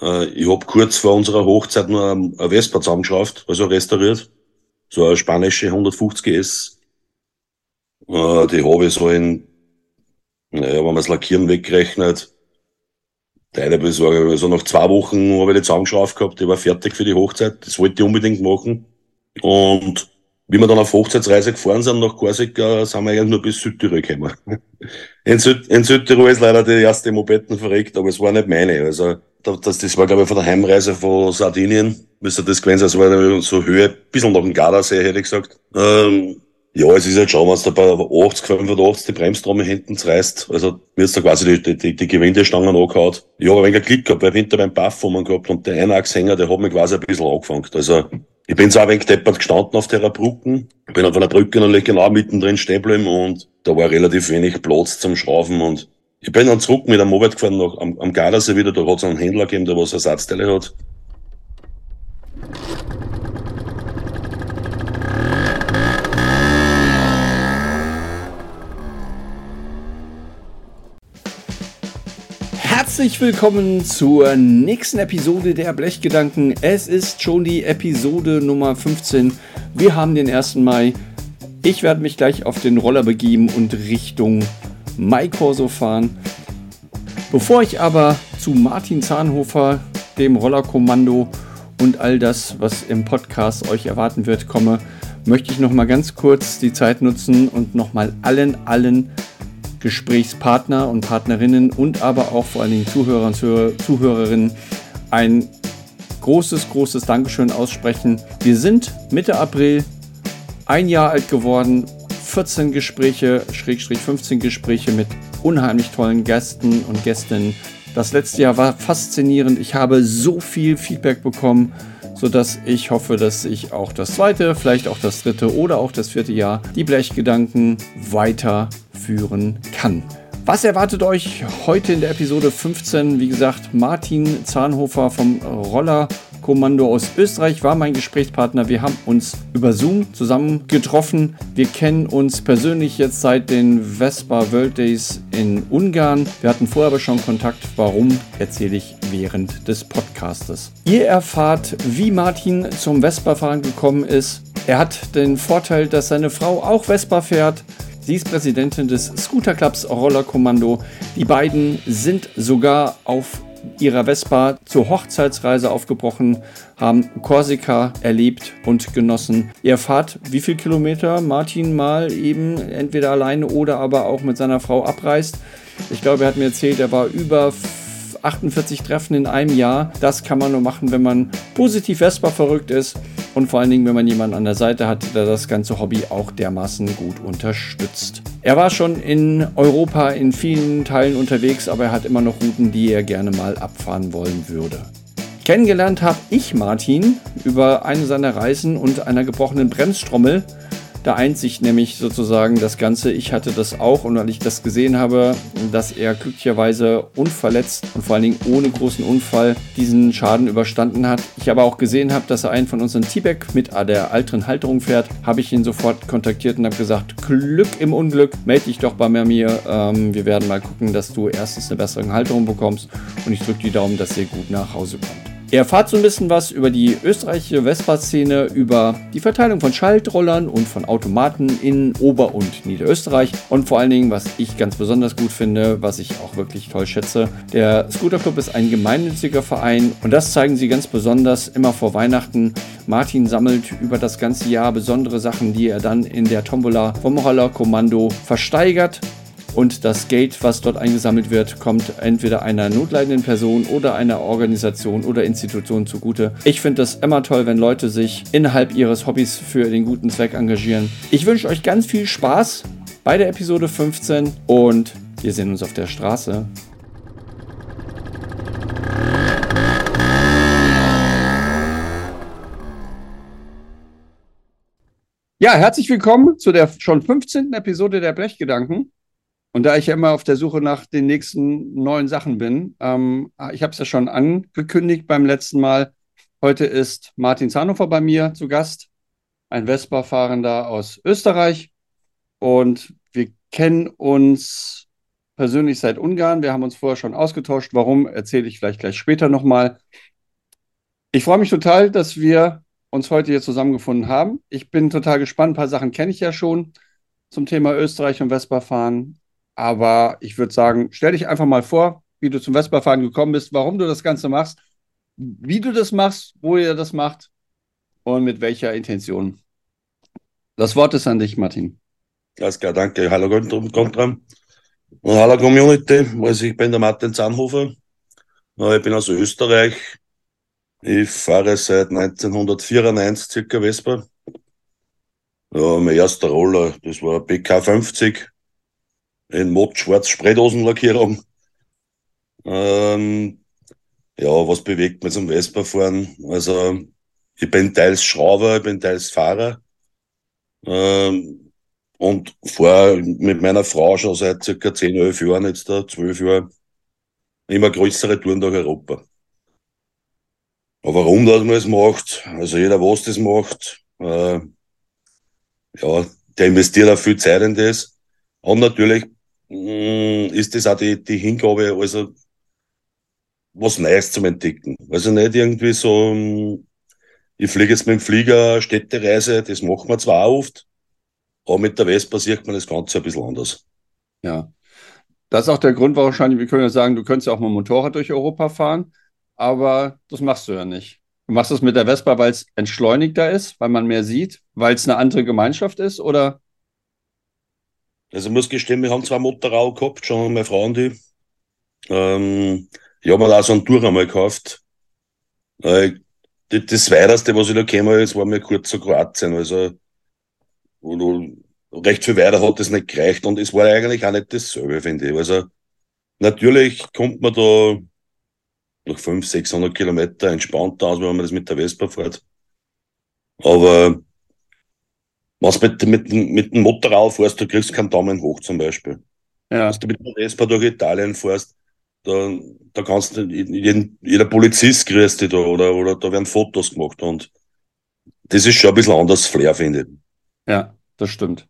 Äh, ich habe kurz vor unserer Hochzeit nur eine Vespa zusammengeschraubt, also restauriert. So eine spanische 150 S. Äh, die habe ich so in, naja, wenn man das Lackieren wegrechnet, deine Besorgung, also nach zwei Wochen habe ich die zusammengeschraubt gehabt, die war fertig für die Hochzeit, das wollte ich unbedingt machen. Und wie wir dann auf Hochzeitsreise gefahren sind nach Korsika, sind wir eigentlich nur bis Südtirol gekommen. In, Süd, in Südtirol ist leider die erste Mopeden verreckt, aber es war nicht meine. Also das, das war, glaube ich, von der Heimreise von Sardinien. Müsste das gewesen sein, war so Höhe, ein bisschen nach dem Gardasee, hätte ich gesagt. Ähm, ja, es ist halt schon, wenn du bei 80, 85 die Bremstrommel hinten zerreißt. Also, mir ist da quasi die, die, die Gewindestangen angehauen. Ich habe ein wenig Glück gehabt, weil ich hinter meinem Buff man gehabt und der Einachshänger, der hat mich quasi ein bisschen angefangen. Also, ich bin so ein wenig deppert gestanden auf der Brücke. Ich bin auf einer Brücke natürlich genau mittendrin stehen geblieben und da war relativ wenig Platz zum Schrauben und ich bin dann zurück mit einem Moped gefahren nach, am, am Gardasee wieder, da hat es einen Händler gegeben, der was Ersatzteile hat. Herzlich willkommen zur nächsten Episode der Blechgedanken. Es ist schon die Episode Nummer 15. Wir haben den 1. Mai. Ich werde mich gleich auf den Roller begeben und Richtung Maikorso fahren. Bevor ich aber zu Martin Zahnhofer, dem Rollerkommando und all das, was im Podcast euch erwarten wird, komme, möchte ich noch mal ganz kurz die Zeit nutzen und noch mal allen, allen Gesprächspartner und Partnerinnen und aber auch vor allen Dingen Zuhörer und Zuhörerinnen ein großes, großes Dankeschön aussprechen. Wir sind Mitte April ein Jahr alt geworden 14 Gespräche, Schrägstrich 15 Gespräche mit unheimlich tollen Gästen und Gästinnen. Das letzte Jahr war faszinierend. Ich habe so viel Feedback bekommen, sodass ich hoffe, dass ich auch das zweite, vielleicht auch das dritte oder auch das vierte Jahr die Blechgedanken weiterführen kann. Was erwartet euch heute in der Episode 15? Wie gesagt, Martin Zahnhofer vom Roller Kommando aus Österreich war mein Gesprächspartner. Wir haben uns über Zoom zusammen getroffen. Wir kennen uns persönlich jetzt seit den Vespa World Days in Ungarn. Wir hatten vorher aber schon Kontakt. Warum erzähle ich während des Podcastes. Ihr erfahrt, wie Martin zum Vespa-Fahren gekommen ist. Er hat den Vorteil, dass seine Frau auch Vespa fährt. Sie ist Präsidentin des Scooter Clubs Roller Kommando. Die beiden sind sogar auf ihrer Vespa zur Hochzeitsreise aufgebrochen, haben Korsika erlebt und genossen. Ihr erfahrt, wie viel Kilometer Martin mal eben entweder alleine oder aber auch mit seiner Frau abreist. Ich glaube, er hat mir erzählt, er war über 48 Treffen in einem Jahr. Das kann man nur machen, wenn man positiv Vespa verrückt ist und vor allen Dingen, wenn man jemanden an der Seite hat, der das ganze Hobby auch dermaßen gut unterstützt. Er war schon in Europa in vielen Teilen unterwegs, aber er hat immer noch Routen, die er gerne mal abfahren wollen würde. Kennengelernt habe ich Martin über eine seiner Reisen und einer gebrochenen Bremsstrommel da eint sich nämlich sozusagen das Ganze. Ich hatte das auch und weil ich das gesehen habe, dass er glücklicherweise unverletzt und vor allen Dingen ohne großen Unfall diesen Schaden überstanden hat. Ich aber auch gesehen habe, dass er einen von unseren T-Back mit der älteren Halterung fährt, habe ich ihn sofort kontaktiert und habe gesagt, Glück im Unglück, melde dich doch bei mir. Ähm, wir werden mal gucken, dass du erstens eine bessere Halterung bekommst und ich drücke die Daumen, dass ihr gut nach Hause kommt. Ihr erfahrt so ein bisschen was über die österreichische Vespa-Szene, über die Verteilung von Schaltrollern und von Automaten in Ober- und Niederösterreich und vor allen Dingen, was ich ganz besonders gut finde, was ich auch wirklich toll schätze. Der Scooter Club ist ein gemeinnütziger Verein und das zeigen sie ganz besonders immer vor Weihnachten. Martin sammelt über das ganze Jahr besondere Sachen, die er dann in der Tombola vom Roller Kommando versteigert und das Geld, was dort eingesammelt wird, kommt entweder einer notleidenden Person oder einer Organisation oder Institution zugute. Ich finde das immer toll, wenn Leute sich innerhalb ihres Hobbys für den guten Zweck engagieren. Ich wünsche euch ganz viel Spaß bei der Episode 15 und wir sehen uns auf der Straße. Ja, herzlich willkommen zu der schon 15. Episode der Blechgedanken. Und da ich ja immer auf der Suche nach den nächsten neuen Sachen bin, ähm, ich habe es ja schon angekündigt beim letzten Mal. Heute ist Martin Zahnhofer bei mir zu Gast, ein Vespa-Fahrender aus Österreich. Und wir kennen uns persönlich seit Ungarn. Wir haben uns vorher schon ausgetauscht. Warum, erzähle ich vielleicht gleich später nochmal. Ich freue mich total, dass wir uns heute hier zusammengefunden haben. Ich bin total gespannt. Ein paar Sachen kenne ich ja schon zum Thema Österreich und Vespa-Fahren. Aber ich würde sagen, stell dich einfach mal vor, wie du zum Vespa-Fahren gekommen bist, warum du das Ganze machst, wie du das machst, wo ihr das macht und mit welcher Intention. Das Wort ist an dich, Martin. Alles klar, danke. Hallo Gontram. Und hallo Community. Also ich bin der Martin Zahnhofer. Ich bin aus Österreich. Ich fahre seit 1994 circa Vespa. Ja, mein erster Roller, das war BK 50 in Mod schwarz Spraydosenlackierung. Ähm, ja, was bewegt mich zum Vespa fahren? Also, ich bin teils Schrauber, ich bin teils Fahrer. Ähm, und fahre mit meiner Frau schon seit circa 10, 11 Jahren, jetzt da, 12 Jahren, immer größere Touren durch Europa. Aber warum das man es macht, also jeder, was das macht, äh, ja, der investiert auch viel Zeit in das. Und natürlich ist das auch die, die Hingabe, also was Neues zum Entdecken. Also nicht irgendwie so, mm, ich fliege jetzt mit dem Flieger Städtereise, das macht man zwar auch oft, aber mit der Vespa sieht man das Ganze ein bisschen anders. Ja. Das ist auch der Grund, wahrscheinlich, wir können ja sagen, du könntest ja auch mal Motorrad durch Europa fahren, aber das machst du ja nicht. Du machst es mit der Vespa, weil es entschleunigter ist, weil man mehr sieht, weil es eine andere Gemeinschaft ist, oder? Also ich muss gestehen, wir haben zwar Motorrad gehabt, schon meine Frau und ich. Ähm, ich habe mir auch so einen Tour einmal gekauft. Äh, das weiteste, was ich da gekommen ist, war mir kurz zu Kroatien. Also recht viel weiter hat das nicht gereicht und es war eigentlich auch nicht dasselbe, finde ich. Also natürlich kommt man da nach 500, 600 Kilometer entspannter aus, wenn man das mit der Vespa fährt. Aber was mit, mit, mit dem Motorrad fährst, du kriegst keinen Daumen hoch zum Beispiel. Ja. Wenn du mit der Vespa durch Italien fährst, da, da kannst du, jeden, jeder Polizist grüßt dich da oder, oder da werden Fotos gemacht und das ist schon ein bisschen anders Flair, finde ich. Ja, das stimmt.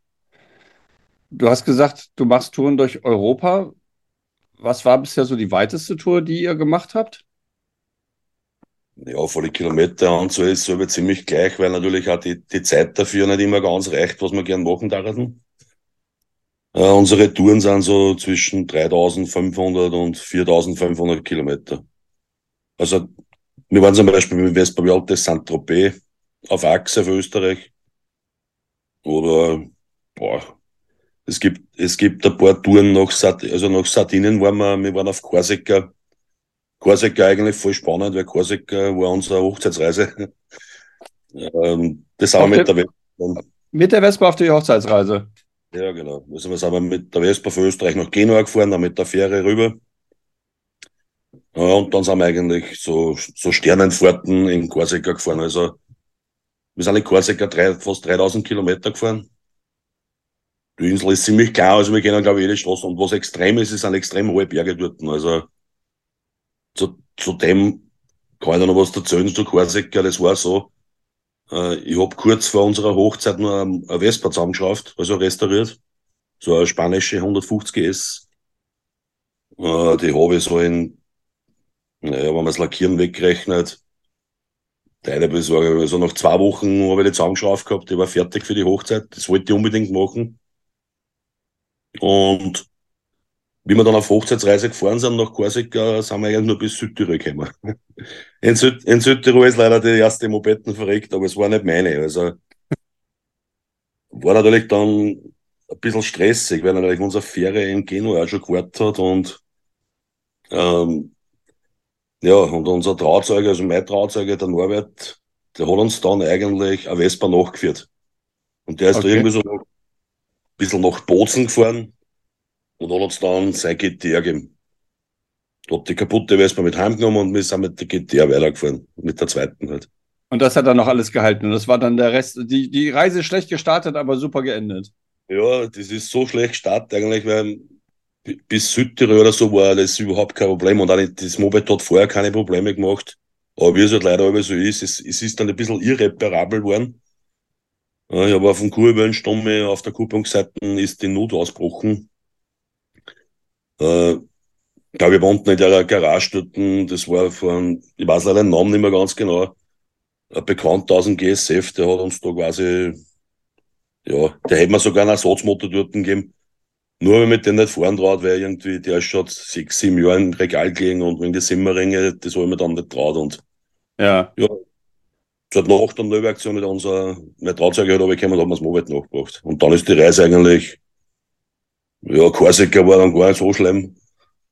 Du hast gesagt, du machst Touren durch Europa. Was war bisher so die weiteste Tour, die ihr gemacht habt? Ja, volle Kilometer und so ist es aber ziemlich gleich, weil natürlich auch die, die Zeit dafür nicht immer ganz reicht, was wir gern machen dachten. Äh, unsere Touren sind so zwischen 3500 und 4500 Kilometer. Also, wir waren zum Beispiel mit Vespa Vialte Saint-Tropez auf Achse für Österreich. Oder, boah, es gibt, es gibt ein paar Touren nach, Sard also nach Sardinien waren wir, wir waren auf Korsika. Korsika eigentlich voll spannend, weil Korsika war unsere Hochzeitsreise. ähm, das haben wir mit der Vespa. Mit der Vespa auf die Hochzeitsreise? Ja, genau. Also wir sind mit der Vespa von Österreich nach Genua gefahren, dann mit der Fähre rüber. Ja, und dann sind wir eigentlich so, so Sternenfahrten in Korsika gefahren. Also wir sind in Korsika drei, fast 3000 Kilometer gefahren. Die Insel ist ziemlich klar, also wir gehen glaube ich jede Straße. Und was extrem ist, es sind extrem hohe Berge dort. Also zu, zu dem kann ich noch was erzählen zu Korsika. Das war so, äh, ich habe kurz vor unserer Hochzeit nur eine Vespa zusammengeschraubt, also restauriert. So eine spanische 150 S. Äh, die habe ich so in, naja, wenn man das Lackieren wegrechnet, Teile besorge. Also nach zwei Wochen habe ich die zusammengeschraubt gehabt, die war fertig für die Hochzeit. Das wollte ich unbedingt machen. Und wie wir dann auf Hochzeitsreise gefahren sind nach Korsika, sind wir eigentlich nur bis Südtirol gekommen. In, Süd, in Südtirol ist leider die erste Mopeden verreckt, aber es war nicht meine. Also war natürlich dann ein bisschen stressig, weil natürlich unsere Fähre in Genua auch schon gewartet hat und ähm, ja, und unser Trauzeuge, also mein Trauzeuge, der Norbert, der hat uns dann eigentlich eine Vespa nachgeführt. Und der ist okay. da irgendwie so ein bisschen nach Bozen gefahren und hat uns dann sein GTR gegeben. Hat die kaputte Vespa mit heimgenommen und wir sind mit der GTR weitergefahren. Mit der zweiten halt. Und das hat dann noch alles gehalten. Und das war dann der Rest. Die, die Reise ist schlecht gestartet, aber super geendet. Ja, das ist so schlecht gestartet eigentlich, weil bis Südtirol oder so war das überhaupt kein Problem. Und auch nicht, das Moped hat vorher keine Probleme gemacht. Aber wie es halt leider immer so ist, es, es ist dann ein bisschen irreparabel geworden. Ich habe auf dem Kurbelnstumme auf der Kupplungsseite ist die Not ausgebrochen. Äh, ich glaube, wir wohnten in der Garage dort, das war von, ich weiß leider den Namen nicht mehr ganz genau, ein Bekannter aus dem GSF, der hat uns da quasi, ja, der hätte mir sogar einen Ersatzmotor dort gegeben. Nur wenn mit dem nicht fahren traut, weil irgendwie, der ist schon sechs, sieben Jahre im Regal gelegen und wegen die Simmerringe, das habe ich mir dann nicht traut und Ja. ja, seit nach der Neuaktion mit unserer, mein Trauzeuge hat runtergekommen, haben wir das Moped nachgebracht. Und dann ist die Reise eigentlich, ja, Korsika war dann gar nicht so schlimm.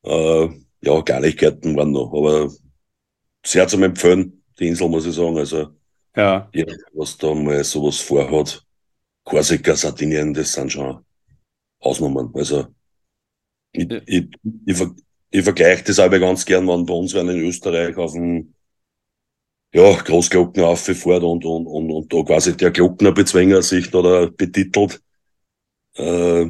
Äh, ja, Kleinigkeiten waren noch, aber sehr zum Empfehlen, die Insel, muss ich sagen. Also, Ja. jeder, was da mal sowas vorhat, Korsika, Sardinien, das sind schon Ausnahmen. Also, ich, Ja. ich, ich, ver- ich vergleiche das aber ganz gern, wenn bei uns werden in Österreich auf dem ja, Großglocken auffährt und, und, und, und da quasi der Glockenerbezwinger sich da, da betitelt. Äh,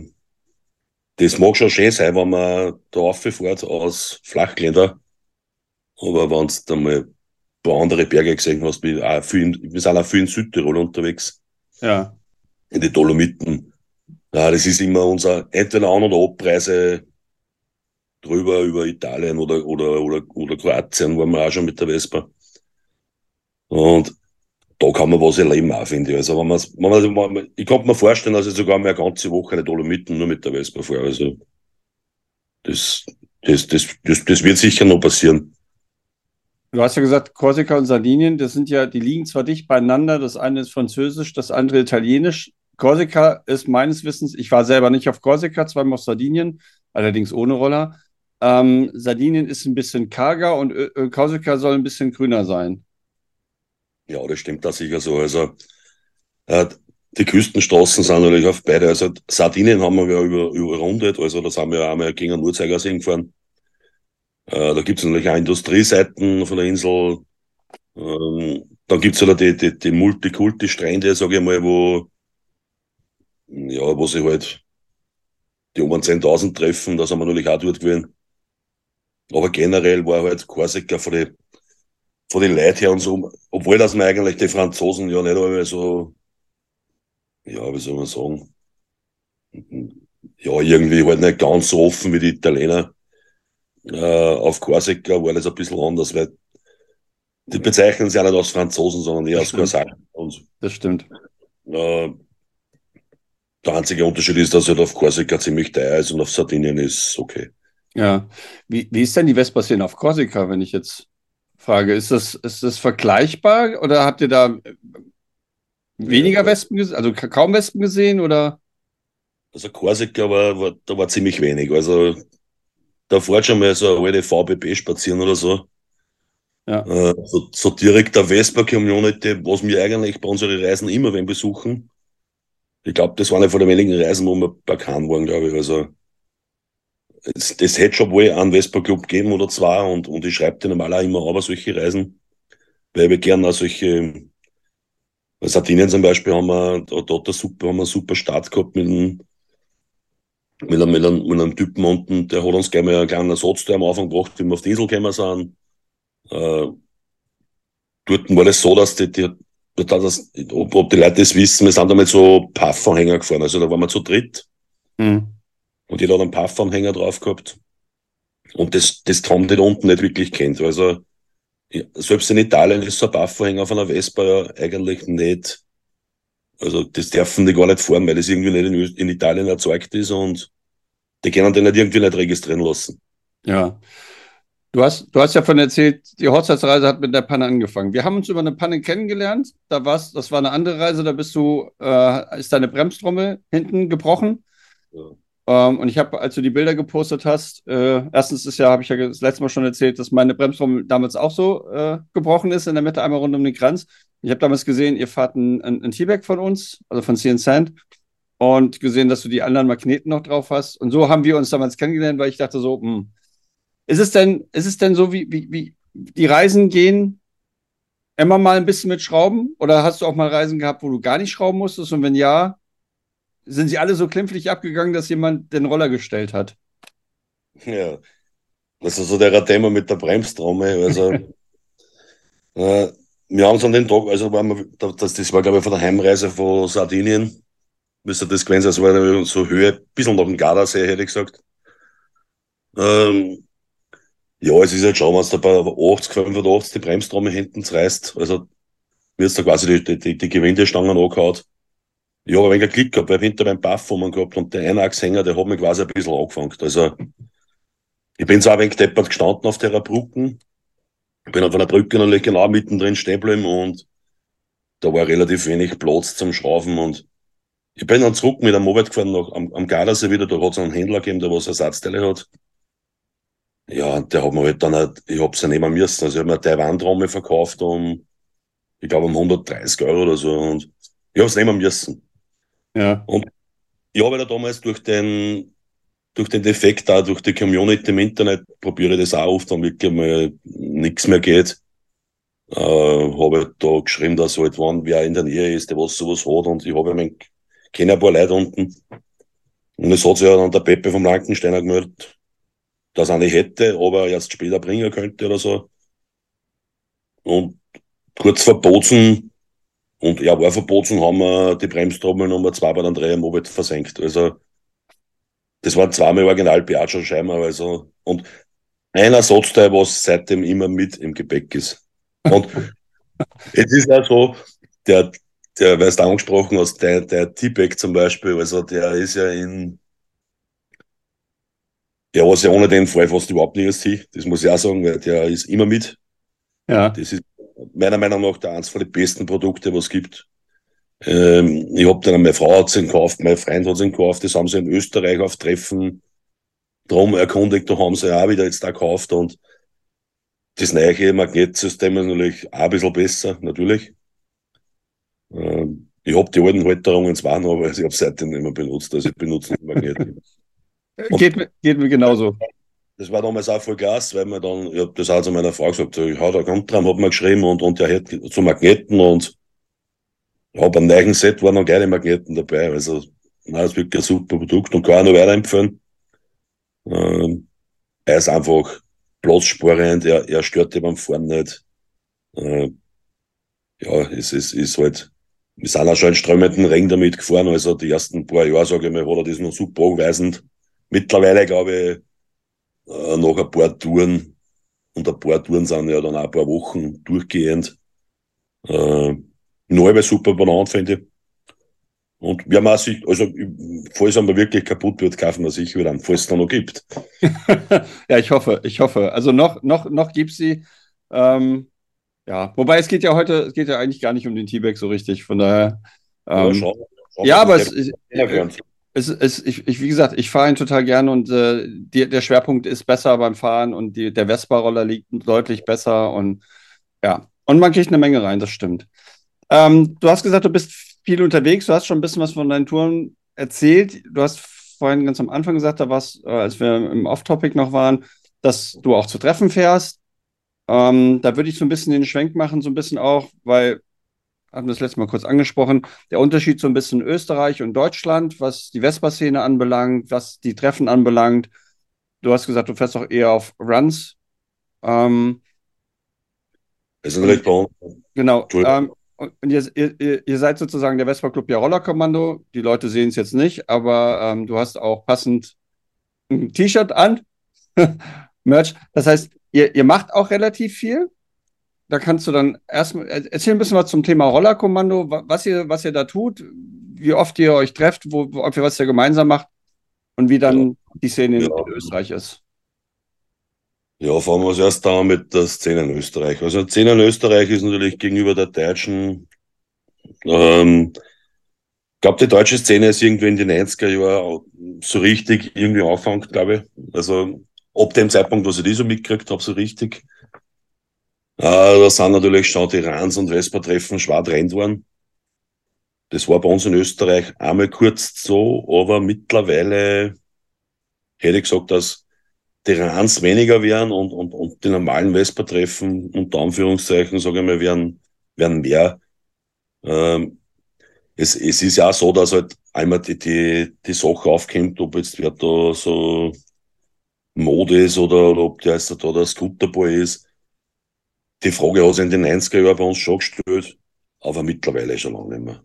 das mag schon schön sein, wenn man da auffährt aus Flachländer. Aber wenn du da mal ein paar andere Berge gesehen hast, wie auch viel, wir sind auch viel in Südtirol unterwegs, Ja. in die Dolomiten. Ja, das ist immer unser, entweder An- oder Abreise drüber über Italien oder, oder, oder, oder Kroatien, waren wir auch schon mit der Vespa. Und da kann man was erleben auch, finde ich. Also wenn man, wenn man, ich kann mir vorstellen, dass ich sogar mal eine ganze Woche in die Dolomiten nur mit der Vespa fahre. Also das, das, das, das, das wird sicher noch passieren. Du hast ja gesagt, Korsika und Sardinien, das sind ja, die liegen zwar dicht beieinander, das eine ist französisch, das andere italienisch. Korsika ist meines Wissens, ich war selber nicht auf Korsika, zweimal auf Sardinien, allerdings ohne Roller. Ähm, Sardinien ist ein bisschen karger und Korsika soll ein bisschen grüner sein. Ja, das stimmt da sicher so. Also äh, die Küstenstraßen sind natürlich auf beide. Also Sardinien haben wir ja über, überrundet, also da sind wir ja einmal gegen einen Uhrzeigersee gefahren. Äh, da gibt es natürlich auch Industrieseiten von der Insel. Ähm, dann gibt es halt die, die, die Multikulti-Strände, sage ich mal, wo, ja, wo sie halt die um 10.000 treffen, da sind wir natürlich auch dort gewesen. Aber generell war halt Korsika von den von den Leuten her und so, obwohl das mir eigentlich die Franzosen ja nicht alle so, ja, wie soll man sagen, ja, irgendwie halt nicht ganz so offen wie die Italiener. Äh, auf Korsika war das ein bisschen anders, weil die bezeichnen sich ja nicht als Franzosen, sondern eher als. Korsaren. Das stimmt. äh, der einzige Unterschied ist, dass halt auf Korsika ziemlich teuer ist und auf Sardinien ist okay. Ja. Wie, wie ist denn die Vespa-Szene auf Korsika, wenn ich jetzt frage? Ist das, ist das vergleichbar oder habt ihr da äh, weniger Ja, Wespen gesehen, also ka- kaum Wespen gesehen oder? Also Korsika war, war, da war ziemlich wenig. Also da fährt schon mal so eine alte VBB spazieren oder so. Ja. Äh, so, so direkt der Vespa-Community, was wir eigentlich bei unseren Reisen immer wenn besuchen. Ich glaube, das war eine von den wenigen Reisen, wo wir bekannt waren, glaube ich. Also es, das hätte schon wohl einen Vespa-Club geben oder zwei und, und ich schreibe die normal auch immer aber solche Reisen, weil wir gerne auch solche, bei Sardinien zum Beispiel haben wir, der super, haben wir einen super Start gehabt mit einem, mit einem, mit einem, mit einem Typen unten, der hat uns gleich mal einen kleinen Ersatz am Anfang gebracht, wie wir auf die Insel gekommen sind. Äh, dort war das so, dass die, die dort das, ob, ob die Leute das wissen, wir sind mit so Puffanhänger gefahren. Also da waren wir zu dritt Hm. Und jeder hat einen Puffanhänger drauf gehabt. Und das, das haben die da unten nicht wirklich kennt. Also selbst in Italien ist so ein Puffanhänger auf einer Vespa ja eigentlich nicht, also das dürfen die gar nicht fahren, weil das irgendwie nicht in, Ö- in Italien erzeugt ist und die können den nicht irgendwie nicht registrieren lassen. Ja. Du hast, du hast ja von erzählt, die Hochzeitsreise hat mit der Panne angefangen. Wir haben uns über eine Panne kennengelernt. Da war's, das war eine andere Reise, da bist du, äh, ist deine Bremstrommel hinten gebrochen. Ja. Ähm, und ich habe, als du die Bilder gepostet hast, äh, erstens ist ja, habe ich ja das letzte Mal schon erzählt, dass meine Bremstrommel damals auch so äh, gebrochen ist, in der Mitte einmal rund um den Kranz. Ich habe damals gesehen, ihr fahrt ein, ein, ein T-Bag von uns, also von CN Sand, und gesehen, dass du die anderen Magneten noch drauf hast. Und so haben wir uns damals kennengelernt, weil ich dachte so, hm, ist es denn, ist es denn so, wie, wie, wie die Reisen gehen immer mal ein bisschen mit Schrauben? Oder hast du auch mal Reisen gehabt, wo du gar nicht schrauben musstest? Und wenn ja, sind sie alle so klimpflich abgegangen, dass jemand den Roller gestellt hat? Ja, das ist so der Thema mit der Bremstrommel. Also, äh, wir haben es an den Tag, also waren wir, das, das war glaube ich von der Heimreise von Sardinien, müsste das gewesen sein, das war so Höhe, ein bisschen nach dem Gardasee, hätte ich gesagt. Ähm, ja, es ist halt schon, wenn du bei 80, 85 die Bremstrommel hinten reißt, also wird da quasi die, die, die Gewindestangen angehaut. Ich habe ein wenig Glück gehabt, weil hinter beim Buff man gehabt und der Einachshänger, der hat mich quasi ein bisschen angefangen. Also, ich bin so ein wenig deppert gestanden auf der Brücke. Ich bin auf einer Brücke natürlich genau mittendrin stehen geblieben und da war relativ wenig Platz zum Schrauben und ich bin dann zurück mit einem Moped gefahren nach, am, am Gardasee wieder, da hat es einen Händler gegeben, der was Ersatzteile hat. Ja, und der hat mir halt dann, halt, ich hab's ja nehmen müssen, also ich habe mir eine Taiwan-Trommel verkauft um, ich glaube um 130 Euro oder so und ich hab's nehmen müssen. Ja. Und ich habe ja damals durch den, durch den Defekt da, durch die Community im Internet, probiere das auch oft, dann wirklich mal nichts mehr geht. Äh, habe halt da geschrieben, dass halt, wann wer in der Nähe ist, der was sowas hat und ich habe mein, kenne ein paar Leute unten. Und es hat sich ja dann der Peppe vom Lankensteiner gemeldet, dass er nicht hätte, aber erst später bringen könnte oder so. Und kurz vor Bozen, und er war vor Bozen, haben wir die Bremstrommel Nummer zwei bei den Dreher Mobile versenkt. Also, das waren zweimal original Piaggio Scheiben, also, und ein Ersatzteil, was seitdem immer mit im Gepäck ist. Und es ist ja so, der, der, weil du angesprochen hast, der, der T-Bag zum Beispiel, also der ist ja in, der war ja ohne den Fall fast überhaupt nicht erst Das muss ich auch sagen, weil der ist immer mit. Ja. Das ist meiner Meinung nach der eins von den besten Produkte, was es gibt. Ähm, ich habe dann, meine Frau hat ihn gekauft, mein Freund hat ihn gekauft, das haben sie in Österreich auf Treffen drum erkundigt, da haben sie auch wieder jetzt da gekauft und das neue Magnetsystem ist natürlich auch ein bisschen besser, natürlich. Ähm, ich habe die alten Halterungen zwar noch, aber ich habe seitdem nicht mehr benutzt, also ich benutze nicht Magnete. geht, mir, geht mir genauso. Das war damals auch voll Gas, weil man dann, ich habe das auch zu meiner Frau gesagt, ich hau da dran, hat man geschrieben und, und der hat zu Magneten und habe einen neuen Set, waren noch geile Magneten dabei. Also, nein, das ist wirklich ein super Produkt und kann auch noch weiterempfehlen. Ähm, er ist einfach platzsparend, er, er stört dich beim Fahren nicht. Äh, ja, es ist, ist halt, wir sind auch schon in strömenden Ring damit gefahren, also die ersten paar Jahre, sage ich mal, er das noch super anweisend. Mittlerweile, glaube ich, äh, nach ein paar Touren, und ein paar Touren sind ja dann auch ein paar Wochen durchgehend, äh, neu super benannt, finde ich. Und wir haben auch sich, also, falls er wirklich kaputt wird, kaufen wir sicher wieder an, falls es da noch gibt. ja, ich hoffe, ich hoffe. Also noch, noch, noch gibt sie. Ähm, ja, wobei es geht ja heute, es geht ja eigentlich gar nicht um den T-Bag so richtig, von daher. Ähm, ja, schau, schau, ja aber es, es, es, es, ich, ich, wie gesagt, ich fahre ihn total gern und äh, die, der Schwerpunkt ist besser beim Fahren und die, der Vespa-Roller liegt deutlich besser und ja, und man kriegt eine Menge rein, das stimmt. Ähm, du hast gesagt, du bist viel unterwegs, du hast schon ein bisschen was von deinen Touren erzählt. Du hast vorhin ganz am Anfang gesagt, da warst, äh, als wir im Off-Topic noch waren, dass du auch zu Treffen fährst. Ähm, da würde ich so ein bisschen den Schwenk machen, so ein bisschen auch, weil, haben wir das letzte Mal kurz angesprochen, der Unterschied so ein bisschen Österreich und Deutschland, was die Vespa-Szene anbelangt, was die Treffen anbelangt. Du hast gesagt, du fährst auch eher auf Runs. Ähm, ist natürlich bei uns. Genau. Ähm, und ihr, ihr, ihr, seid sozusagen der Vespa Club ja Rollerkommando. Die Leute sehen es jetzt nicht, aber ähm, du hast auch passend ein T-Shirt an. Merch. Das heißt, ihr, ihr macht auch relativ viel. Da kannst du dann erstmal erzähl ein bisschen was zum Thema Rollerkommando, was ihr, was ihr da tut, wie oft ihr euch trefft, wo, ob ihr was ihr gemeinsam macht und wie dann ja. die Szene ja. in Österreich ist. Ja, fangen wir erst an mit der Szene in Österreich. Also die Szene in Österreich ist natürlich gegenüber der deutschen, ähm, ich glaube, die deutsche Szene ist irgendwie in den 90er Jahren so richtig irgendwie angefangen, glaube ich. Also ab dem Zeitpunkt, was ich die so mitgekriegt habe, so richtig. Äh, da sind natürlich schon die Rans und Vespa-Treffen schwer trennt worden. Das war bei uns in Österreich einmal kurz so, aber mittlerweile hätte ich gesagt, dass die Rans weniger werden und, und, und die normalen Vespa-Treffen, unter Anführungszeichen, sage ich mal, werden, werden mehr. Ähm, es, es ist ja auch so, dass halt einmal die, die, die Sache aufkommt, ob jetzt wer da so Mode ist oder, oder ob der, da der Scooterboy ist. Die Frage hat sich in den 90er Jahren bei uns schon gestellt, aber mittlerweile schon lange nicht mehr.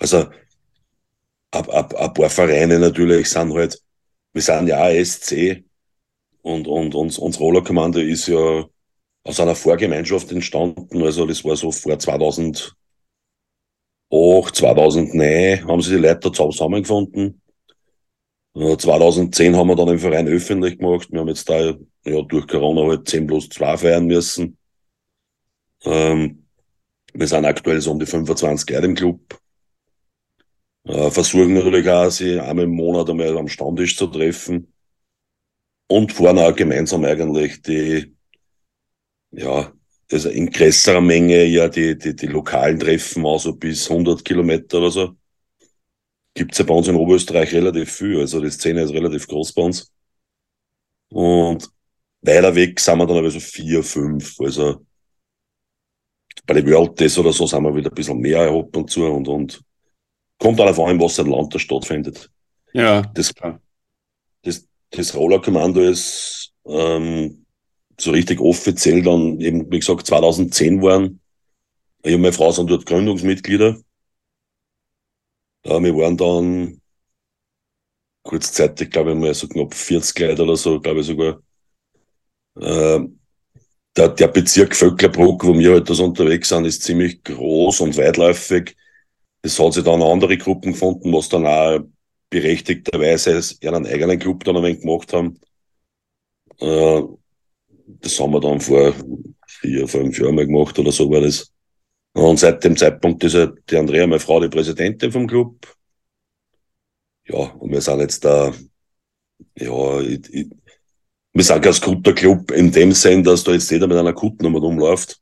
Also, ein, ein, ein paar Vereine natürlich sind halt, wir sind ja SC, Und, und, und unser Rollerkommando ist ja aus einer Vorgemeinschaft entstanden. Also das war so vor 2008, 2009 haben sie die Leute zusammengefunden. 2010 haben wir dann den Verein öffentlich gemacht. Wir haben jetzt da ja, durch Corona halt 10 plus 2 feiern müssen. Ähm, wir sind aktuell so um die 25 Jahre im Club. Äh, versuchen natürlich auch, sie einmal im Monat einmal am Stammtisch zu treffen. Und fahren auch gemeinsam eigentlich die, ja, also in größerer Menge ja die, die, die lokalen Treffen, also bis 100 Kilometer oder so. Gibt's ja bei uns in Oberösterreich relativ viel. Also die Szene ist relativ groß bei uns. Und weiter weg sind wir dann aber so vier, fünf. Also bei den World Days oder so sind wir wieder ein bisschen mehr ab und zu und, und kommt darauf an, was ein Land da stattfindet. Ja. Das, das, das Rollerkommando ist ähm, so richtig offiziell dann eben, wie gesagt, 2010 waren. Ich und meine Frau sind dort Gründungsmitglieder. Äh, wir waren dann kurzzeitig, glaube ich, mal so knapp 40 Leute oder so, glaube ich sogar. Äh, der, der Bezirk Vöcklerbruck, wo wir halt das unterwegs sind, ist ziemlich groß und weitläufig. Es hat sich dann andere Gruppen gefunden, was dann auch berechtigterweise ihren eigenen Club dann ein wenig gemacht haben. Äh, das haben wir dann vor vier, fünf Jahren mal gemacht oder so war das. Und seit dem Zeitpunkt ist halt die Andrea, meine Frau, die Präsidentin vom Club. Ja, und wir sind jetzt da, ja, ich, ich, wir sind kein Scooter-Club in dem Sinn, dass da jetzt jeder mit einer Kutennummer rumläuft.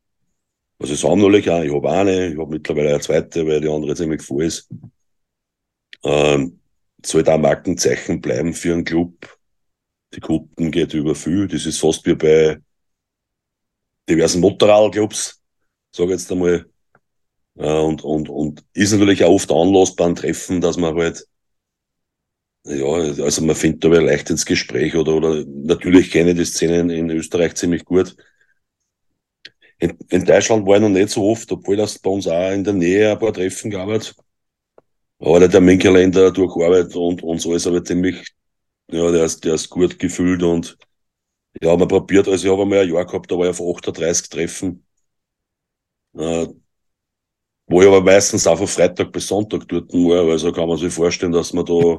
Also ich sage natürlich auch, ich habe eine, ich habe mittlerweile eine zweite, weil die andere ziemlich voll ist. Ähm, soll da Markenzeichen bleiben für einen Club. Die Kutten geht über viel. Das ist fast wie bei diversen Motorradclubs, sage ich jetzt einmal. Äh, und, und, und ist natürlich auch oft Anlass beim Treffen, dass man halt ja, also man findet da leicht ins Gespräch oder, oder natürlich kenne ich die Szene in Österreich ziemlich gut. In, in Deutschland war ich noch nicht so oft, obwohl das bei uns auch in der Nähe ein paar Treffen gab. Aber der Minkerländer durch Arbeit und, und so ist aber ziemlich, ja, der ist, der ist gut gefühlt und ja, man probiert, also ich habe einmal ein Jahr gehabt, da war ich auf 38 Treffen. Äh, wo ich aber meistens auch von Freitag bis Sonntag dort war, also kann man sich vorstellen, dass man da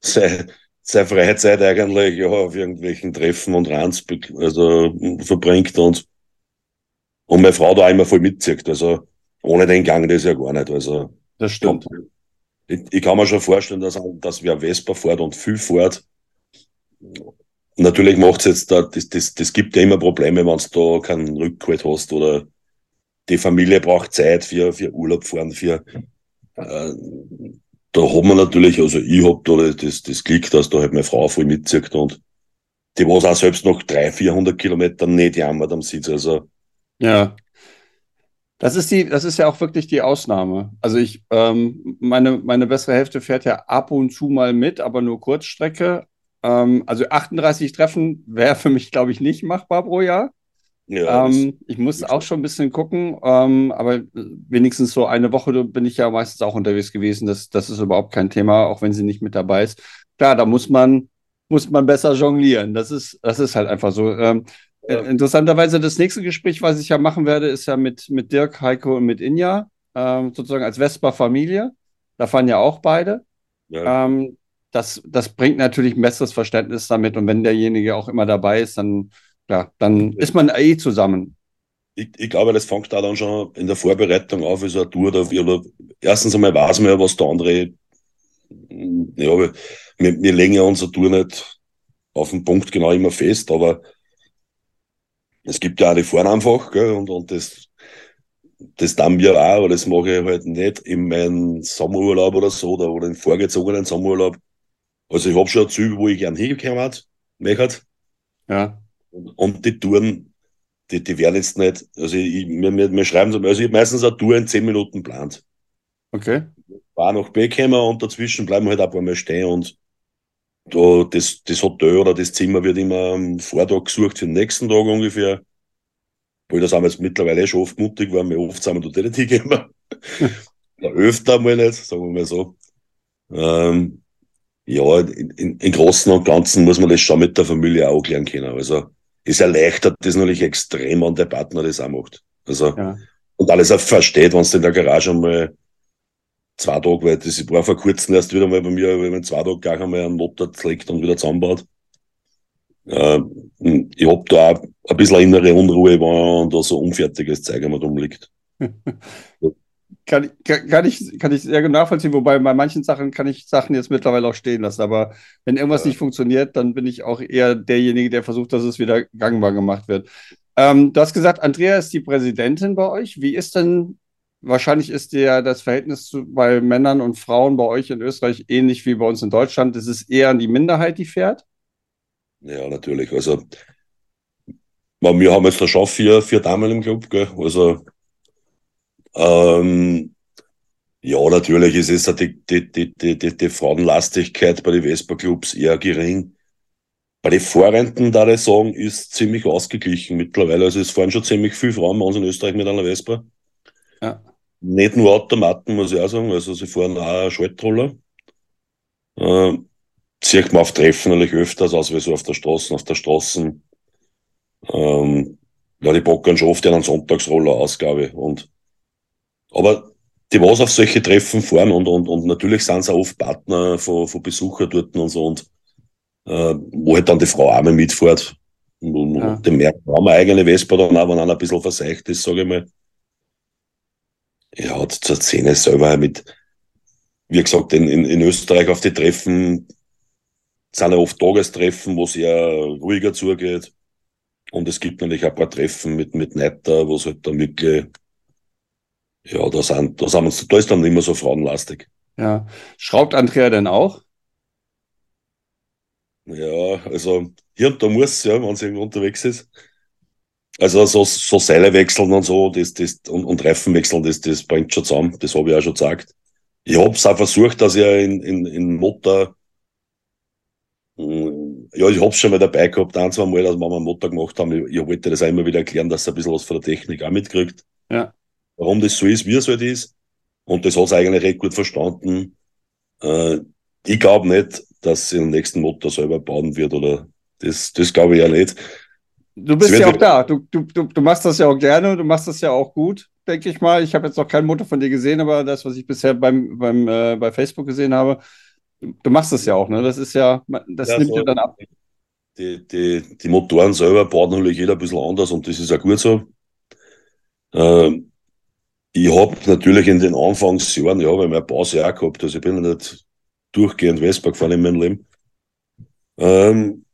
seine, seine Freizeit eigentlich ja, auf irgendwelchen Treffen und Rands also, verbringt und, und meine Frau da auch immer voll mitzieht. Also ohne den Gang das ja gar nicht. Also, das stimmt. Ich, ich kann mir schon vorstellen, dass, dass wer Vespa fährt und viel fährt. Natürlich macht es jetzt da, das, das, das gibt ja immer Probleme, wenn du da keinen Rückhalt hast oder die Familie braucht Zeit für, für Urlaub fahren, für, äh, da hat man natürlich, also ich hab da das, das Glück, dass da halt meine Frau voll mitzieht und die was auch selbst noch 300, 400 Kilometer nicht jammert am Sitz, also. Ja. Das ist die, das ist ja auch wirklich die Ausnahme. Also ich, ähm, meine, meine bessere Hälfte fährt ja ab und zu mal mit, aber nur Kurzstrecke. Ähm, also 38 Treffen wäre für mich, glaube ich, nicht machbar pro Jahr. Ja, ähm, ich muss auch schon ein bisschen gucken, ähm, aber wenigstens so eine Woche bin ich ja meistens auch unterwegs gewesen. Das, das ist überhaupt kein Thema, auch wenn sie nicht mit dabei ist. Klar, da muss man, muss man besser jonglieren. Das ist, das ist halt einfach so. Ähm, ja. Äh, interessanterweise, das nächste Gespräch, was ich ja machen werde, ist ja mit, mit Dirk, Heiko und mit Inja, ähm, sozusagen als Vespa-Familie. Da fahren ja auch beide. Ja. Ähm, das, das bringt natürlich ein besseres Verständnis damit. Und wenn derjenige auch immer dabei ist, dann ja, dann ist man eh zusammen. Ich, ich glaube, das fängt da dann schon in der Vorbereitung auf, so eine Tour. Oder, erstens einmal weiß man ja, was der andere. Ja, wir, wir legen ja unsere Tour nicht auf den Punkt genau immer fest, aber es gibt ja auch die Fahren einfach, gell, und, und das, das dann wir auch, aber das mache ich halt nicht in meinem Sommerurlaub oder so, oder, oder in vorgezogenen Sommerurlaub. Also ich habe schon Züge, wo ich gern hingekommen möchte. Ja. Und die Touren, die, die werden jetzt nicht, also ich, wir, wir schreiben so, also ich meistens eine Tour in 10 Minuten plant. Okay. War nach B kommen und dazwischen bleiben wir halt ein paar Mal stehen und da, das, das Hotel oder das Zimmer wird immer am Vortag gesucht für den nächsten Tag ungefähr. Weil das haben wir jetzt mittlerweile schon oft mutig, weil wir oft zusammen dort nicht hingehen. Öfter mal nicht, sagen wir mal so. Ähm, ja, in, in, in Großen und Ganzen muss man das schon mit der Familie auch klären können. Also es erleichtert das natürlich extrem, wenn der Partner das auch macht. Also ja. und alles auch versteht, wenn es in der Garage einmal zwei Tage, weil das war vor kurzem erst wieder mal bei mir, wenn man zwei Tage gleich einmal einen Motor zerlegt und wieder zusammenbaut. Äh, ich hab da auch ein bisschen innere Unruhe, wenn da so unfertiges Zeug einmal rumliegt. kann, kann, kann, ich, kann ich sehr gut nachvollziehen, wobei bei manchen Sachen kann ich Sachen jetzt mittlerweile auch stehen lassen. Aber wenn irgendwas ja. nicht funktioniert, dann bin ich auch eher derjenige, der versucht, dass es wieder gangbar gemacht wird. Ähm, du hast gesagt, Andrea ist die Präsidentin bei euch. Wie ist denn, wahrscheinlich ist ja das Verhältnis zu, bei Männern und Frauen bei euch in Österreich ähnlich wie bei uns in Deutschland. Ist es eher die Minderheit, die fährt? Ja, natürlich. Also, wir haben jetzt da schon vier, vier Damen im Club, gell? Also, ähm, ja, natürlich ist es die, die, die, die, die, Frauenlastigkeit bei den Vespa-Clubs eher gering. Bei den Vorrenten, da ich sagen, ist ziemlich ausgeglichen mittlerweile. Also es fahren schon ziemlich viele Frauen bei uns in Österreich mit einer Vespa. Ja. Nicht nur Automaten, muss ich auch sagen. Also sie fahren auch Schaltroller. Äh, sieht man auf Treffen natürlich öfters, als wie so auf der Straße. Auf der Straße, ähm, ja, die bockern schon oft einen Sonntagsroller aus, glaube ich. Und aber die was auf solche Treffen fahren und, und, und natürlich sind sie auch oft Partner von, von Besuchern dort und so und äh, wo halt dann die Frau auch mitfährt. Und, ja. den merkt man eine eigene Vespa dann auch, wenn einer ein bisschen verseicht ist, sage ich mal. Ja, zur Szene selber mit, wie gesagt, in, in, in Österreich auf die Treffen sind ja oft Tagestreffen, wo es eher ruhiger zugeht. Und es gibt natürlich ein paar Treffen mit, mit Netter, wo es halt dann wirklich ja, da, sind, da, sind wir, da ist dann immer so frauenlastig. Ja. Schraubt Andrea denn auch? Ja, also hier und da muss ja, wenn sie irgendwo unterwegs ist. Also so, so Seile wechseln und so, das, das, und, und Reifen wechseln, das, das bringt schon zusammen. Das habe ich auch schon gesagt. Ich habe es auch versucht, dass ich in, in, in Motor, ja, ich habe es schon mal dabei gehabt, ein, zwei Mal, dass wir mal einen Motor gemacht haben. Ich, ich wollte das auch immer wieder erklären, dass er ein bisschen was von der Technik auch mitkriegt. Ja warum das so ist, wie es halt ist. Und das hat es eigentlich recht gut verstanden. Äh, ich glaube nicht, dass sie den nächsten Motor selber bauen wird oder das, das glaube ich ja nicht. Du bist ja auch da. Du, du, du, du machst das ja auch gerne, du machst das ja auch gut, denke ich mal. Ich habe jetzt noch keinen Motor von dir gesehen, aber das, was ich bisher beim, beim, äh, bei Facebook gesehen habe, du machst das ja auch, ne? Das ist ja, das ja, nimmt so, dir dann ab. Die, die, die Motoren selber baut natürlich jeder ein bisschen anders und das ist ja gut so. Ähm, ich habe natürlich in den Anfangsjahren, ja, weil ich meine Pause auch gehabt, also ich bin ja nicht durchgehend Vespa gefahren in meinem Leben, ähm,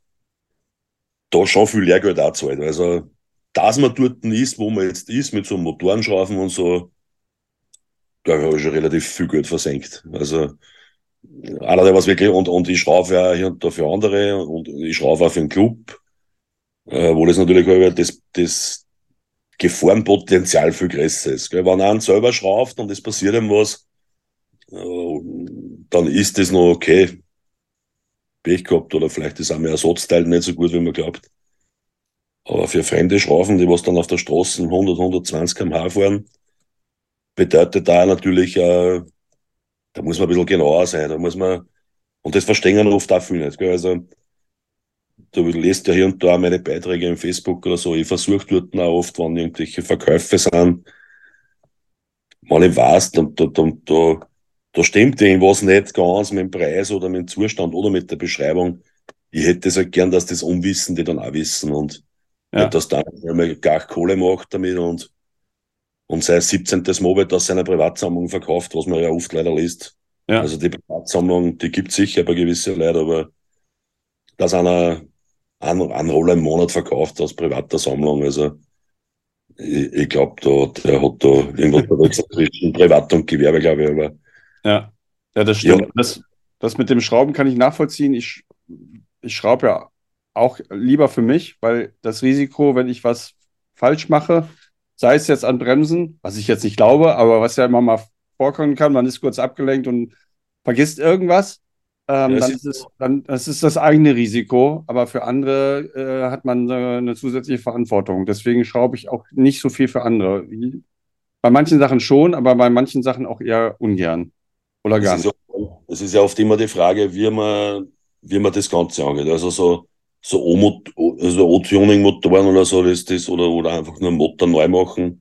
da schon viel Lehrgeld auch zahlt. Also, dass man dort ist, wo man jetzt ist, mit so Motorenschrauben und so, da habe ich schon relativ viel Geld versenkt. Also, einer, der was wirklich, und, und ich schraube ja hier und da für andere und ich schraube auch für einen Club, äh, wo das natürlich das, das, Gefahrenpotenzial viel größer ist. Gell? Wenn einer selber schraubt und es passiert ihm was, äh, dann ist das noch okay. Pech gehabt oder vielleicht ist auch mein Ersatzteil nicht so gut, wie man glaubt. Aber für fremde Schrauben, die was dann auf der Straße 100, 120 km/h fahren, bedeutet da natürlich, äh, da muss man ein bisschen genauer sein. Da muss man, und das verstehen oft auch viele nicht. Gell? Also, du lest ja hier und da meine Beiträge im Facebook oder so. Ich versuche dort auch oft, wenn irgendwelche Verkäufe sind, wenn ich weiß, da, da, da, da, stimmt irgendwas nicht ganz mit dem Preis oder mit dem Zustand oder mit der Beschreibung. Ich hätte es halt gern, dass das Unwissende dann auch wissen und ja. nicht, dass da einmal gar Kohle macht damit und, und sein 17. Moped aus seiner Privatsammlung verkauft, was man ja oft leider liest. Ja. Also die Privatsammlung, die gibt sicher bei gewissen Leuten, aber dass einer einen, einen Roller im Monat verkauft aus privater Sammlung. Also ich, ich glaube, da, der hat da irgendwas zwischen Privat und Gewerbe, glaube ich. Aber, ja. ja, das stimmt. Ja. Das, das mit dem Schrauben kann ich nachvollziehen. Ich, ich schraube ja auch lieber für mich, weil das Risiko, wenn ich was falsch mache, sei es jetzt an Bremsen, was ich jetzt nicht glaube, aber was ja immer mal vorkommen kann, man ist kurz abgelenkt und vergisst irgendwas, ähm, ja, dann, ist es, dann das ist das eigene Risiko, aber für andere äh, hat man äh, eine zusätzliche Verantwortung. Deswegen schraube ich auch nicht so viel für andere. Bei manchen Sachen schon, aber bei manchen Sachen auch eher ungern. Oder gar nicht. es ist ja oft immer die Frage, wie man, wie man das Ganze angeht. Also so, so O-Tuning-Motoren oder so, das, das, oder, oder einfach nur Motor neu machen.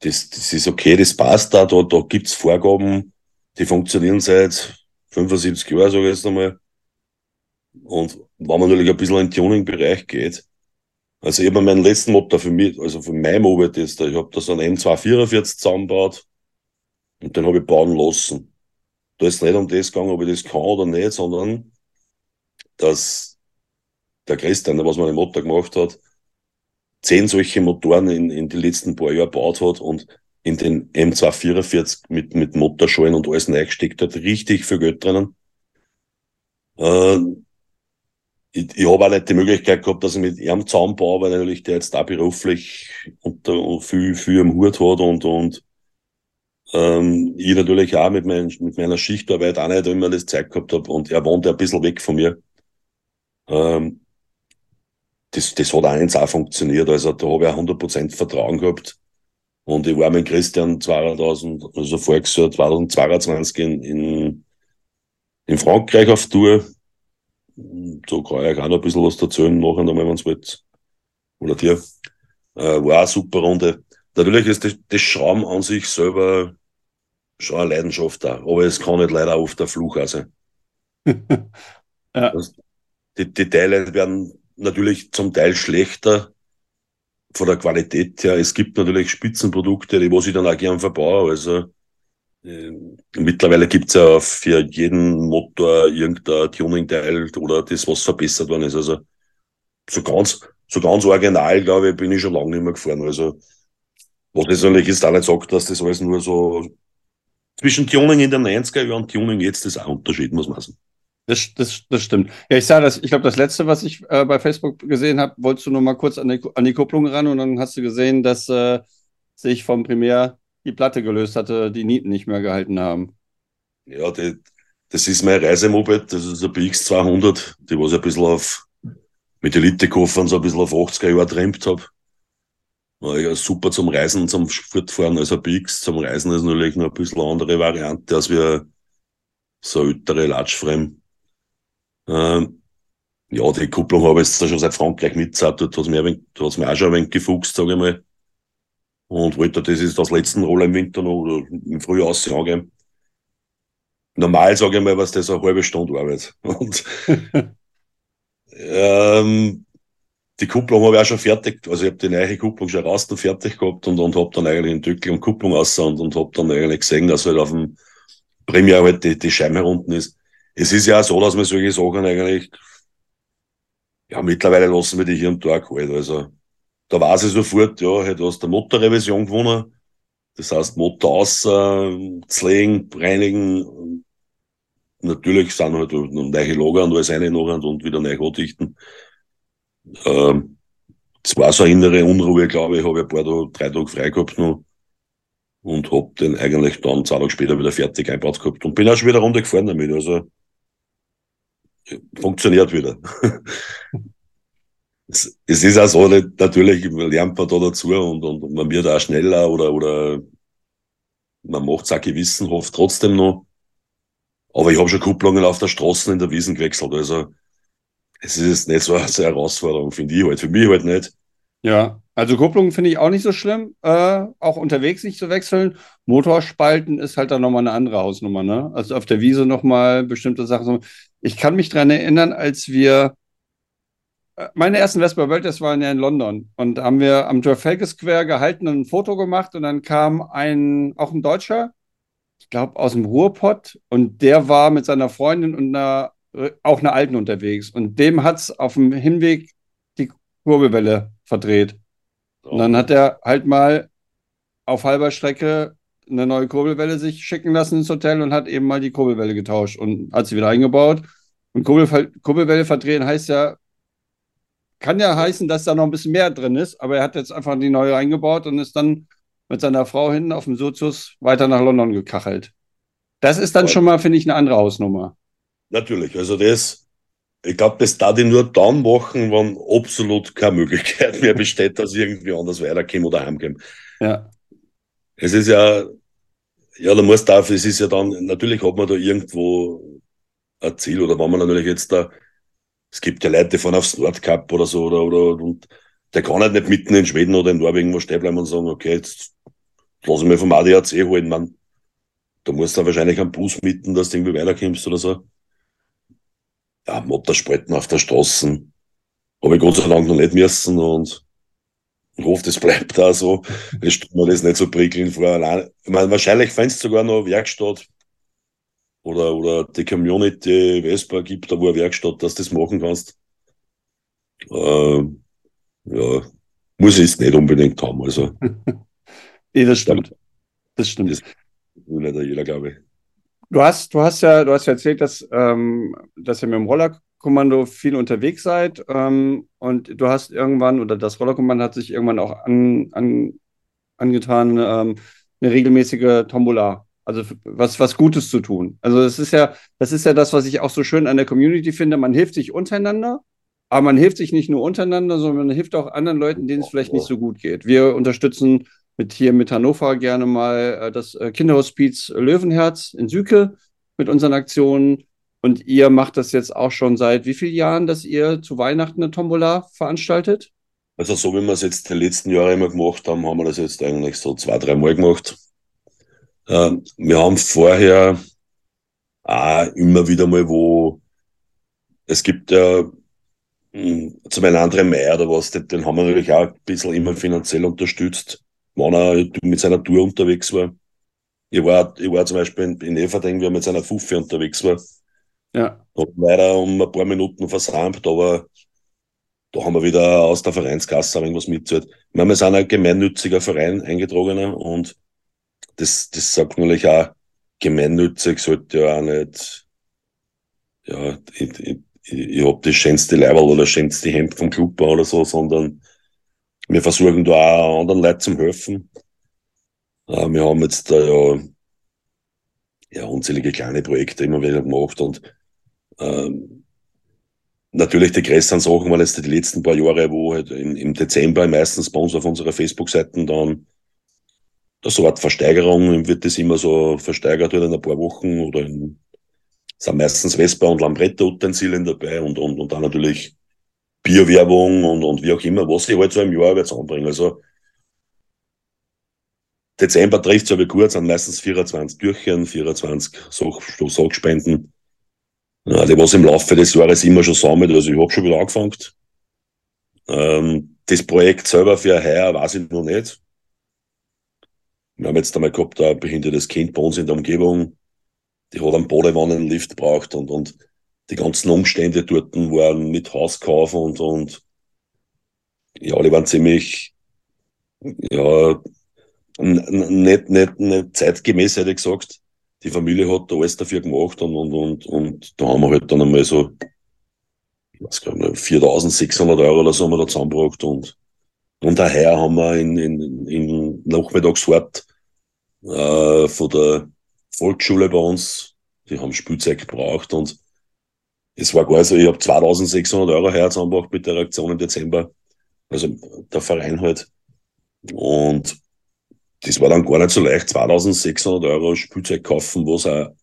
Das, das ist okay, das passt da, da, da gibt's Vorgaben, die funktionieren seit 75 Jahren, sage ich jetzt einmal. Und wenn man natürlich ein bisschen in den Tuning-Bereich geht, also ich habe meinen letzten Motor für mich, also für mein Mobile-Tester, ich habe da so einen M244 zusammengebaut und den habe ich bauen lassen. Da ist nicht um das gegangen, ob ich das kann oder nicht, sondern dass der Christian, was man im Motor gemacht hat, zehn solche Motoren in, in die letzten paar Jahre gebaut hat und in den M244 mit, mit Motorschalen und alles reingesteckt hat, richtig viel Geld drinnen. Äh, ich, ich habe auch nicht die Möglichkeit gehabt, dass ich mit ihm zusammenbaue, weil natürlich der jetzt da beruflich und viel, viel am Hut hat und, und ähm, ich natürlich auch mit, mein, mit meiner Schichtarbeit auch nicht immer das Zeit gehabt habe und er wohnt ja ein bisschen weg von mir. Ähm, das, das hat eins auch funktioniert. Also da habe ich auch 100% Vertrauen gehabt. Und ich war mit Christian 2000, also voriges Jahr 2022 in, in, in Frankreich auf Tour. Da kann ich auch noch ein bisschen was erzählen, nachher nochmal, wenn es wollt. Oder dir. Äh, war eine super Runde. Natürlich ist das, das Schrauben an sich selber schon eine Leidenschaft da, aber es kann nicht leider oft der Fluch sein. ja. die, die Teile werden natürlich zum Teil schlechter von der Qualität her. Es gibt natürlich Spitzenprodukte, die was ich dann auch gern verbaue. Also äh, mittlerweile gibt's ja für jeden Motor irgendein Tuning-Teil oder das, was verbessert worden ist. Also so ganz, so ganz original, glaube ich, bin ich schon lange nicht mehr gefahren. Also was ich natürlich ist auch nicht sagt, dass das alles nur so zwischen Tuning in den 90er Jahren und Tuning jetzt ist auch ein Unterschied, muss man sagen. Das, das, das stimmt. Ja, ich sah das, ich glaube, das letzte, was ich äh, bei Facebook gesehen habe, wolltest du nur mal kurz an die, an die Kupplung ran und dann hast du gesehen, dass äh, sich vom Primär die Platte gelöst hatte, die Nieten nicht mehr gehalten haben. Ja, die, das ist mein Reisemoped, das ist ein BX200, die was ich ein bisschen auf, mit Elite-Koffern so ein bisschen auf 80er Jahre trimmt habe. Ja, super zum Reisen, zum Fortfahren, also BX zum Reisen ist natürlich noch ein bisschen eine andere Variante als wir so ältere Latschframe. Ähm, ja, die Kupplung habe ich jetzt schon seit Frankreich mitgesagt, dort hat es mir, auch schon ein wenig gefuchst, sage ich mal. Und wollte das ist das letzten Roller im Winter noch oder im Frühjahr angeben. Normal sage ich mal, was das eine halbe Stunde Arbeit. Und ähm, die Kupplung habe ich auch schon fertig, also ich habe die neue Kupplung schon raus und fertig gehabt und, und habe dann eigentlich den Deckel und Kupplung aus und, und habe dann eigentlich gesehen, dass halt auf dem Premier halt die, die Scheibe unten ist es ist ja so, dass man solche Sachen eigentlich, ja, mittlerweile lassen wir die hier und da kalt. Also, da weiß ich sofort, ja, halt, du hast der Motorrevision gewonnen. Das heißt, Motor aus, äh, reinigen. Natürlich sind halt neue Lager und alles rein noch und wieder neu andichten. Ähm, das war so eine innere Unruhe, glaube ich, habe ein paar Tage, drei Tage frei gehabt noch und hab den eigentlich dann zwei Tage später wieder fertig eingebaut gehabt und bin auch schon wieder runter gefahren damit. Also funktioniert wieder. es, es, ist auch so, natürlich lernt man da dazu und, und man wird auch schneller oder, oder man macht es auch gewissenhaft trotzdem noch. Aber ich habe schon Kupplungen auf der Straße in der Wiesen gewechselt. Also es ist nicht so eine Herausforderung, finde ich halt. Für mich halt nicht. Ja, also Kupplungen finde ich auch nicht so schlimm. Äh, auch unterwegs nicht zu wechseln. Motorspalten ist halt dann nochmal eine andere Hausnummer. Ne? Also auf der Wiese nochmal bestimmte Sachen. Ich kann mich daran erinnern, als wir äh, meine ersten Vespa World das waren ja in London. Und haben wir am Trafalgar Square gehalten und ein Foto gemacht. Und dann kam ein auch ein Deutscher, ich glaube aus dem Ruhrpott. Und der war mit seiner Freundin und einer äh, auch einer Alten unterwegs. Und dem hat es auf dem Hinweg die Kurbelwelle verdreht. Und dann hat er halt mal auf halber Strecke eine neue Kurbelwelle sich schicken lassen ins Hotel und hat eben mal die Kurbelwelle getauscht und hat sie wieder eingebaut. Und Kurbel, Kurbelwelle verdrehen heißt ja, kann ja heißen, dass da noch ein bisschen mehr drin ist, aber er hat jetzt einfach die neue eingebaut und ist dann mit seiner Frau hinten auf dem Sozius weiter nach London gekachelt. Das ist dann schon mal, finde ich, eine andere Hausnummer. Natürlich, also das, ich glaube, das da die nur dann machen, wenn absolut keine Möglichkeit mehr besteht, dass ich irgendwie anders weiterkomme oder heimkomme. Ja. Es ist ja, ja, da muss da, es ist ja dann, natürlich hat man da irgendwo ein Ziel oder wenn man natürlich jetzt da, es gibt ja Leute, die fahren aufs Nordkap oder so oder, oder und der kann halt nicht mitten in Schweden oder in Norwegen wo stehen bleiben und sagen, okay, jetzt lass ich mir vom ADAC holen, man. Da musst du wahrscheinlich einen Bus mitten, dass du irgendwie weiterkommst oder so. Ja, Motorspalten auf der Straße. Habe ich Gott sei Dank noch nicht müssen und ich hoffe, das bleibt da so. Es tut mir das nicht so prickeln vor. Allein. Ich meine, wahrscheinlich findest du sogar noch Werkstatt oder, oder die Community Vespa gibt, da wo eine Werkstatt, dass du das machen kannst. Äh, ja, muss ich es nicht unbedingt haben. Also. nee, das stimmt. Das stimmt. Das will nicht jeder, glaube ich. Du hast, du hast ja, du hast ja erzählt, dass, ähm, dass ihr mit dem Rollerkommando viel unterwegs seid ähm, und du hast irgendwann, oder das Rollerkommando hat sich irgendwann auch an, an, angetan, ähm, eine regelmäßige Tombola, also was, was Gutes zu tun. Also das ist ja, das ist ja das, was ich auch so schön an der Community finde. Man hilft sich untereinander aber man hilft sich nicht nur untereinander, sondern man hilft auch anderen Leuten, denen es vielleicht nicht so gut geht. Wir unterstützen mit hier mit Hannover gerne mal äh, das äh, Kinderhospiz Löwenherz in Süke mit unseren Aktionen. Und ihr macht das jetzt auch schon seit wie vielen Jahren, dass ihr zu Weihnachten eine Tombola veranstaltet? Also so wie wir es jetzt die letzten Jahre immer gemacht haben, haben wir das jetzt eigentlich so zwei, drei Mal gemacht. Ähm, wir haben vorher auch immer wieder mal, wo es gibt ja hm, zum einen anderen Meier oder was, den, den haben wir natürlich auch ein bisschen immer finanziell unterstützt, wenn er mit seiner Tour unterwegs war. Ich war, ich war zum Beispiel in, in Everding, wie er mit seiner Fuffe unterwegs war. Ja. Hab leider um ein paar Minuten versammt, aber da haben wir wieder aus der Vereinskasse irgendwas. Ich meine, wir sind ein gemeinnütziger Verein, eingetragener, und das, das sagt natürlich auch, gemeinnützig sollte ja auch nicht, ja, ich, ich, ich habe das schönste Leiberl oder das schönste Hemd vom Club oder so, sondern wir versuchen da auch anderen Leuten zu helfen. Äh, wir haben jetzt da ja, ja unzählige kleine Projekte immer wieder gemacht und ähm, natürlich die größeren Sachen waren jetzt die letzten paar Jahre, wo halt im, im Dezember meistens bei uns auf unserer Facebook-Seiten dann eine Art Versteigerung, wird das immer so versteigert in ein paar Wochen oder in sind meistens Vespa und Lambretta-Utensilien dabei und, und, und dann natürlich Bierwerbung und, und wie auch immer, was ich halt so im Jahr jetzt anbringe. Also Dezember trifft es aber kurz, sind meistens 24 Türchen, 24 Sorgspenden. Ja, die was im Laufe des Jahres immer schon sammelt, also ich habe schon wieder angefangen. Ähm, das Projekt selber für heuer weiß ich noch nicht. Wir haben jetzt einmal gehabt, ein behindertes Kind bei uns in der Umgebung, die hat einen Badewannenlift braucht und, und die ganzen Umstände dort waren mit Hauskauf und, und ja, die waren ziemlich, ja, nicht, nicht, nicht zeitgemäß, hätte ich gesagt. Die Familie hat da alles dafür gemacht und, und, und, und da haben wir halt dann einmal so, ich weiß gar nicht, 4600 Euro oder so haben wir da zusammengebracht und, und daher haben wir in, in, in Nachmittagsfahrt äh, von der Volksschule bei uns, die haben Spielzeug gebraucht und es war gar so, ich habe 2600 Euro heuer zusammengebracht mit der Aktion im Dezember. Also der Verein halt. Und das war dann gar nicht so leicht, 2600 Euro Spielzeug kaufen, was auch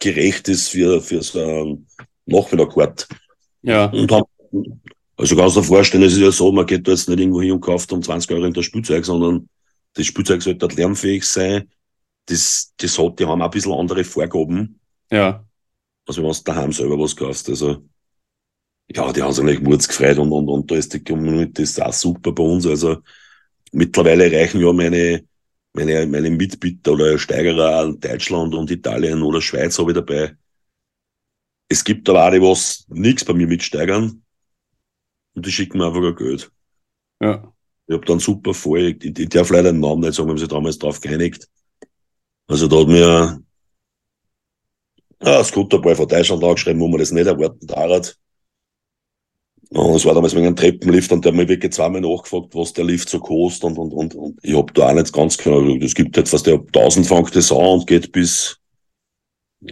gerecht ist für, für so einen Nachmittagkart. Ja. Und haben, also kannst du dir vorstellen, es ist ja so, man geht da jetzt nicht irgendwo hin und kauft um 20 Euro in das Spielzeug, sondern das Spielzeug sollte halt lärmfähig sein, das, das hat, die haben auch ein bisschen andere Vorgaben. Ja. Also wenn du daheim selber was kaufst. Also, ja, die haben sich eigentlich Murz gefreut und, und, und da ist die Community ist auch super bei uns. Also, mittlerweile reichen ja meine, meine, meine Mitbieter oder Steigerer Deutschland und Italien oder Schweiz habe ich dabei. Es gibt aber auch die, was nichts bei mir mitsteigern und die schicken mir einfach ein Geld. Ja. Ich habe dann super voll, ich, ich darf leider den Namen nicht sagen, wir haben sich damals drauf geeinigt. Also da hat mir ja, Scooterball von Deutschland angeschrieben, wo man das nicht erwarten darf. Und es war damals wegen einem Treppenlift und der hat mir wirklich zweimal nachgefragt, was der Lift so kostet und, und, und, und ich hab da auch nicht ganz genau, es gibt etwas, der 1000 fängt das an und geht bis,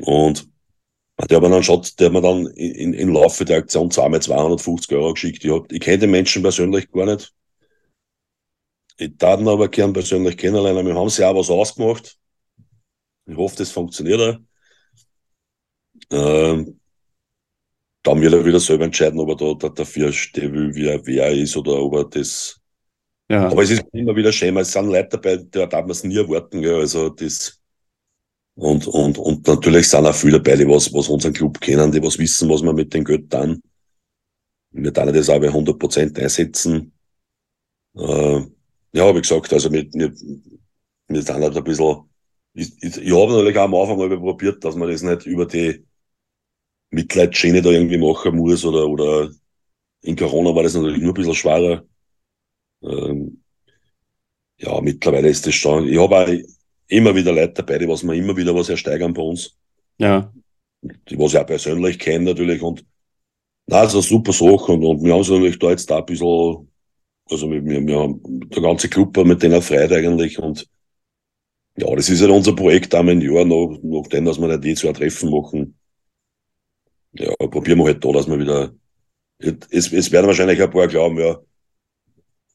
und der hat mir dann schaut, der hat mir dann in, in Laufe der Aktion zweimal 250 Euro geschickt. Ich, hab, ich kenne den Menschen persönlich gar nicht. Ich darf ihn aber gern persönlich kennenlernen. Wir haben sich auch was ausgemacht. Ich hoffe, das funktioniert auch. Ähm, dann wird er wieder selber entscheiden, ob er da, da dafür will, wie er, wer er ist oder ob er das. Ja. Aber es ist immer wieder schön, es sind Leute dabei, da darf man es nie erwarten. Gell? Also das, und, und, und natürlich sind auch viele dabei, die was, was unseren Club kennen, die was wissen, was wir mit dem Geld tun. Wir tun das auch bei 100 Prozent einsetzen. Äh, ja, wie gesagt, also mit, mit, wir sind halt ein bisschen, ich, ich, ich habe natürlich auch am Anfang mal probiert, dass man das nicht über die Mitleidsschiene da irgendwie machen muss oder, oder in Corona war das natürlich nur ein bisschen schwerer. Ähm, ja, mittlerweile ist das schon, ich habe immer wieder Leute dabei, die was mir immer wieder was ersteigern bei uns. Ja. Die was ich auch persönlich kenne natürlich und na, das ist eine super Sache und, und wir haben es natürlich da jetzt da ein bisschen, also wir, wir, wir haben der ganze Club mit denen freut eigentlich und ja, das ist ja unser Projekt einmal ein Jahr, noch, nachdem, dass wir nicht jedes Jahr Treffen machen. Ja, probieren wir halt da, dass wir wieder, es, es werden wahrscheinlich ein paar glauben, ja,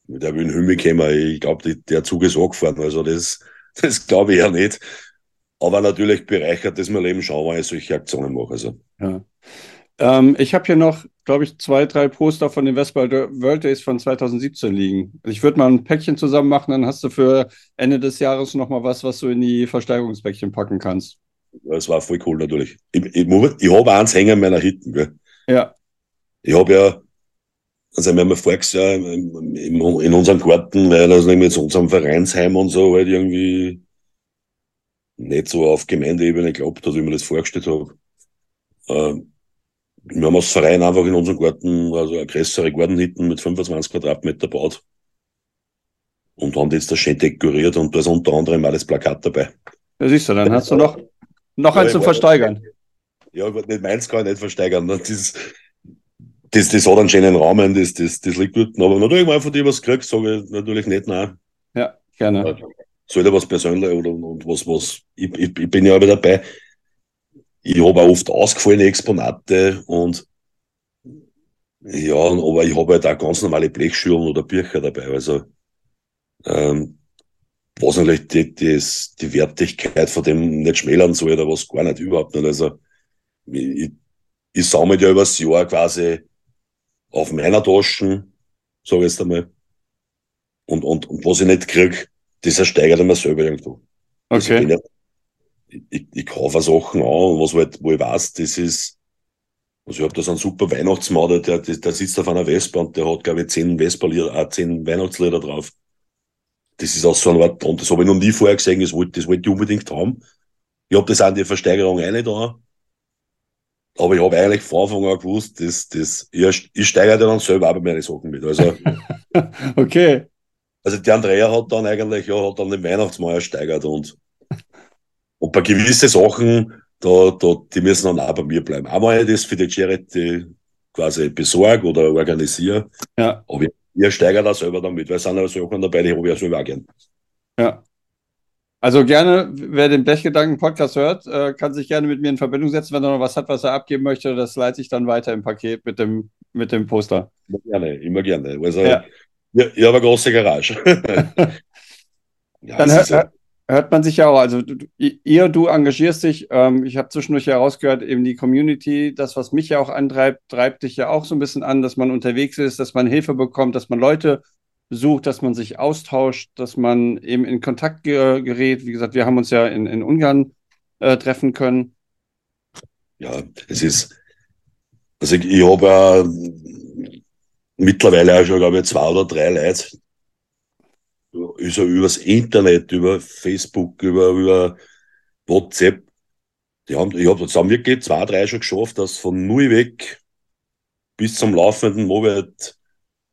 der will in Hümme kommen, ich glaube, der Zug ist angefahren, also das, das glaube ich ja nicht. Aber natürlich bereichert das mein Leben schon, wenn ich solche Aktionen mache. Also. Ja. Ähm, ich habe hier noch, glaube ich, zwei, drei Poster von den Vespa World Days von 2017 liegen. Also ich würde mal ein Päckchen zusammen machen, dann hast du für Ende des Jahres noch mal was, was du in die Versteigerungspäckchen packen kannst. Das war voll cool natürlich. Ich, ich, ich habe eins hängen in meiner Hitten. Gell? Ja. Ich habe ja, also wir haben ja voriges Jahr in, unserem Garten, weil also mit unserem Vereinsheim und so halt irgendwie nicht so auf Gemeindeebene geglaubt hat, wie ich mir das vorgestellt habe. Ähm, wir haben als Verein einfach in unserem Garten also eine größere Gartenhitten mit 25 Quadratmeter gebaut. Und haben jetzt das schön dekoriert und da ist unter anderem auch das Plakat dabei. Ja, siehst du, dann hast du noch, noch ja, eins zum Versteigern. Ja, nicht meins kann ich nicht versteigern. Das, das, das hat einen schönen Rahmen, das, das, das liegt dort. Aber natürlich, wenn von dir was kriegst, sage ich natürlich nicht nein. Ja, gerne. Soll ja was Persönliches oder und was, was. Ich, ich, ich bin ja aber dabei ich habe auch oft ausgefallene Exponate und ja, aber ich habe halt auch ganz normale Blechschüren oder Bücher dabei. Also ähm, was natürlich die, die, die Wertigkeit von dem nicht schmälern soll oder was gar nicht, überhaupt nicht. Also ich, ich sammle ja über das Jahr quasi auf meiner Taschen, sage ich jetzt einmal. Und, und, und was ich nicht krieg, das ersteigert ich mir selber irgendwo. Okay. Also ich, ich kaufe Sachen an, was halt, wo ich weiß, das ist, also ich habe da so einen super Weihnachtsmann, der, der, der sitzt auf einer Vespa und der hat, glaube ich, zehn Vespa-Lieder, äh, zehn Weihnachtslieder drauf. Das ist auch so ein Art, und das habe ich noch nie vorher gesehen, das wollte, das wollte ich unbedingt haben. Ich habe das in die Versteigerung eine da. Aber ich habe eigentlich von Anfang an gewusst, dass, dass ich, ich steigere dann selber auch bei meinen Sachen mit. Also, okay. Also der Andrea hat dann eigentlich, ja, hat dann den Weihnachtsmann ersteigert und und bei gewissen Sachen, da, da, die müssen dann auch bei mir bleiben. Einmal ich das für die Charity quasi besorge oder organisiere. Ja. Aber ihr steigert da selber damit, weil es sind ja Sachen dabei, die habe ich ja selber auch gern. Ja. Also gerne, wer den Blechgedanken-Podcast hört, äh, kann sich gerne mit mir in Verbindung setzen, wenn er noch was hat, was er abgeben möchte. Das leite ich dann weiter im Paket mit dem, mit dem Poster. Immer gerne, immer gerne. Also, ja. ich, ich habe eine große Garage. ja, dann hör, hört man sich ja auch. Also du, ihr, du engagierst dich. Ähm, ich habe zwischendurch herausgehört, eben die Community, das, was mich ja auch antreibt, treibt dich ja auch so ein bisschen an, dass man unterwegs ist, dass man Hilfe bekommt, dass man Leute sucht, dass man sich austauscht, dass man eben in Kontakt ge gerät. Wie gesagt, wir haben uns ja in, in Ungarn äh, treffen können. Ja, es ist, also ich, ich habe äh, mittlerweile auch schon, glaube ich, zwei oder drei Leute, ja übers Internet, über Facebook, über, über WhatsApp. Die haben, ich habe jetzt haben wirklich zwei, drei schon geschafft, dass von null weg bis zum laufenden Mobile,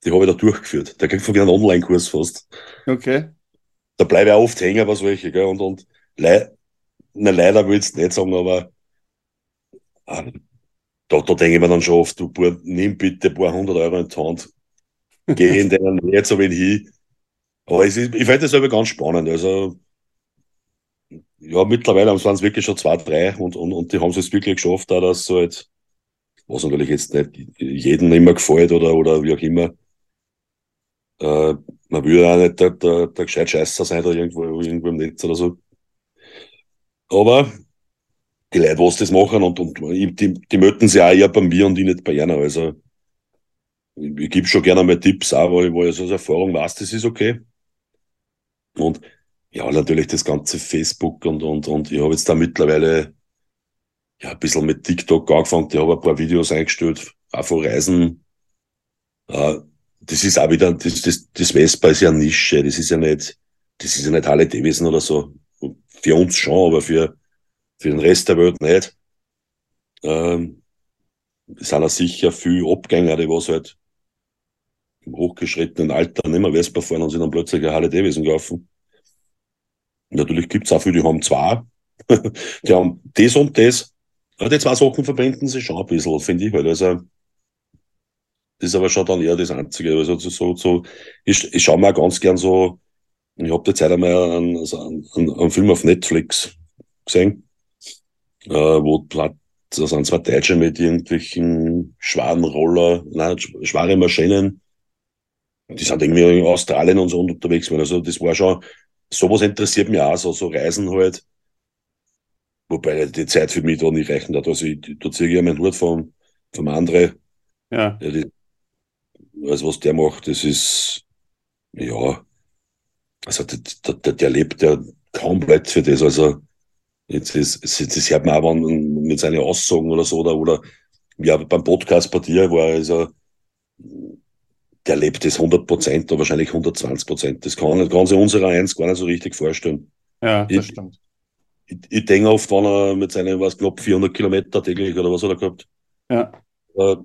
die habe ich da durchgeführt. Da kriegt von mir einen Online-Kurs fast. Okay. Da bleibe ich auch oft hängen bei solche, gell, und, und le na, leider will ich nicht sagen, aber äh, da, da denke ich mir dann schon oft, du, nimm bitte ein paar hundert Euro in die Hand, geh in deinen Nähe so wenig hin, aber es ist, ich finde das aber ganz spannend. Also, ja, mittlerweile waren es wirklich schon zwei, drei und, und, und die haben es jetzt wirklich geschafft, auch, dass so halt, was natürlich jetzt nicht jedem immer gefällt oder, oder wie auch immer. Äh, man will ja auch nicht der, der, der gescheit Scheißer sein oder irgendwo, irgendwo im Netz oder so. Aber die Leute, was das machen und, und die, die möchten sich auch eher bei mir und ich nicht bei einer. Also ich, ich gebe schon gerne mal Tipps, auch, weil, weil ich aus Erfahrung weiß, das ist okay. Und ja, natürlich das ganze Facebook und, und, und ich habe jetzt da mittlerweile ja, ein bisschen mit TikTok angefangen. Ich habe ein paar Videos eingestellt, auch von Reisen. Äh, das ist auch wieder, das, das, das Vespa ist ja eine Nische, das ist ja nicht, das ist ja nicht Halle Davidson oder so. Für uns schon, aber für, für den Rest der Welt nicht. Ähm, es sind auch sicher viele Abgänger, die was halt im hochgeschrittenen Alter nicht mehr Vespa fahren und sind dann plötzlich eine Halle Davidson gelaufen. Natürlich gibt's auch viele, die haben zwei. die haben das und das. Aber die zwei Sachen verbinden sich schon ein bisschen, finde ich halt. Also, das ist aber schon dann eher das Einzige. Also, so, so, ich, ich schaue mir ganz gern so, ich habe die Zeit einmal einen, einen, einen Film auf Netflix gesehen, äh, wo da sind zwei Deutsche mit irgendwelchen schweren Roller, nein, schwere Maschinen. Die sind irgendwie in Australien und so unterwegs. Also das war schon, sowas interessiert mich auch, so, so Reisen halt. Wobei die Zeit für mich da nicht reichen hat. Also ich, da ziehe ich ja meinen Hut vom, vom André. Ja. ja die, also was der macht, das ist, ja, also der, der, der lebt ja komplett für das. Also jetzt ist, das hört man auch mit seinen Aussagen oder so, oder, oder ja, beim Podcast bei dir war also, der lebt das 100 Prozent oder wahrscheinlich 120 Prozent. Das kann, kann sich unserer eins gar nicht so richtig vorstellen. Ja, das ich, stimmt ich, ich denke oft, wenn er mit seinen, was knapp 400 Kilometer täglich oder was hat er gehabt. Ja. Äh,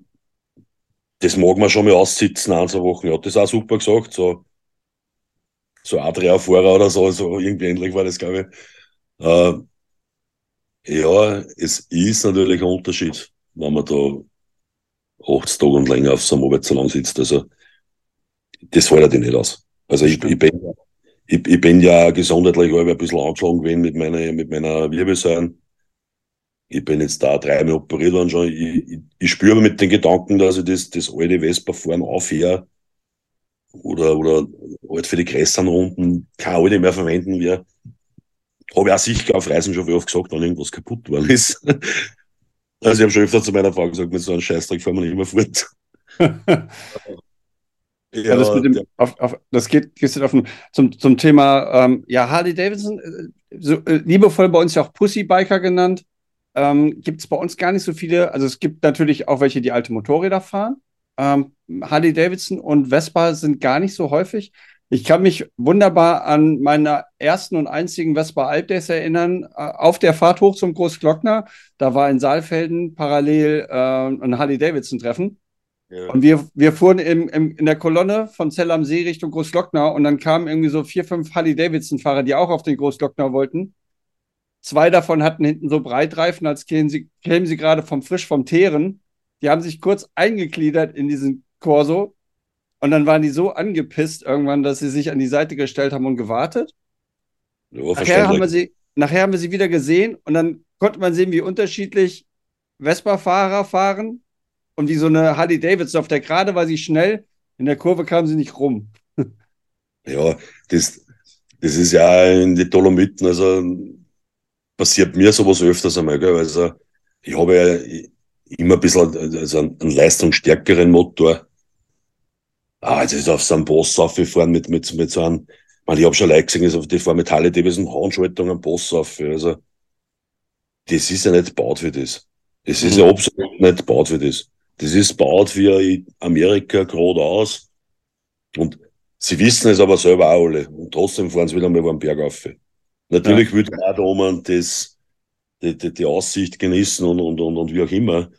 das mag man schon mal aussitzen, ein, zwei Wochen. Er hat das auch super gesagt, so, so Adria-Fahrer oder so, so irgendwie ähnlich war das, glaube ich. Äh, ja, es ist natürlich ein Unterschied, wenn man da 80 Tage und länger auf so einem Arbeitssalon sitzt. Also, das fällt dir nicht aus. Also, ich, ich, bin, ich, ich bin ja gesundheitlich ein bisschen angeschlagen gewesen mit meiner, mit meiner Wirbelsäule. Ich bin jetzt da dreimal operiert worden schon. Ich, ich, ich spüre mit den Gedanken, dass ich das, das alte Vespa-Fahren aufhöre oder, oder halt für die größeren Runden keine alte mehr verwenden werde. Habe ich auch sicher auf Reisen schon oft gesagt, wenn irgendwas kaputt worden ist. Also ich habe schon öfter zu meiner Frau gesagt, mit so einem Scheißdreck fahren wir nicht immer fort. Ja, das, dem, auf, auf, das geht, geht auf zum, zum Thema, ähm, ja, Harley Davidson, äh, so, äh, liebevoll bei uns ja auch Pussy-Biker genannt. Ähm, gibt es bei uns gar nicht so viele. Also es gibt natürlich auch welche, die alte Motorräder fahren. Ähm, Harley Davidson und Vespa sind gar nicht so häufig. Ich kann mich wunderbar an meine ersten und einzigen Vespa Alpdays erinnern, äh, auf der Fahrt hoch zum Großglockner. Da war in Saalfelden parallel äh, ein Harley Davidson Treffen. Und wir, wir fuhren im, im, in der Kolonne von Zell am See Richtung Großglockner und dann kamen irgendwie so vier, fünf Harley-Davidson-Fahrer, die auch auf den Großglockner wollten. Zwei davon hatten hinten so Breitreifen, als kämen sie, kämen sie gerade vom Frisch vom Teeren. Die haben sich kurz eingegliedert in diesen Corso und dann waren die so angepisst irgendwann, dass sie sich an die Seite gestellt haben und gewartet. Ja, nachher, haben wir sie, nachher haben wir sie wieder gesehen und dann konnte man sehen, wie unterschiedlich Vespa-Fahrer fahren und wie so eine Harley Davidson auf der Gerade war sie schnell, in der Kurve kam sie nicht rum. ja, das, das ist ja in die Dolomiten, also passiert mir sowas öfters einmal, gell? Also ich habe ja immer ein bisschen also einen, einen leistungsstärkeren Motor. Ah, jetzt ist auf so einem Boss aufgefahren mit, mit, mit so einem, ich, ich habe schon Leute gesehen, also die fahren mit Harley Davidson Handschaltung am Boss auf. Also das ist ja nicht gebaut für das. Das ist ja mhm. absolut nicht gebaut für das. Das ist baut für Amerika geradeaus. Und sie wissen es aber selber auch alle. Und trotzdem fahren sie wieder mal über den Berg auf. Natürlich ja. man auch da oben das, die, die, die Aussicht genießen und, und, und, und wie auch immer.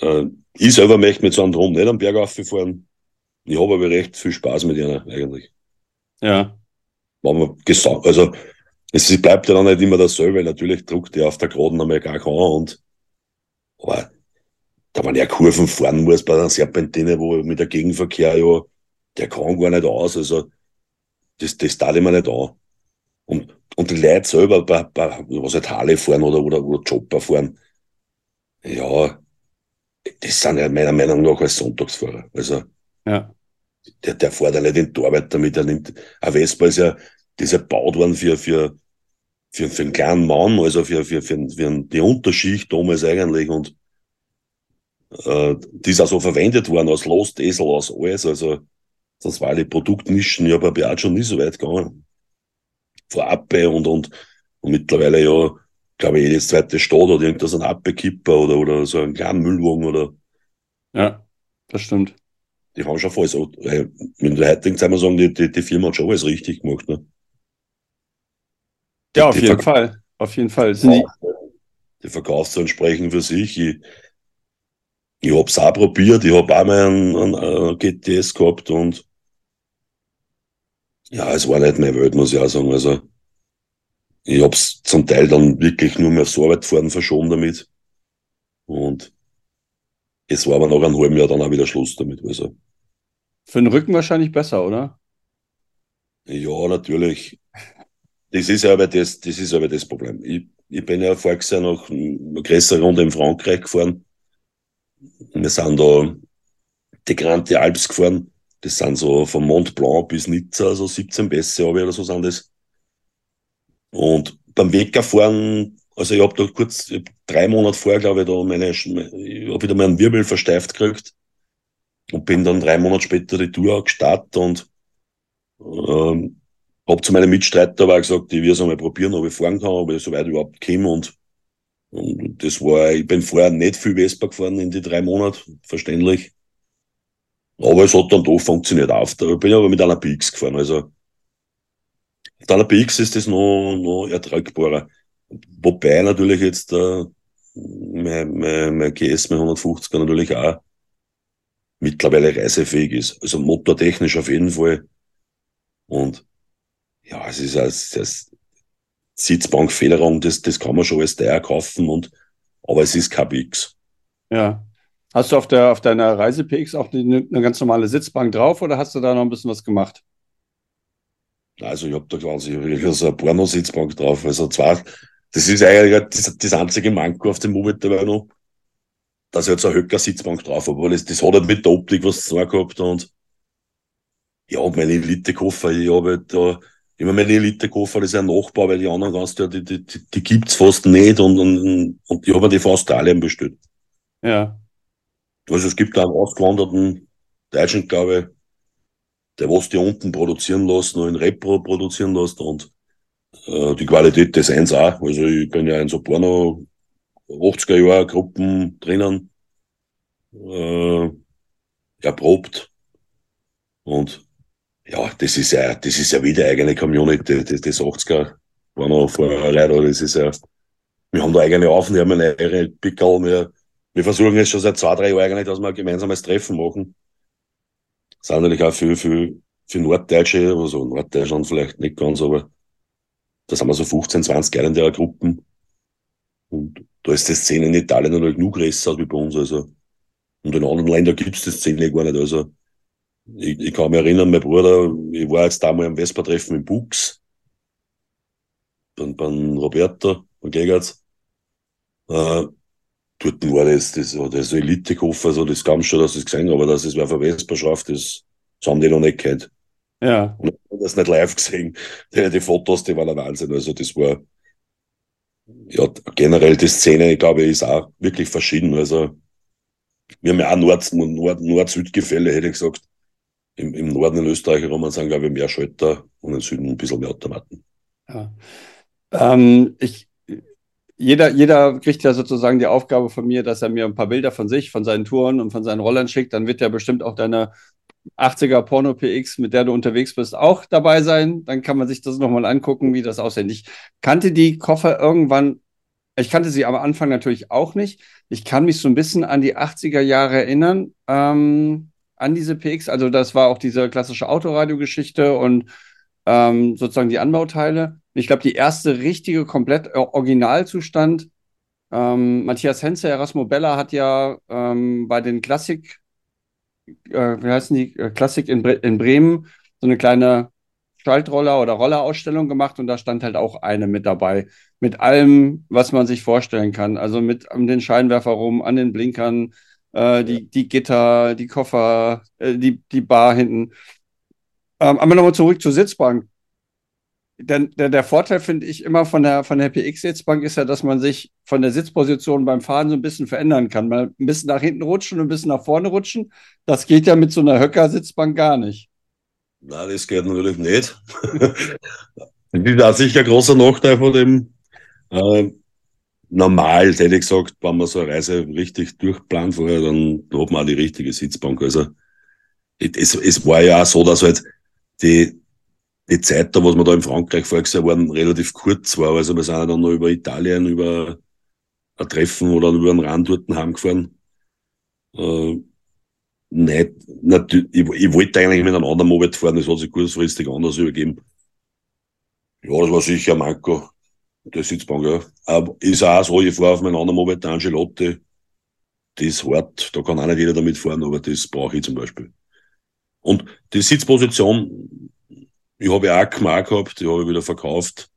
Äh, ich selber möchte mit so einem Drum nicht am Berg auffahren. Ich habe aber recht viel Spaß mit ihnen eigentlich. Ja. Wenn man gesagt, also es bleibt ja dann nicht immer dasselbe. Natürlich druckt der auf der Geraden einmal gar keinen und aber da man ja Kurven fahren muss bei einer Serpentine, wo mit der Gegenverkehr ja, der kann gar nicht aus. Also, das, das tat immer nicht an. Und, und die Leute selber, bei, bei, was halt Harley fahren oder, oder, oder Chopper fahren, ja, das sind ja meiner Meinung nach als Sonntagsfahrer. Also, ja. der, der fährt ja nicht in die Arbeit damit, er nimmt, ein Vespa ist ja, das ist ja gebaut worden für, für, für, für einen kleinen Mann, also für, für, für, für die Unterschicht damals eigentlich und äh, die ist auch so verwendet worden als Lost Esel, aus alles, also das war die Produktnischen, ja, bei auch schon nie so weit gegangen. Vorab und, und, und mittlerweile ja, glaube ich, jedes zweite Stadt oder irgendwas so ein Abbekipper oder, oder so einen kleinen Müllwagen oder. Ja, das stimmt. Die haben schon alles, in der heutigen Zeit mal sagen, die, die, die Firma hat schon alles richtig gemacht, ne? Ja, auf jeden Fall. Auf jeden Fall. Sind die, die Verkaufszahlen sprechen für sich. Ich, ich habe es auch probiert. Ich habe auch mal einen, einen, einen, GTS gehabt und ja, es war nicht meine Welt, muss ich auch sagen. Also, ich habe es zum Teil dann wirklich nur mehr aufs Arbeitfahren verschoben damit. Und es war aber nach einem halben Jahr dann auch wieder Schluss damit. Also. Für den Rücken wahrscheinlich besser, oder? Ja, natürlich. Das ist aber das, das ist aber das Problem. Ich, ich bin ja voriges Jahr noch eine größere Runde in Frankreich gefahren. Wir sind da die Grande Alps gefahren. Das sind so von Mont Blanc bis Nizza, so 17 Pässe oder so sind das. Und beim Wegfahren, also ich habe da kurz, drei Monate vorher, glaube ich, da meine, ich habe wieder meinen Wirbel versteift gekriegt und bin dann drei Monate später die Tour gestartet und ähm, habe zu meinem Mitstreiter aber gesagt, ich will es einmal probieren, ob ich fahren kann, ob ich so weit überhaupt komme. Und, und das war, ich bin vorher nicht viel Vespa gefahren in die drei Monate, verständlich. Aber es hat dann doch funktioniert auf. Da bin ich aber mit einer BX gefahren. Also mit einer BX ist das noch, noch ertragbarer. Wobei natürlich jetzt äh, mein, mein, mein GS, mein 150er natürlich auch mittlerweile reisefähig ist. Also motortechnisch auf jeden Fall. Und ja, es ist als das Sitzbankfederung, das, das kann man schon als teuer kaufen und, aber es ist kein PX. Ja. Hast du auf, der, auf deiner Reise PX auch eine, eine ganz normale Sitzbank drauf oder hast du da noch ein bisschen was gemacht? Also ich habe da quasi so eine Porno-Sitzbank drauf. Also zwar, das ist eigentlich das, das einzige Manko auf dem dabei noch, dass ich jetzt eine Höcker-Sitzbank drauf habe, weil das, das hat halt mit der Optik was zu tun gehabt und ja, meine Elite-Koffer, ich habe halt da immer meine Elite-Koffer, das ist ein Nachbau, weil die anderen ganz, die, die, die, die gibt's fast nicht und, und, und die haben die von Australien bestellt. Ja. Also es gibt da einen ausgewanderten Deutschen, glaube ich, der was die unten produzieren lässt, noch in Repro produzieren lässt und äh, die Qualität des Eins auch. Also ich bin ja in so Porno 80er Jahre Gruppen drinnen, äh, erprobt und ja, das ist ja, das ist ja wieder eigene Community, das, das 80er war noch vorher, das ist ja, wir haben da eigene Aufnahmen, eigene Pickel, wir, wir versuchen jetzt schon seit zwei, drei Jahren eigentlich, dass wir ein gemeinsames Treffen machen. Das sind natürlich auch für, für, für Norddeutsche, also Norddeutschland vielleicht nicht ganz, aber da sind wir so 15, 20 Leute in der Gruppen. Und da ist die Szene in Italien noch genug größer wie bei uns, also. Und in anderen Ländern gibt es die Szene gar nicht, also ich, ich kann mich erinnern, mein Bruder, ich war jetzt da mal am Vespa-Treffen in Bux, beim, beim Roberto, beim Gegertz. Äh, dort war das, das, das Elite-Koffer, also das kam schon, dass ich es gesehen aber dass es wer von Vespa schafft, das, das haben die noch nicht gehört. Ja. Und ich habe das nicht live gesehen. Die, die Fotos, die waren ein Wahnsinn. Also das war, ja, generell die Szene, ich glaube, ist auch wirklich verschieden. Also, wir haben ja auch Nord-Süd-Gefälle, Nord, Nord hätte ich gesagt im, im Norden in Österreich herum sind, glaube ich, mehr Schalter und im Süden ein bisschen mehr Automaten. Ja. Ähm, ich, jeder, jeder kriegt ja sozusagen die Aufgabe von mir, dass er mir ein paar Bilder von sich, von seinen Touren und von seinen Rollern schickt. Dann wird ja bestimmt auch deine 80er Porno PX, mit der du unterwegs bist, auch dabei sein. Dann kann man sich das nochmal angucken, wie das aussieht. Ich kannte die Koffer irgendwann, ich kannte sie am Anfang natürlich auch nicht. Ich kann mich so ein bisschen an die 80er Jahre erinnern. Ähm, an diese PX. Also das war auch diese klassische Autoradio-Geschichte und ähm, sozusagen die Anbauteile. Ich glaube, die erste richtige, komplett Originalzustand. Ähm, Matthias Henze, Erasmo Bella hat ja ähm, bei den Klassik, äh, wie heißen die, äh, Klassik in, Bre in Bremen so eine kleine Schaltroller- oder Rollerausstellung gemacht und da stand halt auch eine mit dabei. Mit allem, was man sich vorstellen kann. Also mit um den Scheinwerfer rum, an den Blinkern, äh, die, die Gitter, die Koffer, äh, die, die Bar hinten. Ähm, aber nochmal zurück zur Sitzbank. Der, der, der Vorteil, finde ich, immer von der, von der PX-Sitzbank ist ja, dass man sich von der Sitzposition beim Fahren so ein bisschen verändern kann. Mal ein bisschen nach hinten rutschen und ein bisschen nach vorne rutschen. Das geht ja mit so einer Höcker-Sitzbank gar nicht. Nein, das geht natürlich nicht. das ist ein großer Nachteil von dem. Äh, normal, hätte ich gesagt, wenn man so eine Reise richtig durchplant vorher, dann hat man auch die richtige Sitzbank. Also es, es war ja auch so, dass halt die, die Zeit da, was wir da in Frankreich vorher gesehen waren, relativ kurz war. Also wir sind ja dann noch über Italien, über ein Treffen oder über einen Rand dort heimgefahren. Äh, nicht, natürlich, ich, ich wollte eigentlich mit einem anderen Moped fahren, das hat sich kurzfristig anders übergeben. Ja, das war sicher Manko, der Sitzbank, ja. Aber ist auch so, ich fahre auf meinen anderen Moped, der Angelotti, das ist hart, da kann auch nicht jeder damit fahren, aber das brauche ich zum Beispiel. Und die Sitzposition, ich habe ja auch gemacht gehabt, die habe ich wieder verkauft.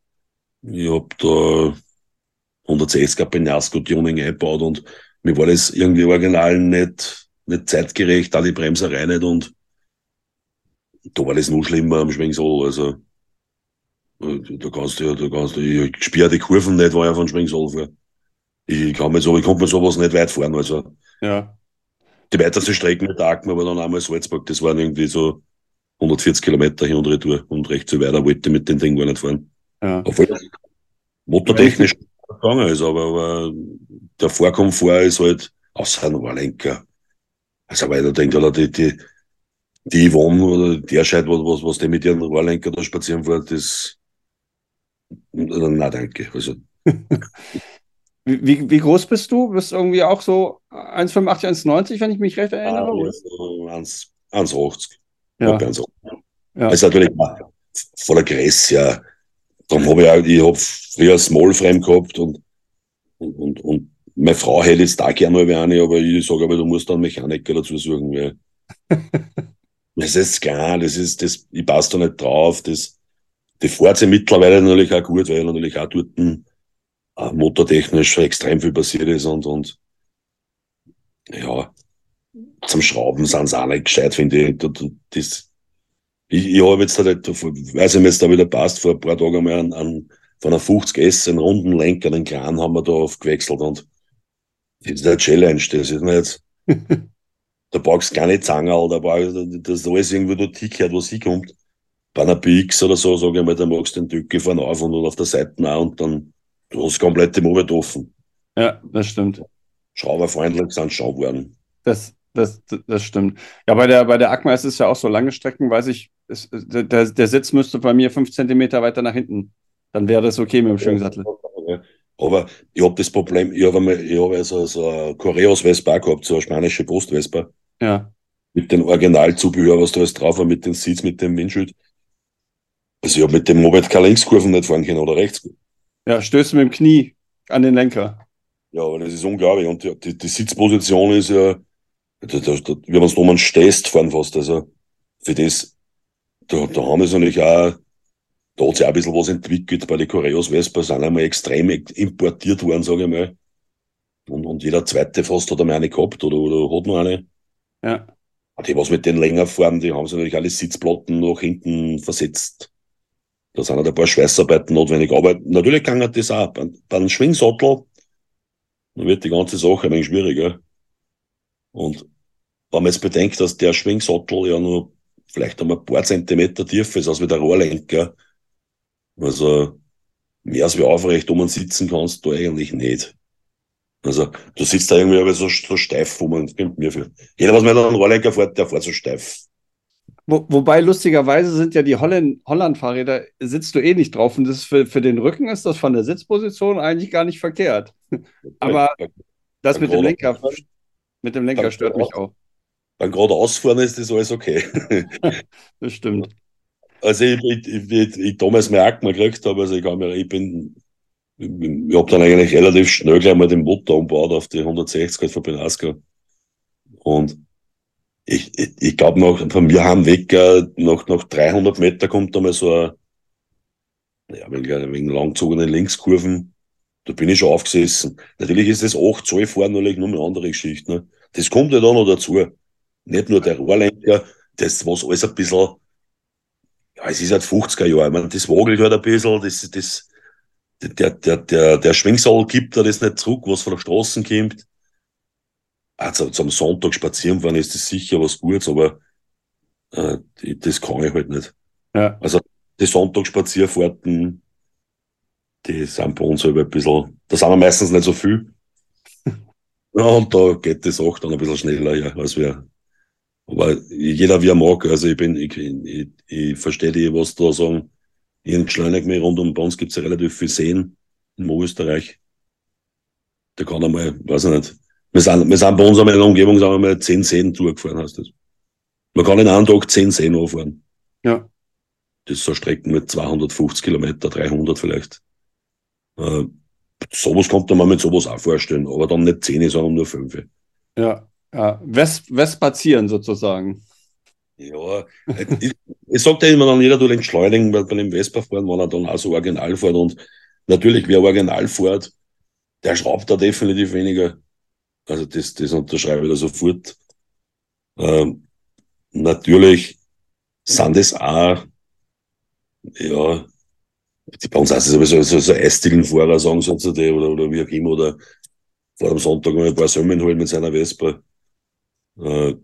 Ich habe da 160er Penasco Tuning eingebaut und mir war das irgendwie original nicht, nicht zeitgerecht, da die Bremserei nicht und da war das noch schlimmer am Schwingsol. Also da kannst du ja, da kannst du, ich spiele die Kurven nicht, war ja von Schwingsol vor. Ich kann mit so, ich konnte mit sowas nicht weit fahren. Also ja. die weiteste Strecke mit Akma war dann einmal Salzburg, das waren irgendwie so 140 Kilometer hin und retour und recht so weiter wollte mit dem Ding gar nicht fahren. Ja. Obwohl motortechnisch ja. gegangen ist, aber, aber der Vorkomfort ist halt außer ein Rohrlenker. Also weil da denkt, oder die, die, die Yvonne oder der Scheit, was, was die mit ihren Rohrlenker da spazieren fährt, das, na danke. Also. Wie, wie, groß bist du? Bist du irgendwie auch so 1,85, 1,90, wenn ich mich recht erinnere? Ah, 1,80. Ja. ja. ja. Also natürlich voller Gress, ja. Dann habe ich auch, ich habe früher Small Frame gehabt und, und, und, und meine Frau hätte jetzt da gerne mal eine, aber ich sage aber, du musst dann Mechaniker dazu suchen, weil das ist klar, das ist, das, ich passe da nicht drauf, das, die fährt sich mittlerweile natürlich auch gut, weil natürlich auch dort äh, motortechnisch extrem viel passiert ist und, und ja, zum Schrauben sind sie auch nicht gescheit, finde ich. Das, ich, ich habe jetzt halt, weiß ich, jetzt da wieder passt, vor ein paar Tagen einmal an, an, von einer 50S, einen runden Lenker, den Kran haben wir da aufgewechselt und das ist eine Challenge, das ist mir jetzt, da brauchst du nicht Zangerl, da brauchst du, das alles irgendwo da Tick hört, was hinkommt. Bei einer BX oder so, sage ich mal, da magst du den Tücke vorne auf und auf der Seite auch und dann, du hast komplett die Mobile offen. Ja, das stimmt. Schrauberfreundlich sind schon geworden. Das, das, das stimmt. Ja, bei der, bei der ACMA ist es ja auch so lange Strecken, weiß ich, ist, der, der Sitz müsste bei mir fünf Zentimeter weiter nach hinten. Dann wäre das okay mit dem schönen Sattel. Aber ich habe das Problem, ich habe hab also so ein Correos Vespa gehabt, so eine spanische Post Vespa. Ja. Mit dem Originalzubehör, was da alles drauf war, mit den Seats, mit dem Windschild. Also ich habe mit dem Moped keine Linkskurven nicht fahren können oder rechts. Ja, stößt mit dem Knie an den Lenker. Ja, aber das ist unglaublich. Und die, die Sitzposition ist ja, da, da, da, wenn man es nochmal stehst, fahren fast. Also für das, da, da haben wir es natürlich auch, da hat sich auch ein bisschen was entwickelt bei den Coreos Vespa, sind einmal extrem importiert worden, sage ich mal. Und, und jeder zweite fast hat einmal eine gehabt oder, oder hat noch eine. Ja. Die, was mit den länger fahren, die haben sich natürlich alle Sitzplatten nach hinten versetzt. Da sind halt ein paar Schweißarbeiten notwendig. Aber natürlich kann das auch. Bei, bei einem Schwingsattel, dann wird die ganze Sache ein wenig schwieriger. Und wenn man jetzt bedenkt, dass der Schwingsattel ja nur vielleicht einmal ein paar Zentimeter tief ist, als wie der Rohrlenker, also mehr als wie aufrecht um sitzen kannst du eigentlich nicht. Also du sitzt da irgendwie aber so, so steif wo man kommt mir für. Jeder, was mit einem Rohrlenker fährt, der fährt so steif. Wo, wobei lustigerweise sind ja die Holland, Holland-Fahrräder, sitzt du eh nicht drauf. Und das für, für den Rücken ist das von der Sitzposition eigentlich gar nicht verkehrt. aber das mit dem Lenker mit dem Lenker stört mich auch. Dann gerade ausfahren ist das alles okay. das stimmt. Also ich, ich, ich, ich damals mein Akten gekriegt habe, also ich, kann mir, ich bin, ich, ich habe dann eigentlich relativ schnell gleich mal den Motor umgebaut auf die 160 halt von Benasco. Und ich, ich, ich glaube noch, von mir haben weg, äh, nach, nach 300 Meter kommt da mal so ein, ja, wegen, wegen langzogenen Linkskurven, da bin ich schon aufgesessen. Natürlich ist das 8 Zoll fahren natürlich nur eine andere Geschichte. Ne? Das kommt ja dann noch dazu. Nicht nur der Rohrlenker, das was alles ein bisschen ja, es ist halt 50er Jahre. Ich meine, das wogelt halt ein bisschen, das, das, der, der, der, der Schwingsaal gibt da das nicht zurück, was von der Straße kommt. Also zum Sonntag spazieren fahren ist das sicher was Gutes, aber äh, das kann ich halt nicht. Ja. Also die Sonntagsspazierfahrten, die sind bei uns halt ein bisschen, da sind wir meistens nicht so viel. Ja, und da geht das auch dann ein bisschen schneller, ja, als wir. Aber jeder wie er mag, also ich bin, ich, ich, ich verstehe die, was da sagen. Ich entschleunige mich rund um, bei uns gibt es ja relativ viel Seen in Österreich. Da kann er mal, weiß ich nicht. Wir sind, wir sind bei uns einmal in der Umgebung, sagen wir mal, zehn Seen durchgefahren, heißt das. Man kann in einem Tag zehn Seen anfahren. Ja. Das ist so Strecken mit 250 Kilometer, 300 vielleicht. Äh, sowas kommt man mit sowas auch vorstellen, aber dann nicht 10, sondern nur 5. Ja, ja. West, Westpazieren sozusagen. Ja, ich, ich sage ja immer dann, jeder tut entschleunigen, weil bei dem Vespa-Fahren, wenn er dann auch so original fährt und natürlich, wer original fährt, der schraubt da definitiv weniger. Also das, das unterschreibe ich da sofort. Ähm, natürlich sind es auch ja, bei uns heißt es sowieso so, so Eisdielenfahrer, sagen sie zu dir, oder, oder wie auch immer, oder vor dem Sonntag mal ein paar Sömmen holen mit seiner Vespa. Äh,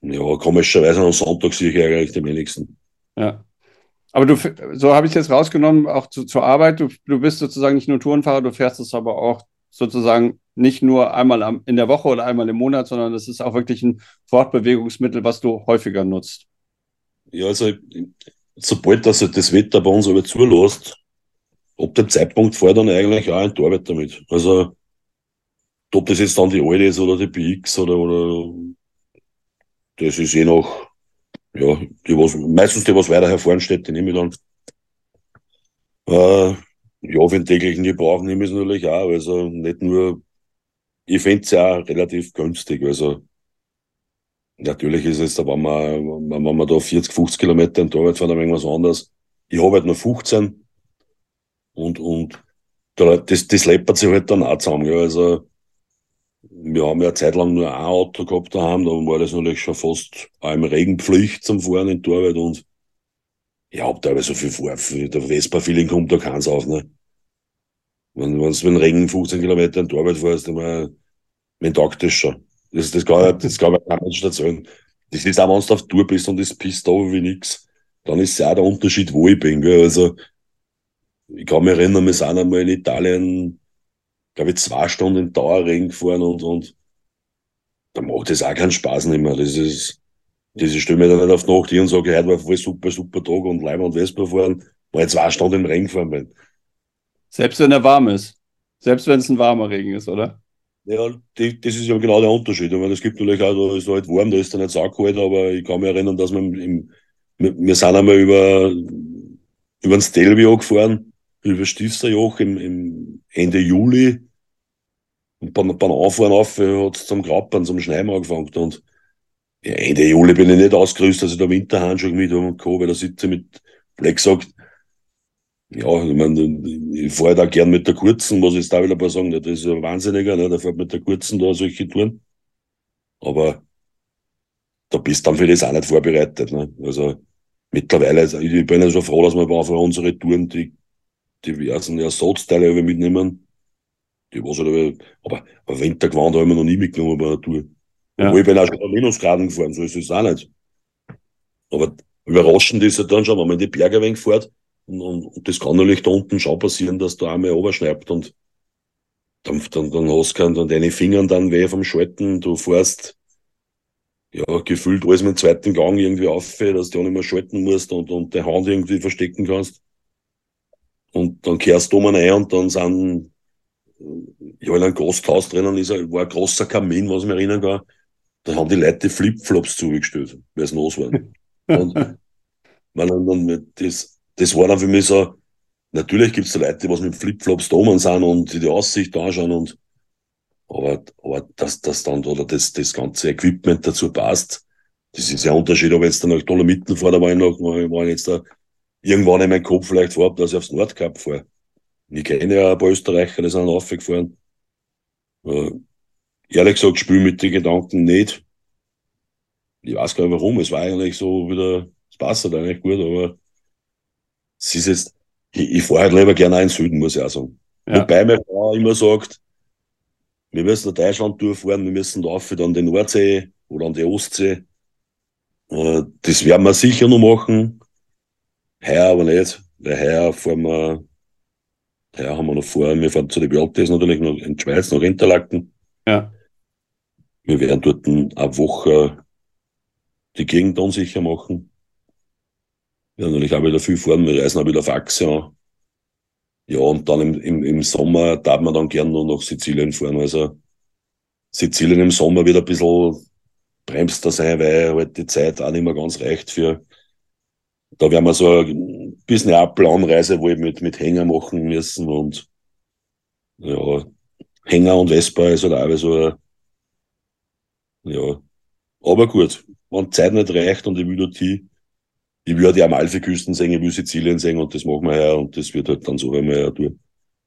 ja, komischerweise am Sonntag sehe ich eigentlich die wenigsten. Ja. Aber du, so habe ich es jetzt rausgenommen, auch zu, zur Arbeit, du, du bist sozusagen nicht nur Tourenfahrer, du fährst es aber auch sozusagen nicht nur einmal am, in der Woche oder einmal im Monat, sondern das ist auch wirklich ein Fortbewegungsmittel, was du häufiger nutzt. Ja, also sobald das, das Wetter bei uns aber zulässt, ab dem Zeitpunkt ich dann eigentlich auch ein Torwart damit. Also, ob das jetzt dann die alte ist oder die BX oder, oder das ist eh noch, ja, die was, meistens die, was weiter hervorn steht, die nehme ich dann. Äh, ja, für den täglichen Gebrauch nehme ich es natürlich auch. Also nicht nur, ich finde es ja relativ günstig. Also Natürlich ist es, wenn man, wenn man da 40, 50 Kilometer in Torwart fahren, dann irgendwas anderes. Ich habe halt nur 15 und, und das, das läppert sich halt dann auch zusammen. Ja. Also, wir haben ja eine Zeit lang nur ein Auto gehabt daheim, da war das natürlich schon fast im Regenpflicht zum Fahren in Torwart und ich hab da aber so viel vor, der Vespa-Feeling kommt da keins auf, ne. Wenn, wenn's mit Regen 15 Kilometer in Torwart fährst, dann mal, mein taugt das schon. Das, das, kann, das kann man kein Mensch erzählen. Das ist auch, wenn du auf Tour bist und es pisst da wie nix, dann ist ja auch der Unterschied, wo ich bin. Gell? Also, ich kann mich erinnern, wir sind einmal in Italien, glaube ich, zwei Stunden in Dauerregen gefahren und, und da macht das auch keinen Spaß nicht mehr. Das ist, das ich stelle mir dann nicht auf die Nacht hin und sage, heute war voll super, super Tag und Leim und Vespa fahren, weil ich zwei Stunden im Regen gefahren bin. Selbst wenn er warm ist. Selbst wenn es ein warmer Regen ist, oder? Ja, die, das ist ja genau der Unterschied. Ich meine, es gibt natürlich auch, da ist halt warm, da ist dann nicht saukalt, aber ich kann mich erinnern, dass wir im, wir sind einmal über, über den Stelvio gefahren, über Stifterjoch im, im Ende Juli. Und beim, beim Anfahren auf hat es zum Grappern, zum Schneiden angefangen. Und ja, Ende Juli bin ich nicht ausgerüstet, dass ich da Winterhandschuhe mit habe und Co., weil da sitze ich mit Black sagt, ja, ich meine, ich fahre da gern mit der kurzen, muss ich da wieder mal sagen, das ist ein Wahnsinniger, ne? der fährt mit der kurzen da solche Touren. Aber da bist du dann für das auch nicht vorbereitet. Ne? Also mittlerweile, also ich bin ja schon froh, dass wir für unsere Touren die diversen Ersatzteile mitnehmen. Die was halt, aber, aber Wintergewand habe ich noch nie mitgenommen bei einer Tour. Ja. Obwohl ich bin auch schon Minusgraden gefahren, so ist es auch nicht. Aber überraschend ist es dann schon, wenn man in die Berge ein wenig fährt, und, und, und das kann natürlich da unten schon passieren, dass da einmal oberschneibt und dann, dann, dann hast du dann deine Fingern dann weh vom Schalten, du fährst ja, gefühlt alles mit dem zweiten Gang irgendwie auf, dass du auch nicht mehr schalten musst und, und die Hand irgendwie verstecken kannst. Und dann kehrst du um ein und dann sind, ja, in einem Gasthaus drinnen ist, war ein großer Kamin, was ich mir erinnern kann. Da haben die Leute Flipflops zugestellt, weil es los war. Und, wenn dann, das, das war dann für mich so, natürlich gibt es Leute, die was mit Flipflops da oben sind und die die Aussicht anschauen und aber, aber dass das dann oder das, das ganze Equipment dazu passt, das ist ja ein Unterschied, ob jetzt dann nach Dolomiten fahre, da war ich noch, war ich jetzt da irgendwann in meinem Kopf vielleicht vor, dass ich aufs Nordkap fahre. Ich kenne ja ein paar Österreicher, die sind aufgefahren. Äh, ehrlich gesagt, spiele mit den Gedanken nicht. Ich weiß gar nicht warum. Es war eigentlich so wieder passt halt eigentlich gut, aber es ist jetzt, ich, ich fahre halt lieber gerne auch in den Süden, muss ich auch sagen. Ja. Wobei meine Frau immer sagt, wir müssen nach Deutschland durchfahren, wir müssen da auf dann die Nordsee oder an die Ostsee. Äh, das werden wir sicher noch machen. Heuer aber nicht, weil heuer fahren wir, heuer haben wir noch vor, wir fahren zu den Beatles natürlich noch in die Schweiz, nach Interlaken. Ja. Wir werden dort eine Woche die Gegend unsicher machen. Wir werden natürlich auch wieder viel fahren, wir reisen auch wieder auf Achse an. Ja, und dann im, im, im Sommer darf man dann gern nur nach Sizilien fahren. Also Sizilien im Sommer wird ein bisschen bremster sein, weil halt die Zeit auch nicht mehr ganz reicht für. Da werden wir so ein bisschen eine Planreise wohl mit, mit Hänger machen müssen und ja, Hänger und Vespa ist halt auch so, ja, aber gut, wenn die Zeit nicht reicht und ich will hin, ich würde die Amalfiküsten sehen, ich will Sizilien sehen und das machen wir ja und das wird halt dann so einmal ja durch.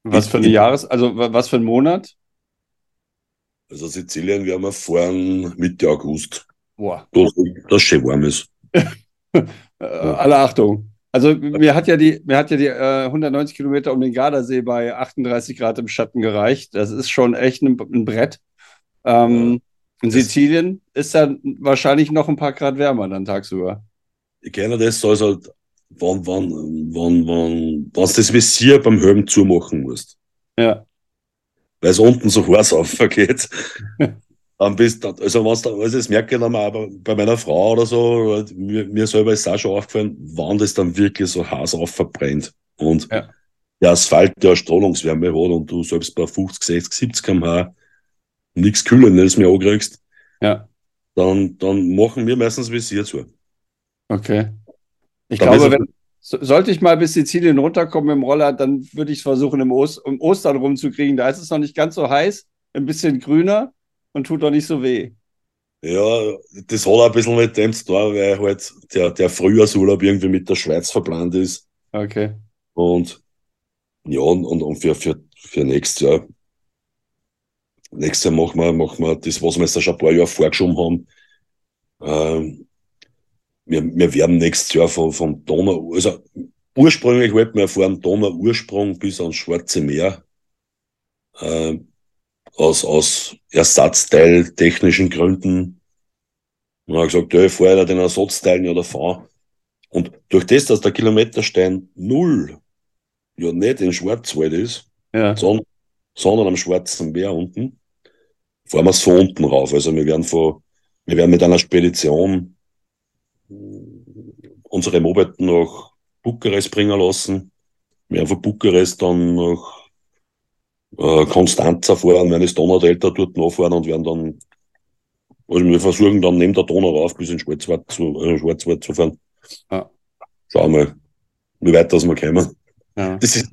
Was für eine Jahres-, also was für ein Monat? Also Sizilien werden wir fahren Mitte August. Boah. Das, das schön warm ist. äh, alle Achtung. Also mir hat ja die, mir hat ja die äh, 190 Kilometer um den Gardasee bei 38 Grad im Schatten gereicht. Das ist schon echt ein, ein Brett. Ähm. In Sizilien ist dann wahrscheinlich noch ein paar Grad wärmer dann tagsüber ich kenne das, so ist halt, wann, wann, wann, wann, wann du das Visier beim Helm zumachen musst. Ja. Weil es unten so heiß aufgeht. dann bist du, also was da, also das merke ich dann mal bei meiner Frau oder so, mir, mir selber ist es auch schon aufgefallen, wann das dann wirklich so heiß aufverbrennt. Und ja. der Asphalt, der Strahlungswärme hat und du selbst bei 50, 60, 70 km/h nichts Kühlendes mehr ankriegst, ja. dann, dann machen wir meistens Visier zu. Okay. Ich dann glaube, wenn, sollte ich mal bis Sizilien runterkommen im Roller, dann würde ich es versuchen, im, Ost, im Ostern rumzukriegen. Da ist es noch nicht ganz so heiß, ein bisschen grüner und tut doch nicht so weh. Ja, das hat auch ein bisschen mit dem zu tun, weil halt der, der Frühjahrsurlaub irgendwie mit der Schweiz verplant ist. Okay. Und ja, und, und für, für, für nächstes Jahr. Nächstes Jahr machen wir, machen wir das, was wir jetzt schon ein paar Jahre vorgeschoben haben. Ähm, wir, wir werden nächstes Jahr von, von Donau, also ursprünglich wollten wir fahren Donau-Ursprung bis ans Schwarze Meer. Äh, aus, aus Ersatzteil technischen Gründen. Und habe gesagt, ja, ich fahre ja den Ersatzteil nicht oder fahre. Und durch das, dass der Kilometerstein null ja nicht in Schwarzwald ist, ja. sondern, sondern am Schwarzen Meer unten, fahren wir es von unten rauf. Also wir werden von, wir werden mit einer Spedition unsere Moped nach Bukarest bringen lassen. Wir haben von Bukarest dann nach äh, Konstanza fahren, werden das Donaudelta dort nachfahren und werden dann, also wir versuchen dann neben der Donau rauf bis in Schwarzwald zu, äh, Schwarzwald zu fahren. Ja. Schauen wir, wie weit das wir kommen. Ja. Das ist,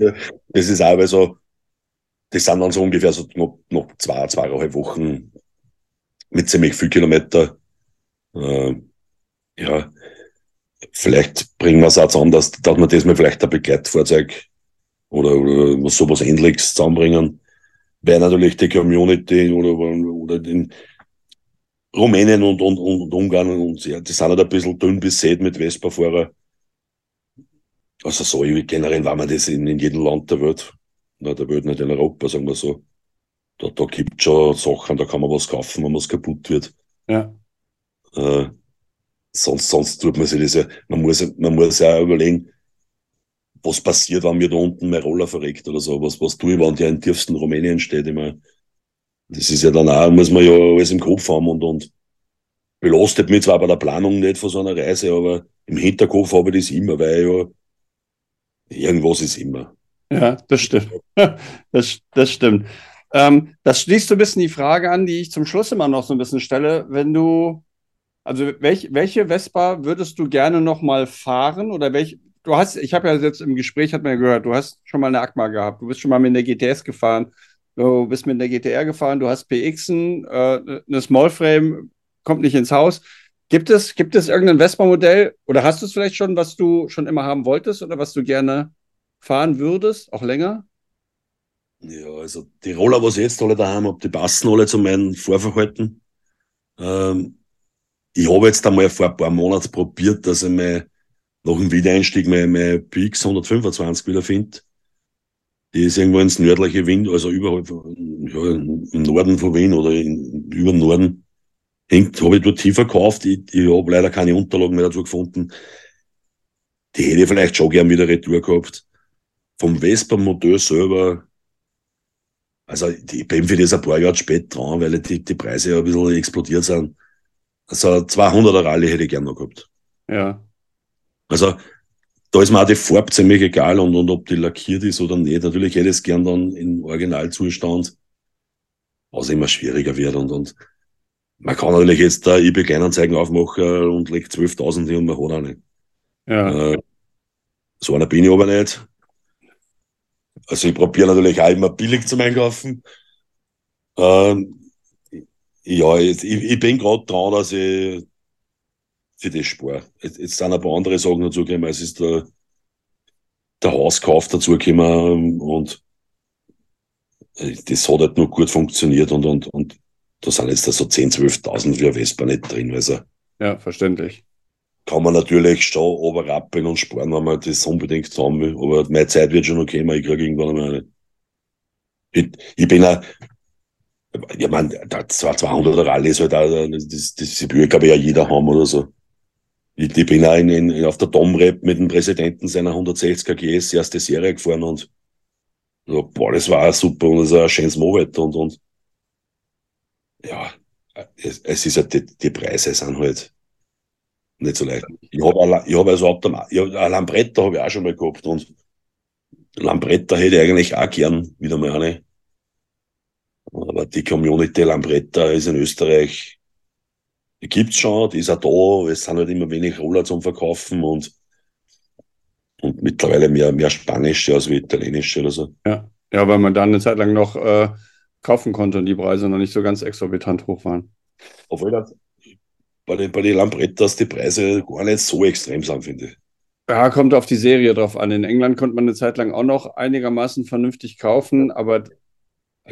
das ist auch, so, das sind dann so ungefähr so noch, noch zwei, zweieinhalb Wochen mit ziemlich viel Kilometer. Äh, ja, vielleicht bringen wir es auch zusammen, dass, dass wir das mal vielleicht ein Begleitfahrzeug oder, oder sowas ähnliches zusammenbringen, weil natürlich die Community oder, oder in Rumänien und, und, und Ungarn und ja, die sind halt ein bisschen dünn besät mit Vespa-Fahrer. Also so generell war man das in, in jedem Land der Welt. Na, der Welt nicht in Europa, sagen wir so. Da, da gibt schon Sachen, da kann man was kaufen, wenn was kaputt wird. Ja. Äh, sonst, sonst tut man sich das ja, man muss, man muss ja auch überlegen, was passiert, wenn mir da unten mein Roller verreckt oder so, was, was tue ich, wenn der in tiefsten Rumänien steht, ich meine, das ist ja dann auch, muss man ja alles im Kopf haben und, und belastet mich zwar bei der Planung nicht von so einer Reise, aber im Hinterkopf habe ich das immer, weil ja, irgendwas ist immer. Ja, das stimmt. Das, das stimmt. Ähm, das schließt so ein bisschen die Frage an, die ich zum Schluss immer noch so ein bisschen stelle. Wenn du also welch, welche Vespa würdest du gerne noch mal fahren oder welch, du hast, ich habe ja jetzt im Gespräch, hat man ja gehört, du hast schon mal eine Akma gehabt, du bist schon mal mit der GTS gefahren, du bist mit der GTR gefahren, du hast PXen, äh, eine Smallframe, kommt nicht ins Haus. Gibt es, gibt es irgendein Vespa-Modell oder hast du es vielleicht schon, was du schon immer haben wolltest oder was du gerne fahren würdest, auch länger? Ja, also die Roller, was ich jetzt alle da haben, die passen alle zu meinem Vorverhalten. Ähm, ich habe jetzt einmal vor ein paar Monaten probiert, dass ich mir nach dem Wiedereinstieg mein, mein PX 125 wieder finde. Die ist irgendwo ins nördliche Wien, also überhalb, ja, im Norden von Wien oder in, über den Norden. Hängt, habe ich dort tiefer gekauft. Ich, ich habe leider keine Unterlagen mehr dazu gefunden. Die hätte ich vielleicht schon gern wieder retour gehabt. Vom Vespa-Modell selber, also ich bin für das ein paar Jahre spät dran, weil die, die Preise ja ein bisschen explodiert sind. Also 200er Rallye hätte ich gern noch gehabt. Ja. Also da ist mir auch die Farbe ziemlich egal und, und ob die lackiert ist oder nicht. Natürlich hätte ich es gern dann in Originalzustand, was immer schwieriger wird und, und man kann natürlich jetzt da eBay Kleinanzeigen aufmachen und legt 12.000 hin und man hat auch nicht. Ja. Äh, so einer bin ich aber nicht. Also ich probiere natürlich auch immer billig zum Einkaufen. Ähm, ja, ich, ich bin gerade dran, dass ich für das spare. Jetzt, jetzt sind ein paar andere Sachen dazugekommen. Es ist der, der Hauskauf dazugekommen und das hat halt nur gut funktioniert und, und, und da sind jetzt da so 10.000, 12.000 für Vespa nicht drin. Also ja, verständlich. Kann man natürlich schon oberrappeln und sparen, wenn man das unbedingt haben will. Aber meine Zeit wird schon okay, ich kriege irgendwann einmal eine. Ich, ich bin ja, ich meine, da 200er Rallye ist halt auch, das, das, das glaube ich, ja jeder haben oder so. Ich, ich bin auch in, in, auf der Domrep mit dem Präsidenten seiner 160 KGS erste Serie gefahren und so, boah, das war auch super und das war ein schönes Moped und, und ja, es, es ist halt, die, die Preise sind halt nicht so leicht. Ich habe ich hab also Automat, ich hab, Lambretta habe ich auch schon mal gehabt und Lambretta hätte ich eigentlich auch gern wieder mal eine. Aber die Community Lambretta ist in Österreich, die gibt's schon, die ist auch da, es sind halt immer wenig Roller zum Verkaufen und, und mittlerweile mehr, mehr spanische als wie italienische oder so. Ja, ja weil man da eine Zeit lang noch äh, kaufen konnte und die Preise noch nicht so ganz exorbitant hoch waren. Obwohl das bei den, bei den Lambrettas die Preise gar nicht so extrem sind, finde ich. Ja, kommt auf die Serie drauf an. In England konnte man eine Zeit lang auch noch einigermaßen vernünftig kaufen, aber.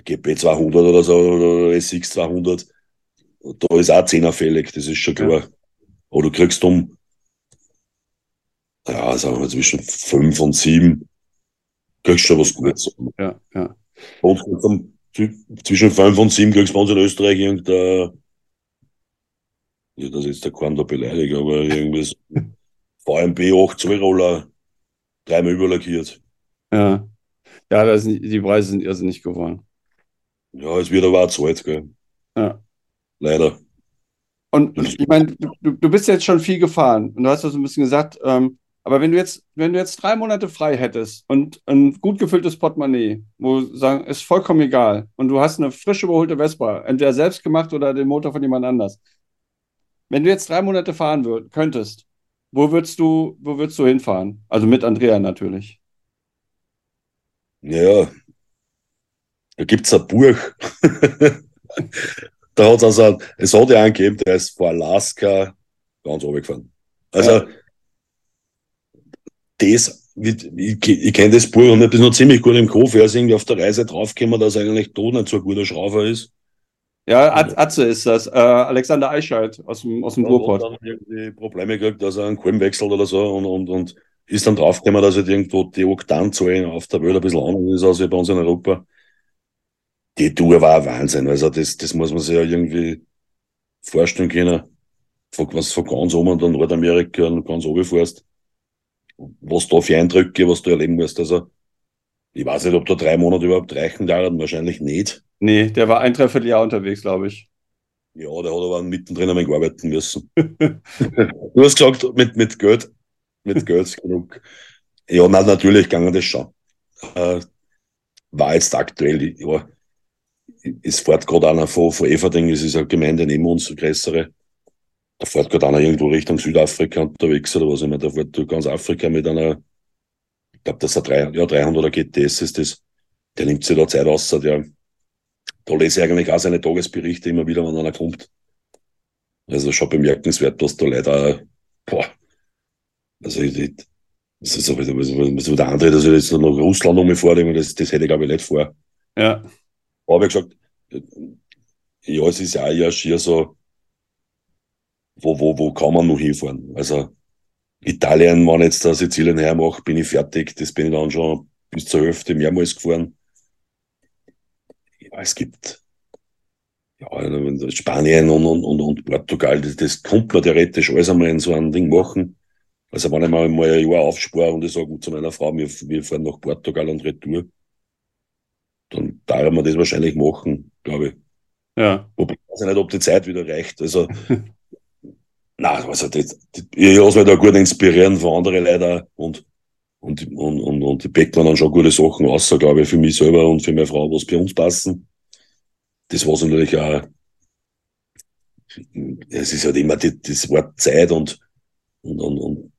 GP 200 oder so, oder SX 200, da ist auch 10er fällig, das ist schon klar. Ja. Aber du kriegst um, ja, sagen wir zwischen 5 und 7, kriegst schon was Gutes. Ja, ja. Und um, zwischen 5 und 7 kriegst du bei uns in Österreich irgendein, ja, das ist jetzt der Korn da beleidigt, aber irgendwie so VMB 8 2 Roller, dreimal überlackiert. Ja. Ja, das die Preise sind irrsinnig geworden. Ja, es wird aber auch Zeit, gell? Ja. Leider. Und ich meine, du, du bist jetzt schon viel gefahren und du hast das ein bisschen gesagt, ähm, aber wenn du jetzt, wenn du jetzt drei Monate frei hättest und ein gut gefülltes Portemonnaie, wo sagen, ist vollkommen egal, und du hast eine frisch überholte Vespa, entweder selbst gemacht oder den Motor von jemand anders. Wenn du jetzt drei Monate fahren würd, könntest, wo würdest du, wo würdest du hinfahren? Also mit Andrea natürlich. Ja, da gibt es ein Buch. da hat es also, es hat ja einen gegeben, der ist vor Alaska ganz runtergefahren. Also, ja. das, ich, ich, kenne das Buch und ich bin noch ziemlich gut im Kopf. Er ist irgendwie auf der Reise draufgekommen, dass er eigentlich tot nicht so ein guter Schrauber ist. Ja, Atze ist das. Äh, Alexander Eichheit aus dem, aus dem ja, Ruhrpott. dann irgendwie Probleme gekriegt, dass er einen Kolben wechselt oder so und, und, und ist dann draufgekommen, dass halt irgendwo die Oktanzahlen auf der Welt ein bisschen anders ist als bei uns in Europa. Die Tour war ein Wahnsinn. Also das, das muss man sich ja irgendwie vorstellen können. Von, was von ganz oben und Nordamerika und ganz oben fährst. Was da für Eindrücke, was du erleben musst. Also ich weiß nicht, ob da drei Monate überhaupt reichen werden, wahrscheinlich nicht. Nee, der war ein Dreivierteljahr unterwegs, glaube ich. Ja, der hat aber mittendrin ein wenig arbeiten müssen. du hast gesagt, mit, mit Geld, mit Geld genug. Ja, na, natürlich ging das schon. Äh, war jetzt aktuell, ja, es fährt gerade einer von, von Everding, es ist eine Gemeinde neben uns, eine größere. Da fährt gerade einer irgendwo Richtung Südafrika unterwegs oder was immer. Da fährt durch ganz Afrika mit einer glaube, das ist ein 3, ja, 300er GTS ist das. Der nimmt sich da Zeit aus. Der, da lese ich eigentlich auch seine Tagesberichte immer wieder, wenn einer kommt. Also schon bemerkenswert, dass da leider, boah, also ich, das ist so wieder, so der andere, dass ich jetzt noch Russland umfahre, das, das hätte ich glaube ich nicht vor. Ja. Aber ich gesagt, ja, es ist ja auch ja schier so, wo, wo, wo kann man noch hinfahren? Also, Italien, wenn ich jetzt da Sizilien hermache, bin ich fertig. Das bin ich dann schon bis zur Hälfte mehrmals gefahren. Ja, es gibt ja, Spanien und, und, und, und Portugal, das, das kommt man theoretisch alles einmal in so ein Ding machen. Also wenn ich mal, mal ein Jahr aufspare und ich sage zu meiner Frau, wir, wir fahren nach Portugal und Retour, dann darf man das wahrscheinlich machen, glaube ich. Ja. Wobei ich weiß nicht, ob die Zeit wieder reicht. Also, nein, also das, das, ich lasse mich da gut inspirieren von anderen Leuten und, und, und, und, und die Bäckler dann schon gute Sachen aus, glaube ich, für mich selber und für meine Frau, was bei uns passen. Das war natürlich auch, es ist halt immer die, das Wort Zeit und, und, und, und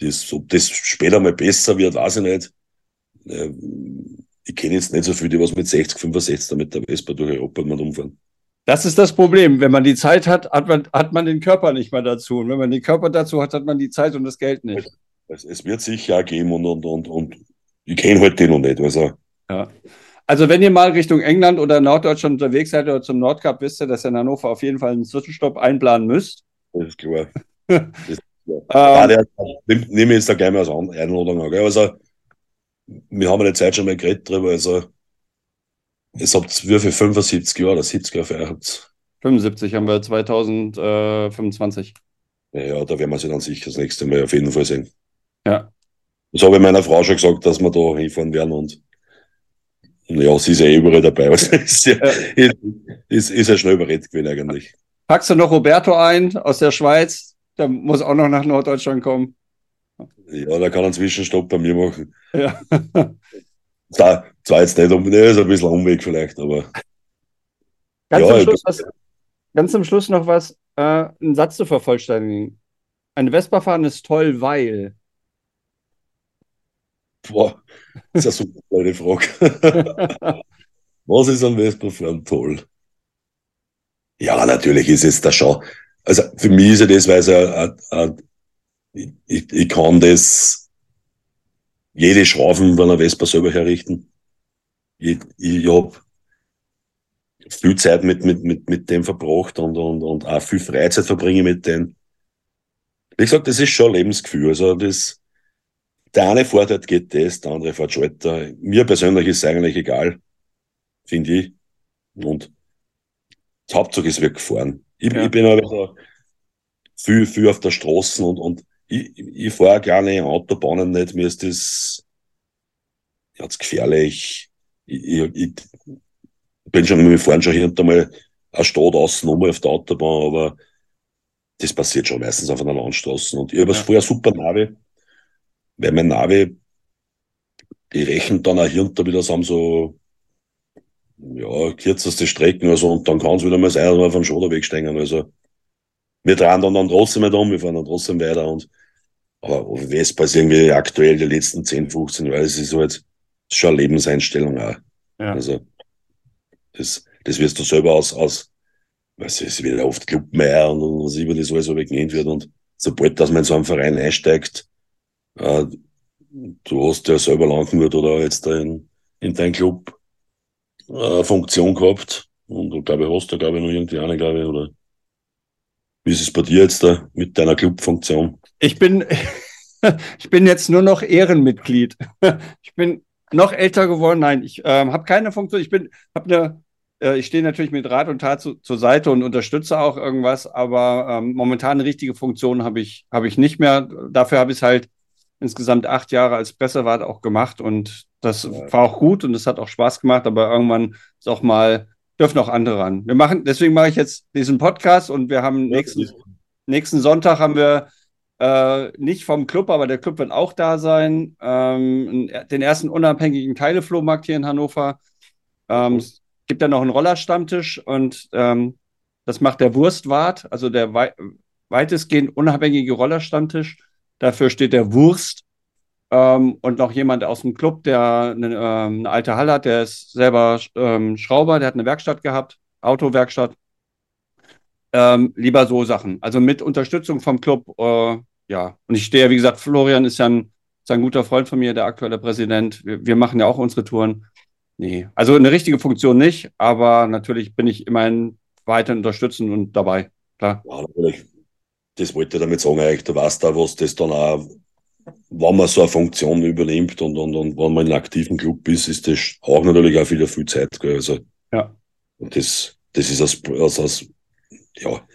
das, ob das später mal besser wird, weiß ich nicht. Ich kenne jetzt nicht so viele, die was mit 60, 65 mit der Vespa durch Europa mal umfahren. Das ist das Problem. Wenn man die Zeit hat, hat man, hat man den Körper nicht mehr dazu. Und wenn man den Körper dazu hat, hat man die Zeit und das Geld nicht. Es, es wird sicher auch geben und, und, und, und ich kenne halt den noch nicht. Also. Ja. Also wenn ihr mal Richtung England oder Norddeutschland unterwegs seid oder zum Nordkap, wisst ihr, dass ihr in Hannover auf jeden Fall einen Zwischenstopp einplanen müsst. Das ist klar. das ist klar. Ähm, ja, nehme jetzt da gleich mal Einladung an. Also, wir haben eine Zeit schon mal geredet drüber. Also, es habt wie viel 75 Jahre oder 70 Jahre für euch habt. 75 haben wir 2025. Ja, ja, da werden wir sie dann sicher das nächste Mal auf jeden Fall sehen. Ja. Das habe ich meiner Frau schon gesagt, dass wir da hinfahren werden und ja, sie ist ja eh überall dabei. Also ist, ja, ist, ist, ist ja schnell überredet gewesen eigentlich. Packst du noch Roberto ein aus der Schweiz? Der muss auch noch nach Norddeutschland kommen. Ja, der kann einen Zwischenstopp bei mir machen. Ja. zwar, zwar jetzt nicht um, ist ein bisschen Umweg vielleicht, aber. Ganz, ja, zum, Schluss was, ganz zum Schluss noch was, äh, einen Satz zu vervollständigen. Ein Vespa fahren ist toll, weil. Boah, das ist ja super eine Frage. was ist an Vespa fahren toll? Ja, natürlich ist es da schon. Also für mich ist ja das, weil es ein, ein, ich, ich kann das jede Schrauben bei einer Vespa selber herrichten. Ich, ich habe viel Zeit mit, mit, mit, mit dem verbracht und, und, und auch viel Freizeit verbringe mit dem. Wie gesagt, das ist schon ein Lebensgefühl. Also das, der eine fährt halt GTS, der andere fährt Schalter. Mir persönlich ist es eigentlich egal, finde ich. Und das Hauptsache ist wirklich fahren. Ich, ja. ich bin aber so viel, viel auf der Straße und, und ich, ich fahre gerne Autobahnen nicht, mir ist das jetzt gefährlich. Ich, ich, ich bin schon, wir fahren schon hier und da mal eine Stadt außen um auf der Autobahn, aber das passiert schon meistens auf einer Landstraße. Und ich habe ja. vorher super Navi, weil mein Navi, die rechnen dann auch hier und da wieder zusammen so, ja, kürzeste Strecken, also, und dann kann es wieder mal sein, dass wir auf den Schoderweg stehen. Also, wir drehen dann, dann trotzdem nicht um, wir fahren dann trotzdem weiter und aber Vespa ist irgendwie aktuell die letzten 10, 15 Jahre, es ist halt schon eine Lebenseinstellung auch. Ja. Also das, das wirst du selber aus, aus was ist wieder oft Clubmeier und, und was über das alles so genannt wird und sobald dass man in so einen Verein einsteigt, äh, du hast ja selber Landwirt oder jetzt in, in deinem Club äh, Funktion gehabt und du glaube ich hast da glaube ich noch irgendwie eine, glaube ich, oder wie ist es bei dir jetzt da mit deiner Clubfunktion? Ich bin, ich bin jetzt nur noch Ehrenmitglied. Ich bin noch älter geworden. Nein, ich ähm, habe keine Funktion. Ich bin, habe eine, äh, ich stehe natürlich mit Rat und Tat zu, zur Seite und unterstütze auch irgendwas, aber ähm, momentan eine richtige Funktion habe ich, habe ich nicht mehr. Dafür habe ich es halt insgesamt acht Jahre als Pressewart auch gemacht und das war auch gut und es hat auch Spaß gemacht, aber irgendwann ist auch mal dürfen auch andere ran. Wir machen, deswegen mache ich jetzt diesen Podcast und wir haben nächsten, nächsten Sonntag haben wir äh, nicht vom Club, aber der Club wird auch da sein. Ähm, den ersten unabhängigen Teileflohmarkt hier in Hannover. Ähm, es gibt ja noch einen Rollerstammtisch und ähm, das macht der Wurstwart, also der wei weitestgehend unabhängige Rollerstammtisch. Dafür steht der Wurst ähm, und noch jemand aus dem Club, der eine, ähm, eine alte Halle hat, der ist selber ähm, Schrauber, der hat eine Werkstatt gehabt, Autowerkstatt. Ähm, lieber so Sachen. Also mit Unterstützung vom Club, äh, ja. Und ich stehe, wie gesagt, Florian ist ja ein, ist ein guter Freund von mir, der aktuelle Präsident. Wir, wir machen ja auch unsere Touren. Nee, also eine richtige Funktion nicht, aber natürlich bin ich immerhin weiter unterstützend und dabei. Klar. Ja, natürlich. das wollte ich damit sagen, eigentlich, du weißt da, was das dann auch, wenn man so eine Funktion übernimmt und, und, und wenn man in einem aktiven Club ist, ist das auch natürlich auch wieder viel Zeit. Gell? Also, ja. Und das, das ist aus, aus, aus ja,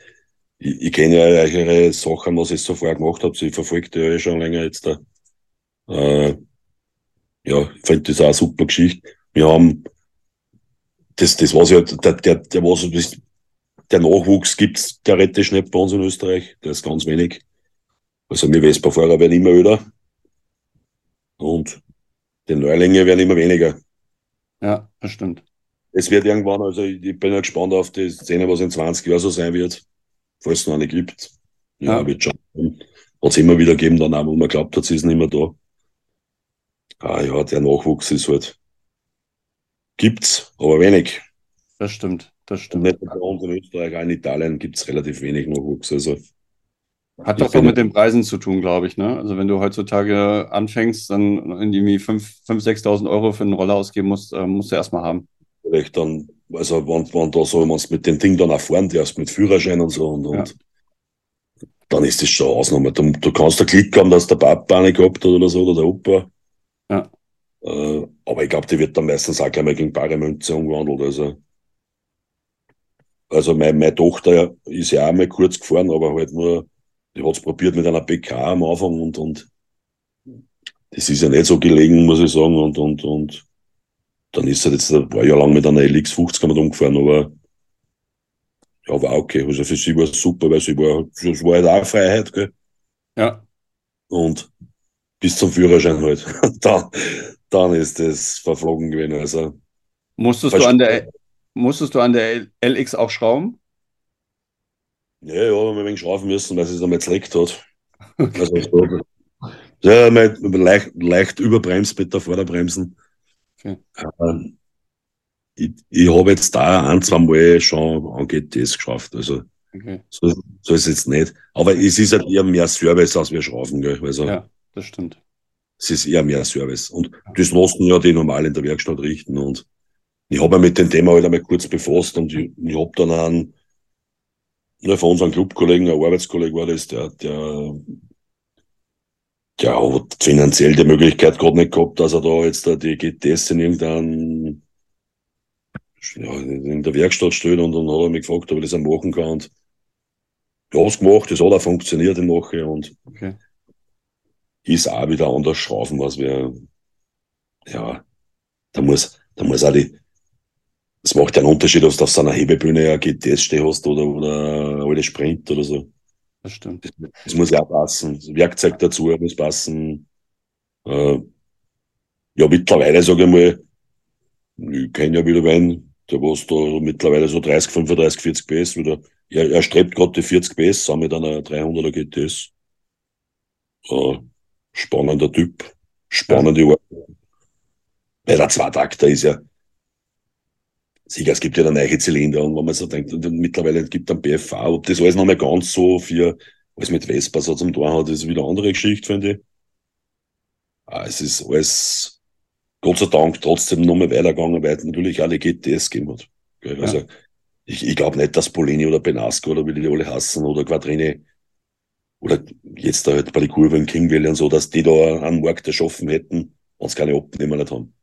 ich, ich kenne ja eure Sachen, was ihr so vorher gemacht habt. Ich verfolge die ja eh schon länger jetzt da. Äh, ja, ich finde das auch eine super Geschichte. Wir haben, das, das was ja, der, der, der, was, der Nachwuchs gibt's theoretisch nicht bei uns in Österreich. Der ist ganz wenig. Also wir Vespa-Fahrer werden immer öder. Und die Neulinge werden immer weniger. Ja, das stimmt. Es wird irgendwann, also ich, bin ja gespannt auf die Szene, was in 20 Jahren so sein wird, falls es noch eine gibt. Ja, ja. wird schon. Hat es immer wieder gegeben, dann auch, wo man glaubt hat, sie ist nicht mehr da. Ah ja, der Nachwuchs ist halt, gibt's, aber wenig. Das stimmt, das stimmt. Und nicht bei uns in Österreich, auch in Italien gibt es relativ wenig Nachwuchs. Also, Hat doch auch mit den Preisen zu tun, glaube ich. Ne? Also wenn du heutzutage anfängst, dann irgendwie 5.000, 6.000 Euro für einen Roller ausgeben musst, äh, musst du erstmal haben. Vielleicht dann, also wenn, wenn da so, wenn du mit dem Ding dann auch fahren darfst, mit Führerschein und so und, und dann ist das schon Ausnahme. Du, du kannst da Glück haben, dass der Papa eine gehabt hat oder so, oder der Opa. Ja. Äh, aber ich glaube, die wird dann meistens auch gleich mal gegen bare Münze umgewandelt. Also, also meine, meine Tochter ist ja auch mal kurz gefahren, aber halt nur, die hat es probiert mit einer PK am Anfang und, und das ist ja nicht so gelegen, muss ich sagen. Und, und, und dann ist er jetzt ein paar Jahre lang mit einer LX 50 umgefahren, aber ja, war okay. Also für sie war es super, weil sie war, es war halt auch Freiheit, gell? Ja. Und bis zum Führerschein halt. dann, dann ist das verflogen gewesen. Also, musstest, du an der, musstest du an der LX auch schrauben? Ja, ja, wir haben ein wenig schrauben müssen, weil es dann jetzt leckt hat. Also, so, ja, mit, mit leicht, leicht überbremst mit der Vorderbremsen. Okay. Ähm, ich, ich habe jetzt da ein, zwei Mal schon an GTS geschafft. Also okay. so, so ist es jetzt nicht. Aber es ist halt eher mehr Service, als wir schrauben. Gell? Also, ja, das stimmt. Es ist eher mehr Service. Und das lassen ja die normal in der Werkstatt richten. Und ich habe mich mit dem Thema halt einmal kurz befasst und ich, ich habe dann einen, ja, von unseren Clubkollegen, ein Arbeitskollege war das, der, der, der hat finanziell die Möglichkeit gerade nicht gehabt, dass er da jetzt da die GTS in irgendeinem ja, in der Werkstatt steht und dann hat er mich gefragt, ob ich das auch machen kann. Und ich habe es gemacht, das hat auch funktioniert im Nachhinein und okay. ist auch wieder anders schrauben, was wir, ja, da muss, da muss auch die, es macht ja einen Unterschied, ob du auf so einer Hebebühne ein GTS stehen hast oder, oder alte Sprint oder so. Das stimmt. Das, muss ja passen. Das Werkzeug dazu muss passen. Äh, ja, mittlerweile sage ich mal, ich kenne ja wieder wen, der was da mittlerweile so 30, 35, 40 PS wieder. Er, er strebt gerade die 40 PS an mit einer 300er GTS. Äh, spannender Typ, spannende ja. Weil der Zweitakter ist ja, sicher, es gibt ja dann neue Zylinder und wenn man so denkt, mittlerweile gibt es einen BFV, ob das alles noch nicht ganz so für, alles mit Vespa so zum Tor hat, ist wieder eine andere Geschichte, finde ich. Ah, es ist alles, Gott sei Dank trotzdem noch mal weitergegangen, weil es natürlich alle GTS gegeben hat. Gell? Also ja. ich, ich glaube nicht, dass Polini oder Benasco oder wie die alle hassen oder Quadrini oder jetzt da halt bei den Kurven King Valley und so, dass die da einen Markt erschaffen hätten, wenn sie keine Abnehmer nicht haben.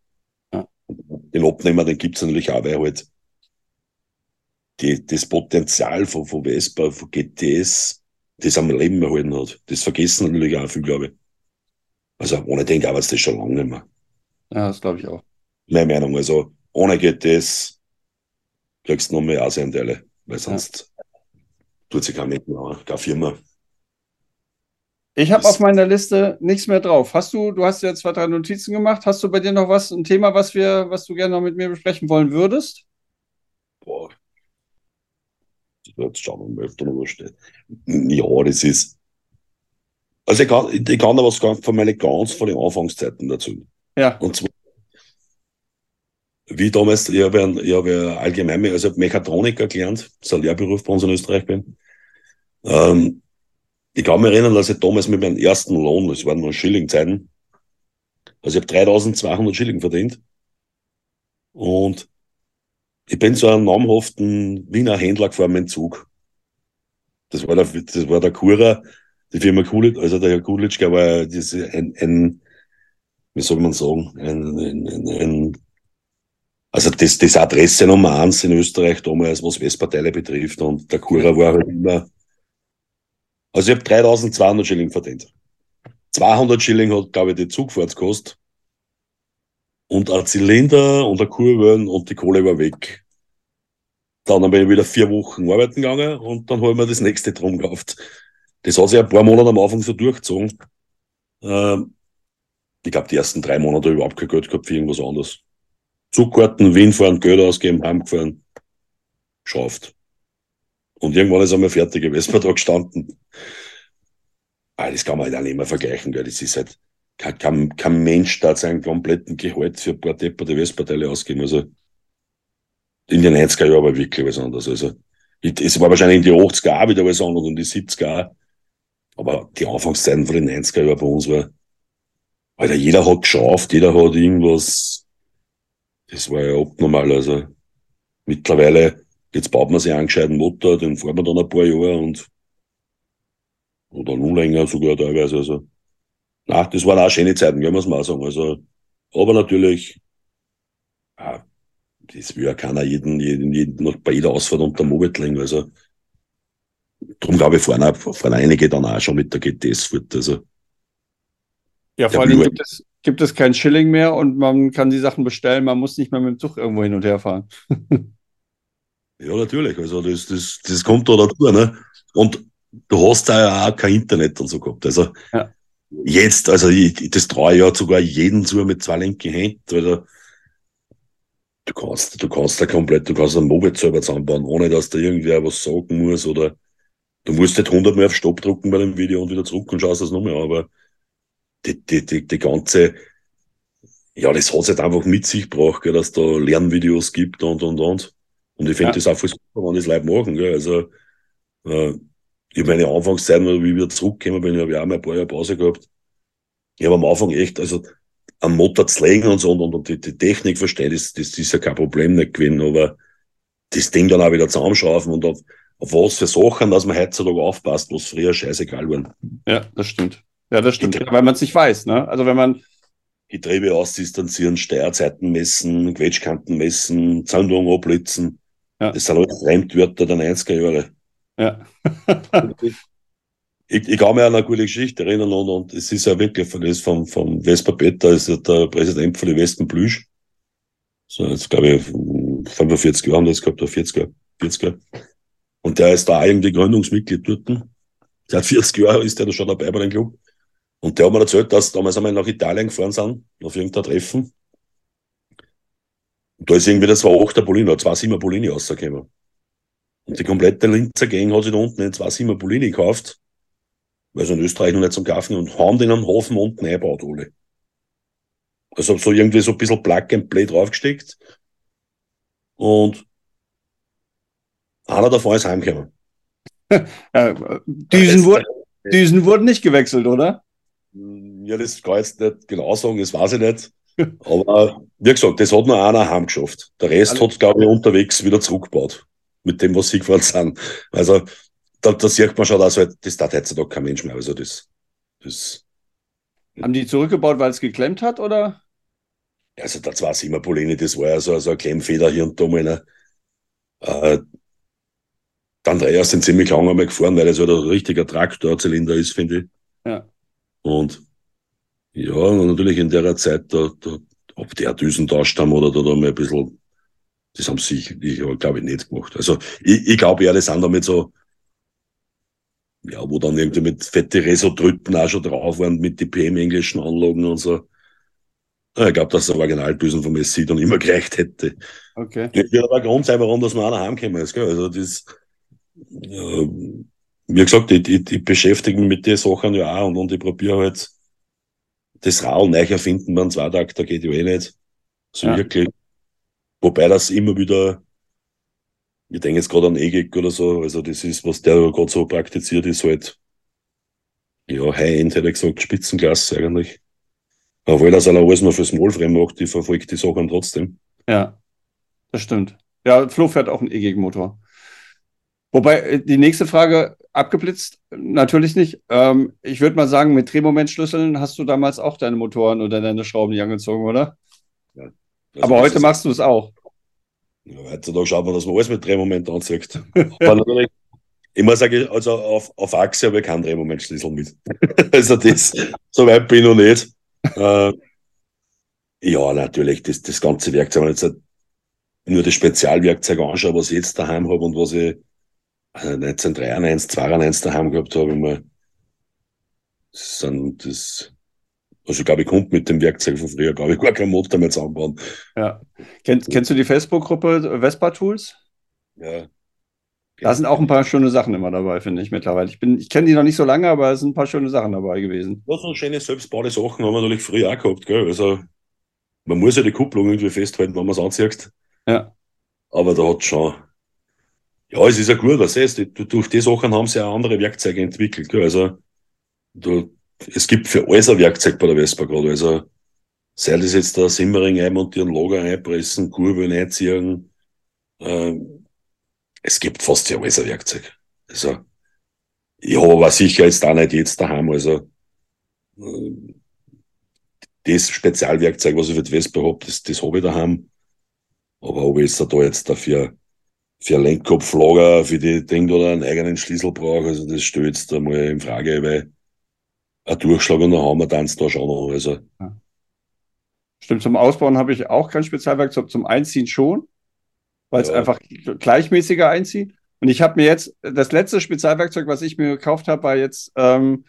Den Abnehmer, den gibt es natürlich auch, weil halt die, das Potenzial von, von Vespa, von GTS, das am Leben erhalten hat. Das vergessen natürlich auch viel, glaube ich. Also ohne den gab es das schon lange nicht mehr. Ja, das glaube ich auch. Meine Meinung. Also ohne GTS kriegst du noch mehr Asienteile, weil sonst ja. tut sich kein Mensch keine Firma. Ich habe auf meiner Liste nichts mehr drauf. Hast du, du hast ja zwei, drei Notizen gemacht. Hast du bei dir noch was, ein Thema, was wir, was du gerne noch mit mir besprechen wollen würdest? Boah. Jetzt schauen wir mal, ob da noch was steht. Ja, das ist. Also ich kann, ich kann da was von meinen ganz von den Anfangszeiten dazu. Ja. Und zwar, wie damals, ich habe ja, ja allgemein, also ich Mechatroniker gelernt, das ist ein Lehrberuf bei uns in Österreich bin. Ähm, ich kann mich erinnern, dass ich damals mit meinem ersten Lohn, das waren nur Schillingzeiten, also ich habe 3200 Schilling verdient. Und ich bin zu einem namhaften Wiener Händler gefahren mit dem Zug. Das war der, das war der Kura, die Firma Kulitsch, also der Herr Kulitschka war das ein, ein, wie soll man sagen, ein, ein, ein, ein also das, das Adresse Nummer eins in Österreich damals, was Westparteile betrifft. Und der Kura war halt immer, also ich habe 3200 Schilling verdient. 200 Schilling hat, glaube ich, die Zugfahrtskost. Und ein Zylinder und eine Kurve und die Kohle war weg. Dann bin ich wieder vier Wochen arbeiten gegangen und dann habe ich mir das nächste drum gekauft. Das hat sich ein paar Monate am Anfang so durchgezogen. Ähm, ich glaube, die ersten drei Monate überhaupt kein Geld gehabt für irgendwas anderes. Zugkarten, Wien fahren, Geld ausgeben, heimgefahren, schafft. Und irgendwann ist einmal fertig, ich weiß, da gestanden. Ah, das kann man halt auch nicht mehr vergleichen, gell. Das ist halt, kein, kein, kein Mensch da seinen kompletten Gehalt für ein paar depperte Westparteile ausgeben. Also, in den 90er Jahren war wirklich was anderes. Also, es war wahrscheinlich in die 80er auch wieder was anderes und die 70er auch. Aber die Anfangszeiten von den 90er Jahren bei uns war, Alter, jeder hat geschafft, jeder hat irgendwas, das war ja abnormal. Also, mittlerweile, jetzt baut man sich einen gescheiten Motor, den fahren wir dann ein paar Jahre und, oder noch länger sogar teilweise. Also, na, das waren auch schöne Zeiten, können wir es mal sagen. Also, aber natürlich, ja, das will ja keiner jeden, jeden, jeden noch bei jeder Ausfahrt unter Moped legen. Also, darum glaube ich, fahren, fahren einige dann auch schon mit der GTS fort. Also, ja, vor allem gibt es, gibt es kein Schilling mehr und man kann die Sachen bestellen, man muss nicht mehr mit dem Zug irgendwo hin und her fahren. ja, natürlich. Also, das, das, das kommt da dazu. Ne? Und du hast da ja auch kein Internet und so gehabt. Also, ja. jetzt, also, ich, das traue ich ja sogar jeden zu mit zwei linken Händen. Also, du kannst, du kannst da komplett, du kannst einen Moped selber zusammenbauen, ohne dass da irgendwer was sagen muss oder du musst nicht hundertmal auf Stopp drucken bei dem Video und wieder zurück und schaust das nochmal an, aber die, die, die, die ganze, ja, das hat es halt einfach mit sich gebracht, gell, dass da Lernvideos gibt und, und, und. Und ich finde ja. das auch voll super, wenn das Leute machen, gell, also, äh, ich habe meine Anfangszeit, wie ich wieder zurückgekommen bin, habe ich auch mal ein paar Jahre Pause gehabt. Ich habe am Anfang echt, also, am Motor zu legen und so und, und, und die, die Technik verstehen, das, das ist ja kein Problem nicht gewesen, aber das Ding dann auch wieder zusammenschrauben und auf, auf was für Sachen, dass man heutzutage aufpasst, was früher scheißegal waren. Ja, das stimmt. Ja, das stimmt, Getriebe, weil man es nicht weiß, ne? Also wenn man. Getriebe ausdistanzieren, Steuerzeiten messen, Quetschkanten messen, Zandung ablitzen. Ja. Das sind alles Fremdwörter der 90er Jahre. Ja. ich, ich kann mich an eine gute Geschichte erinnern und, und es ist ja wirklich von, das vom, vom Vespa Peter, ist ja der Präsident von den Westen Plüsch. So, jetzt glaube ich, 45 Jahre haben das gehabt, oder 40er, 40er. Und der ist da irgendwie Gründungsmitglied dort. Seit 40 Jahren ist der da schon dabei bei dem Club. Und der hat mir erzählt, dass damals einmal nach Italien gefahren sind, auf irgendein Treffen. Und da ist irgendwie das war 8er Polini, 2,7er Polini rausgekommen. Und die komplette Linzer Gang hat sich da unten einen 2,7er Polini gekauft weil sie in Österreich noch nicht zum Kaufen und haben den am Hafen unten eingebaut, alle. Also so irgendwie so ein bisschen Plug and Play draufgesteckt. Und einer davon ist heimgekommen. Düsen, wurden, Düsen wurden nicht gewechselt, oder? Ja, das kann ich jetzt nicht genau sagen, das weiß ich nicht. Aber wie gesagt, das hat nur einer heimgeschafft. Der Rest hat, glaube ich, unterwegs wieder zurückgebaut. Mit dem, was sie gefahren sind. Also, da, da sieht man schon, dass halt, das tat heutzutage kein Mensch mehr. Also das, das Haben die zurückgebaut, weil es geklemmt hat, oder? Also da war es immer Polini, das war ja so, so eine Klemmfeder hier und da mal. Ne? Äh, der Andreas sind ziemlich lange einmal gefahren, weil es halt ein richtiger Traktorzylinder ist, finde ich. Ja. Und ja, und natürlich in der Zeit, da, da, ob der Düsen tauscht haben oder da, da mal ein bisschen, das haben sie, ich, glaube ich, nicht gemacht. Also ich, ich glaube eher, das sind damit so ja, wo dann irgendwie mit fette Resodrücken auch schon drauf waren, mit die PM-englischen Anlagen und so. Ja, ich glaube, dass der Originalbüsen vom SC dann immer gereicht hätte. Okay. Das wird aber ein Grund sein, warum das noch einer heimgekommen ist. Gell? Also das, ja, wie gesagt, ich, ich, ich beschäftige mich mit den Sachen ja auch und, und ich probiere halt das Rau neu erfinden beim Zweitag, da geht ja eh nicht. So ja. wirklich. Wobei das immer wieder ich denke jetzt gerade an EGIC oder so, also das ist, was der gerade so praktiziert, ist halt, ja, High-End hätte ich gesagt, Spitzenklasse eigentlich. Obwohl das alles nur fürs Smallframe macht, die verfolgt die Sachen trotzdem. Ja, das stimmt. Ja, Flo fährt auch einen E-Gig-Motor. Wobei, äh, die nächste Frage, abgeblitzt natürlich nicht. Ähm, ich würde mal sagen, mit Drehmomentschlüsseln hast du damals auch deine Motoren oder deine Schrauben nicht angezogen, oder? Ja. Aber heute machst du es auch. Ja, heutzutage schaut man, dass man alles mit Drehmoment anzieht. Aber natürlich, ich muss sagen, also auf, auf Achse habe ich keinen Drehmomentschlüssel mit. also das, so weit bin ich noch nicht. Äh, ja, natürlich, das, das ganze Werkzeug, wenn ich jetzt nur das Spezialwerkzeug anschaue, was ich jetzt daheim habe und was ich 1993, 92 daheim gehabt habe, immer, sind das, also glaube ich, kommt mit dem Werkzeug von früher, glaube ich, gar kein Motor mehr zusammenbauen. Ja. Kennst, kennst du die Facebook-Gruppe Vespa Tools? Ja. Da sind auch ein paar schöne Sachen immer dabei, finde ich mittlerweile. Ich, ich kenne die noch nicht so lange, aber es sind ein paar schöne Sachen dabei gewesen. Ja, so schöne selbstbaute Sachen haben wir natürlich früher auch gehabt, gell? Also, man muss ja die Kupplung irgendwie festhalten, wenn man es anzieht. Ja. Aber da hat schon, ja, es ist ja gut, was heißt, durch die Sachen haben sie ja andere Werkzeuge entwickelt. Gell? Also, du, es gibt für alles ein Werkzeug bei der Vespa gerade. Also, sei das jetzt der Simmering einmontieren, Lager einpressen, Kurbeln einziehen. Äh, es gibt fast ja alles ein Werkzeug. Also, ich habe aber sicher jetzt auch nicht jetzt daheim. Also, äh, das Spezialwerkzeug, was ich für die Vespa habe, das, das habe ich daheim. Aber ob ich jetzt da jetzt dafür für Lenkkopflager, für die Ding oder einen eigenen Schlüssel brauche, also das stellt jetzt einmal in Frage, weil ein Durchschlag und ein Hammer tanzt da schon noch. Also. Ja. Stimmt, zum Ausbauen habe ich auch kein Spezialwerkzeug, zum Einziehen schon, weil es ja. einfach gleichmäßiger einzieht. Und ich habe mir jetzt, das letzte Spezialwerkzeug, was ich mir gekauft habe, war jetzt ähm,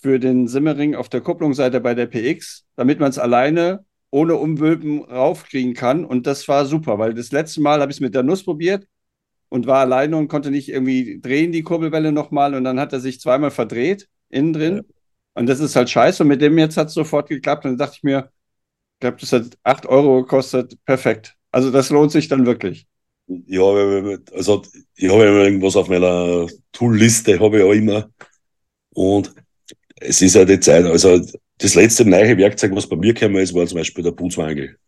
für den Simmering auf der Kupplungsseite bei der PX, damit man es alleine ohne Umwölben raufkriegen kann. Und das war super, weil das letzte Mal habe ich es mit der Nuss probiert und war alleine und konnte nicht irgendwie drehen, die Kurbelwelle nochmal. Und dann hat er sich zweimal verdreht, innen drin. Ja. Und das ist halt scheiße. Und mit dem jetzt hat es sofort geklappt. Und dann dachte ich mir, ich glaube, das hat 8 Euro gekostet. Perfekt. Also das lohnt sich dann wirklich. Ja, also ich habe immer irgendwas auf meiner Tool-Liste, habe ich auch immer. Und es ist ja die Zeit, also das letzte neue Werkzeug, was bei mir gekommen ist, war zum Beispiel der Putzwangel.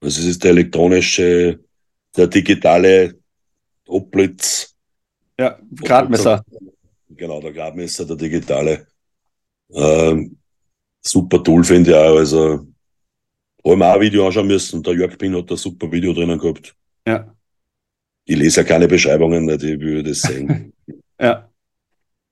Also es ist der elektronische, der digitale Obblitz. Ja, Gradmesser. Genau, der Gradmesser, der digitale. Ähm, super Tool finde ich auch. Also, habe ich auch ein Video anschauen müssen. Der Jörg Pin hat da super Video drinnen gehabt. Ja. Ich lese ja keine Beschreibungen, nicht, ich würde das sehen. ja.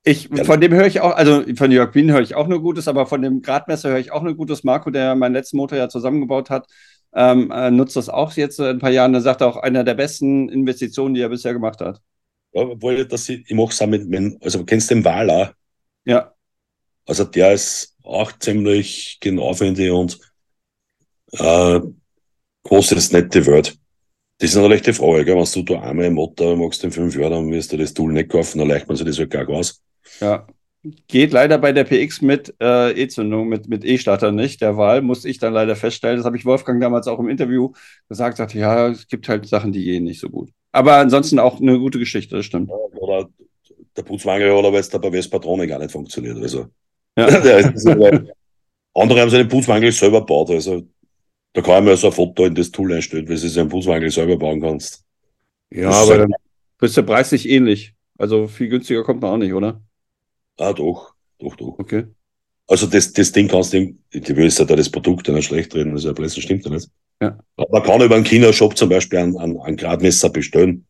Ich, von dem höre ich auch, also von Jörg Wien höre ich auch nur Gutes, aber von dem Gradmesser höre ich auch nur Gutes. Marco, der meinen letzten Motor ja zusammengebaut hat, ähm, äh, nutzt das auch jetzt ein paar Jahren. Er sagt auch, einer der besten Investitionen, die er bisher gemacht hat. Ja, obwohl das, ich, ich mache es auch mit, mit, also kennst du den Wala? Ja. Also der ist auch ziemlich genau, finde und äh, großes nette Word. Das ist natürlich die Frage, gell? wenn du da einmal im Motor magst in fünf Jahren, dann wirst du das Tool nicht kaufen, dann leicht man sich das halt gar aus. Ja. Geht leider bei der PX mit äh, E-Zündung, mit, mit E-Starter nicht. Der Wahl muss ich dann leider feststellen. Das habe ich Wolfgang damals auch im Interview gesagt, sagte, ja, es gibt halt Sachen, die gehen nicht so gut. Aber ansonsten auch eine gute Geschichte, das stimmt. Oder der Putzwangel oder weil es da bei Vespatronic gar nicht funktioniert. Also, ja. der andere haben seinen Putzwangel selber gebaut. Also da kann ich mir so ein Foto in das Tool einstellen, wie du so einen Putzwangel selber bauen kannst. Ja, aber dann ist der Preis nicht ähnlich. Also viel günstiger kommt man auch nicht, oder? Ah, doch, doch, doch. Okay. Also das, das Ding kannst du, ich will jetzt da das Produkt nicht schlecht reden, also das stimmt ja nicht. Ja. Man kann über einen China-Shop zum Beispiel ein, ein, ein Gradmesser bestellen.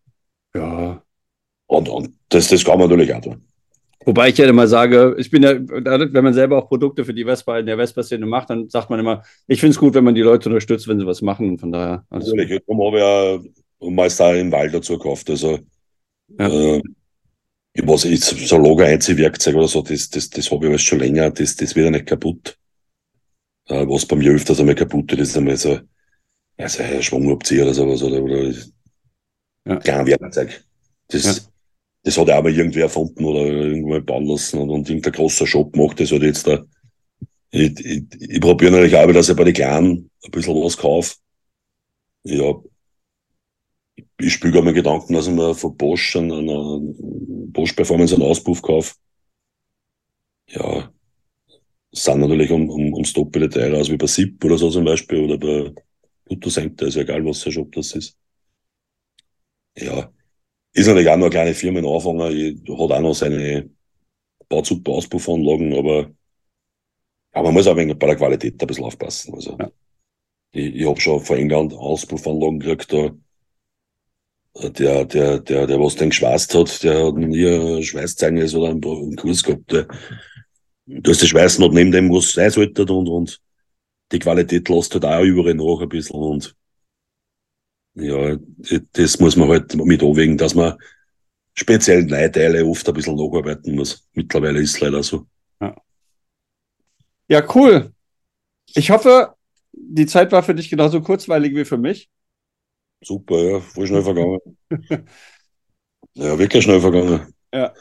Ja. Und, und das, das kann man natürlich auch tun. Wobei ich ja immer sage, ich bin ja, wenn man selber auch Produkte für die Vespa in der Vespa-Szene macht, dann sagt man immer, ich finde es gut, wenn man die Leute unterstützt, wenn sie was machen. Und von daher. Natürlich, darum habe ich ja meist auch im Wald dazu gekauft. Also ja. äh, was ich, so Lager Einziehwerkzeug oder so, das, das, das habe ich alles schon länger, das, das wird ja nicht kaputt. Äh, was bei mir öfters einmal kaputt wird, ist einmal so, also ein Schwungabzieher oder sowas, oder, oder ja. Kleinwerkzeug. Das, ja. das hat er aber irgendwie erfunden oder irgendwo bauen lassen und, und irgendein großer Shop macht das halt jetzt da. Ich, ich, ich probiere natürlich auch, dass ich bei den Kleinen ein bisschen was kaufe. Ja, ich spiele gerade mit Gedanken, dass ich mir von Bosch einen, einen Bosch Performance einen Auspuff kaufe. Ja, sind natürlich um, um, ums Doppelte teurer als wie bei SIP oder so zum Beispiel oder bei Lottosenker, ist ja egal, was ein Shop das ist. Ja, ist natürlich auch noch eine kleine Firma in Anfang, hat auch noch seine, baut super Auspuffanlagen, aber, aber man muss auch wegen bei der Qualität ein bisschen aufpassen. Also, ja. ich, ich habe schon vor England Auspuffanlagen gekriegt, da, der, der, der, der was den geschweißt hat, der hat nie ein Schweißzeugnis oder einen, Kurs gehabt. Der, du hast die Schweißen nicht neben dem, was sein sollte und, und die Qualität lässt halt auch überall nach ein bisschen und ja, das muss man halt mit anwägen, dass man speziellen Leitteile oft ein bisschen nacharbeiten muss. Mittlerweile ist es leider so. Ja. ja, cool. Ich hoffe, die Zeit war für dich genauso kurzweilig wie für mich. Super, ja, voll schnell vergangen. ja, wirklich schnell vergangen. Ja.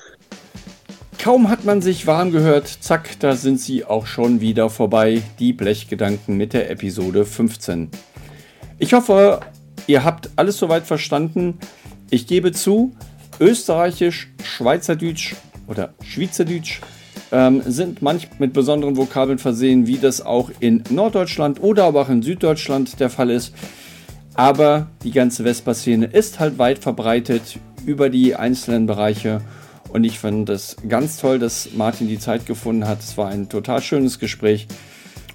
Kaum hat man sich warm gehört, zack, da sind sie auch schon wieder vorbei, die Blechgedanken mit der Episode 15. Ich hoffe, ihr habt alles soweit verstanden. Ich gebe zu, Österreichisch, Schweizerdeutsch oder Schweizerdeutsch ähm, sind manchmal mit besonderen Vokabeln versehen, wie das auch in Norddeutschland oder aber auch in Süddeutschland der Fall ist. Aber die ganze Vespa-Szene ist halt weit verbreitet über die einzelnen Bereiche. Und ich fand es ganz toll, dass Martin die Zeit gefunden hat. Es war ein total schönes Gespräch.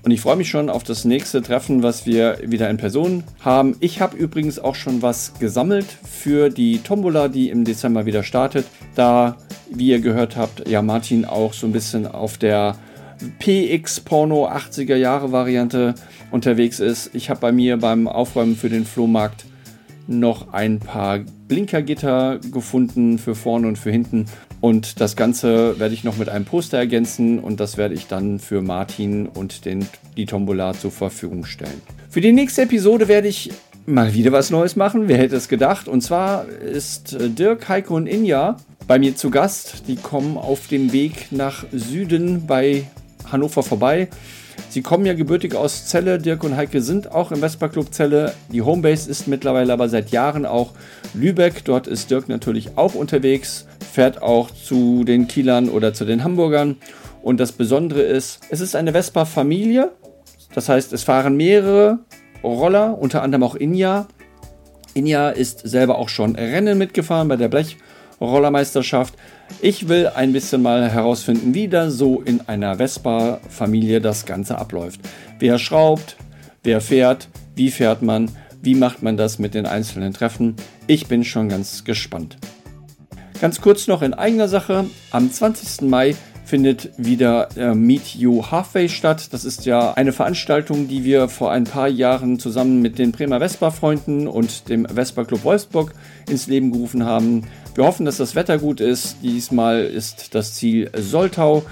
Und ich freue mich schon auf das nächste Treffen, was wir wieder in Person haben. Ich habe übrigens auch schon was gesammelt für die Tombola, die im Dezember wieder startet. Da, wie ihr gehört habt, ja Martin auch so ein bisschen auf der PX Porno 80er Jahre Variante unterwegs ist. Ich habe bei mir beim Aufräumen für den Flohmarkt noch ein paar Blinkergitter gefunden für vorne und für hinten. Und das Ganze werde ich noch mit einem Poster ergänzen und das werde ich dann für Martin und den, die Tombola zur Verfügung stellen. Für die nächste Episode werde ich mal wieder was Neues machen. Wer hätte es gedacht? Und zwar ist Dirk, Heiko und Inja bei mir zu Gast. Die kommen auf dem Weg nach Süden bei Hannover vorbei. Sie kommen ja gebürtig aus Celle. Dirk und Heike sind auch im Vespa Club Celle. Die Homebase ist mittlerweile aber seit Jahren auch Lübeck. Dort ist Dirk natürlich auch unterwegs, fährt auch zu den Kielern oder zu den Hamburgern. Und das Besondere ist, es ist eine Vespa-Familie. Das heißt, es fahren mehrere Roller, unter anderem auch Inja. Inja ist selber auch schon Rennen mitgefahren bei der Blechrollermeisterschaft. Ich will ein bisschen mal herausfinden, wie da so in einer Vespa-Familie das Ganze abläuft. Wer schraubt, wer fährt, wie fährt man, wie macht man das mit den einzelnen Treffen. Ich bin schon ganz gespannt. Ganz kurz noch in eigener Sache. Am 20. Mai findet wieder äh, Meet You Halfway statt. Das ist ja eine Veranstaltung, die wir vor ein paar Jahren zusammen mit den Bremer Vespa-Freunden und dem Vespa Club Wolfsburg ins Leben gerufen haben. Wir hoffen, dass das Wetter gut ist. Diesmal ist das Ziel Soltau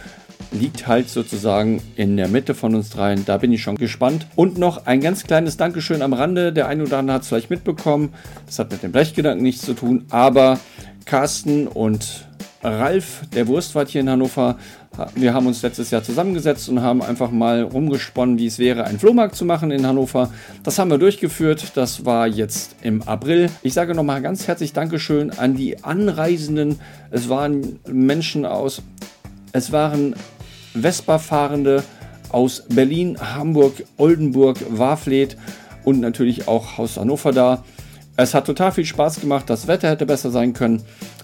liegt halt sozusagen in der Mitte von uns dreien. Da bin ich schon gespannt. Und noch ein ganz kleines Dankeschön am Rande. Der eine oder andere hat es vielleicht mitbekommen. Das hat mit dem Blechgedanken nichts zu tun. Aber Carsten und Ralf, der Wurstwart hier in Hannover, wir haben uns letztes Jahr zusammengesetzt und haben einfach mal rumgesponnen, wie es wäre, einen Flohmarkt zu machen in Hannover. Das haben wir durchgeführt. Das war jetzt im April. Ich sage nochmal ganz herzlich Dankeschön an die Anreisenden. Es waren Menschen aus, es waren Vespa-Fahrende aus Berlin, Hamburg, Oldenburg, Warfleet und natürlich auch aus Hannover da. Es hat total viel Spaß gemacht. Das Wetter hätte besser sein können.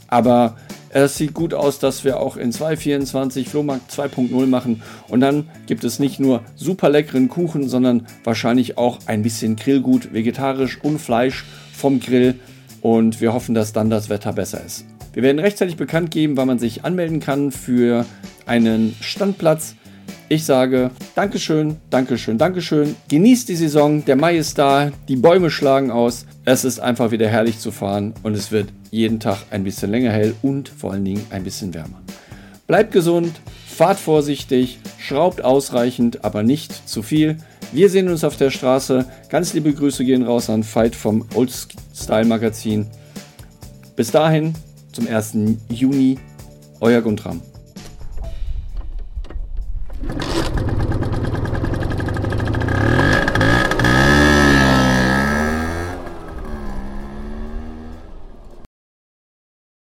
Aber es sieht gut aus, dass wir auch in 2024 Flohmarkt 2.0 machen. Und dann gibt es nicht nur super leckeren Kuchen, sondern wahrscheinlich auch ein bisschen Grillgut, vegetarisch und Fleisch vom Grill. Und wir hoffen, dass dann das Wetter besser ist. Wir werden rechtzeitig bekannt geben, wann man sich anmelden kann für einen Standplatz. Ich sage Dankeschön, Dankeschön, Dankeschön. Genießt die Saison, der Mai ist da, die Bäume schlagen aus. Es ist einfach wieder herrlich zu fahren und es wird jeden Tag ein bisschen länger hell und vor allen Dingen ein bisschen wärmer. Bleibt gesund, fahrt vorsichtig, schraubt ausreichend, aber nicht zu viel. Wir sehen uns auf der Straße. Ganz liebe Grüße gehen raus an Fight vom Old Style Magazin. Bis dahin, zum 1. Juni, euer Guntram.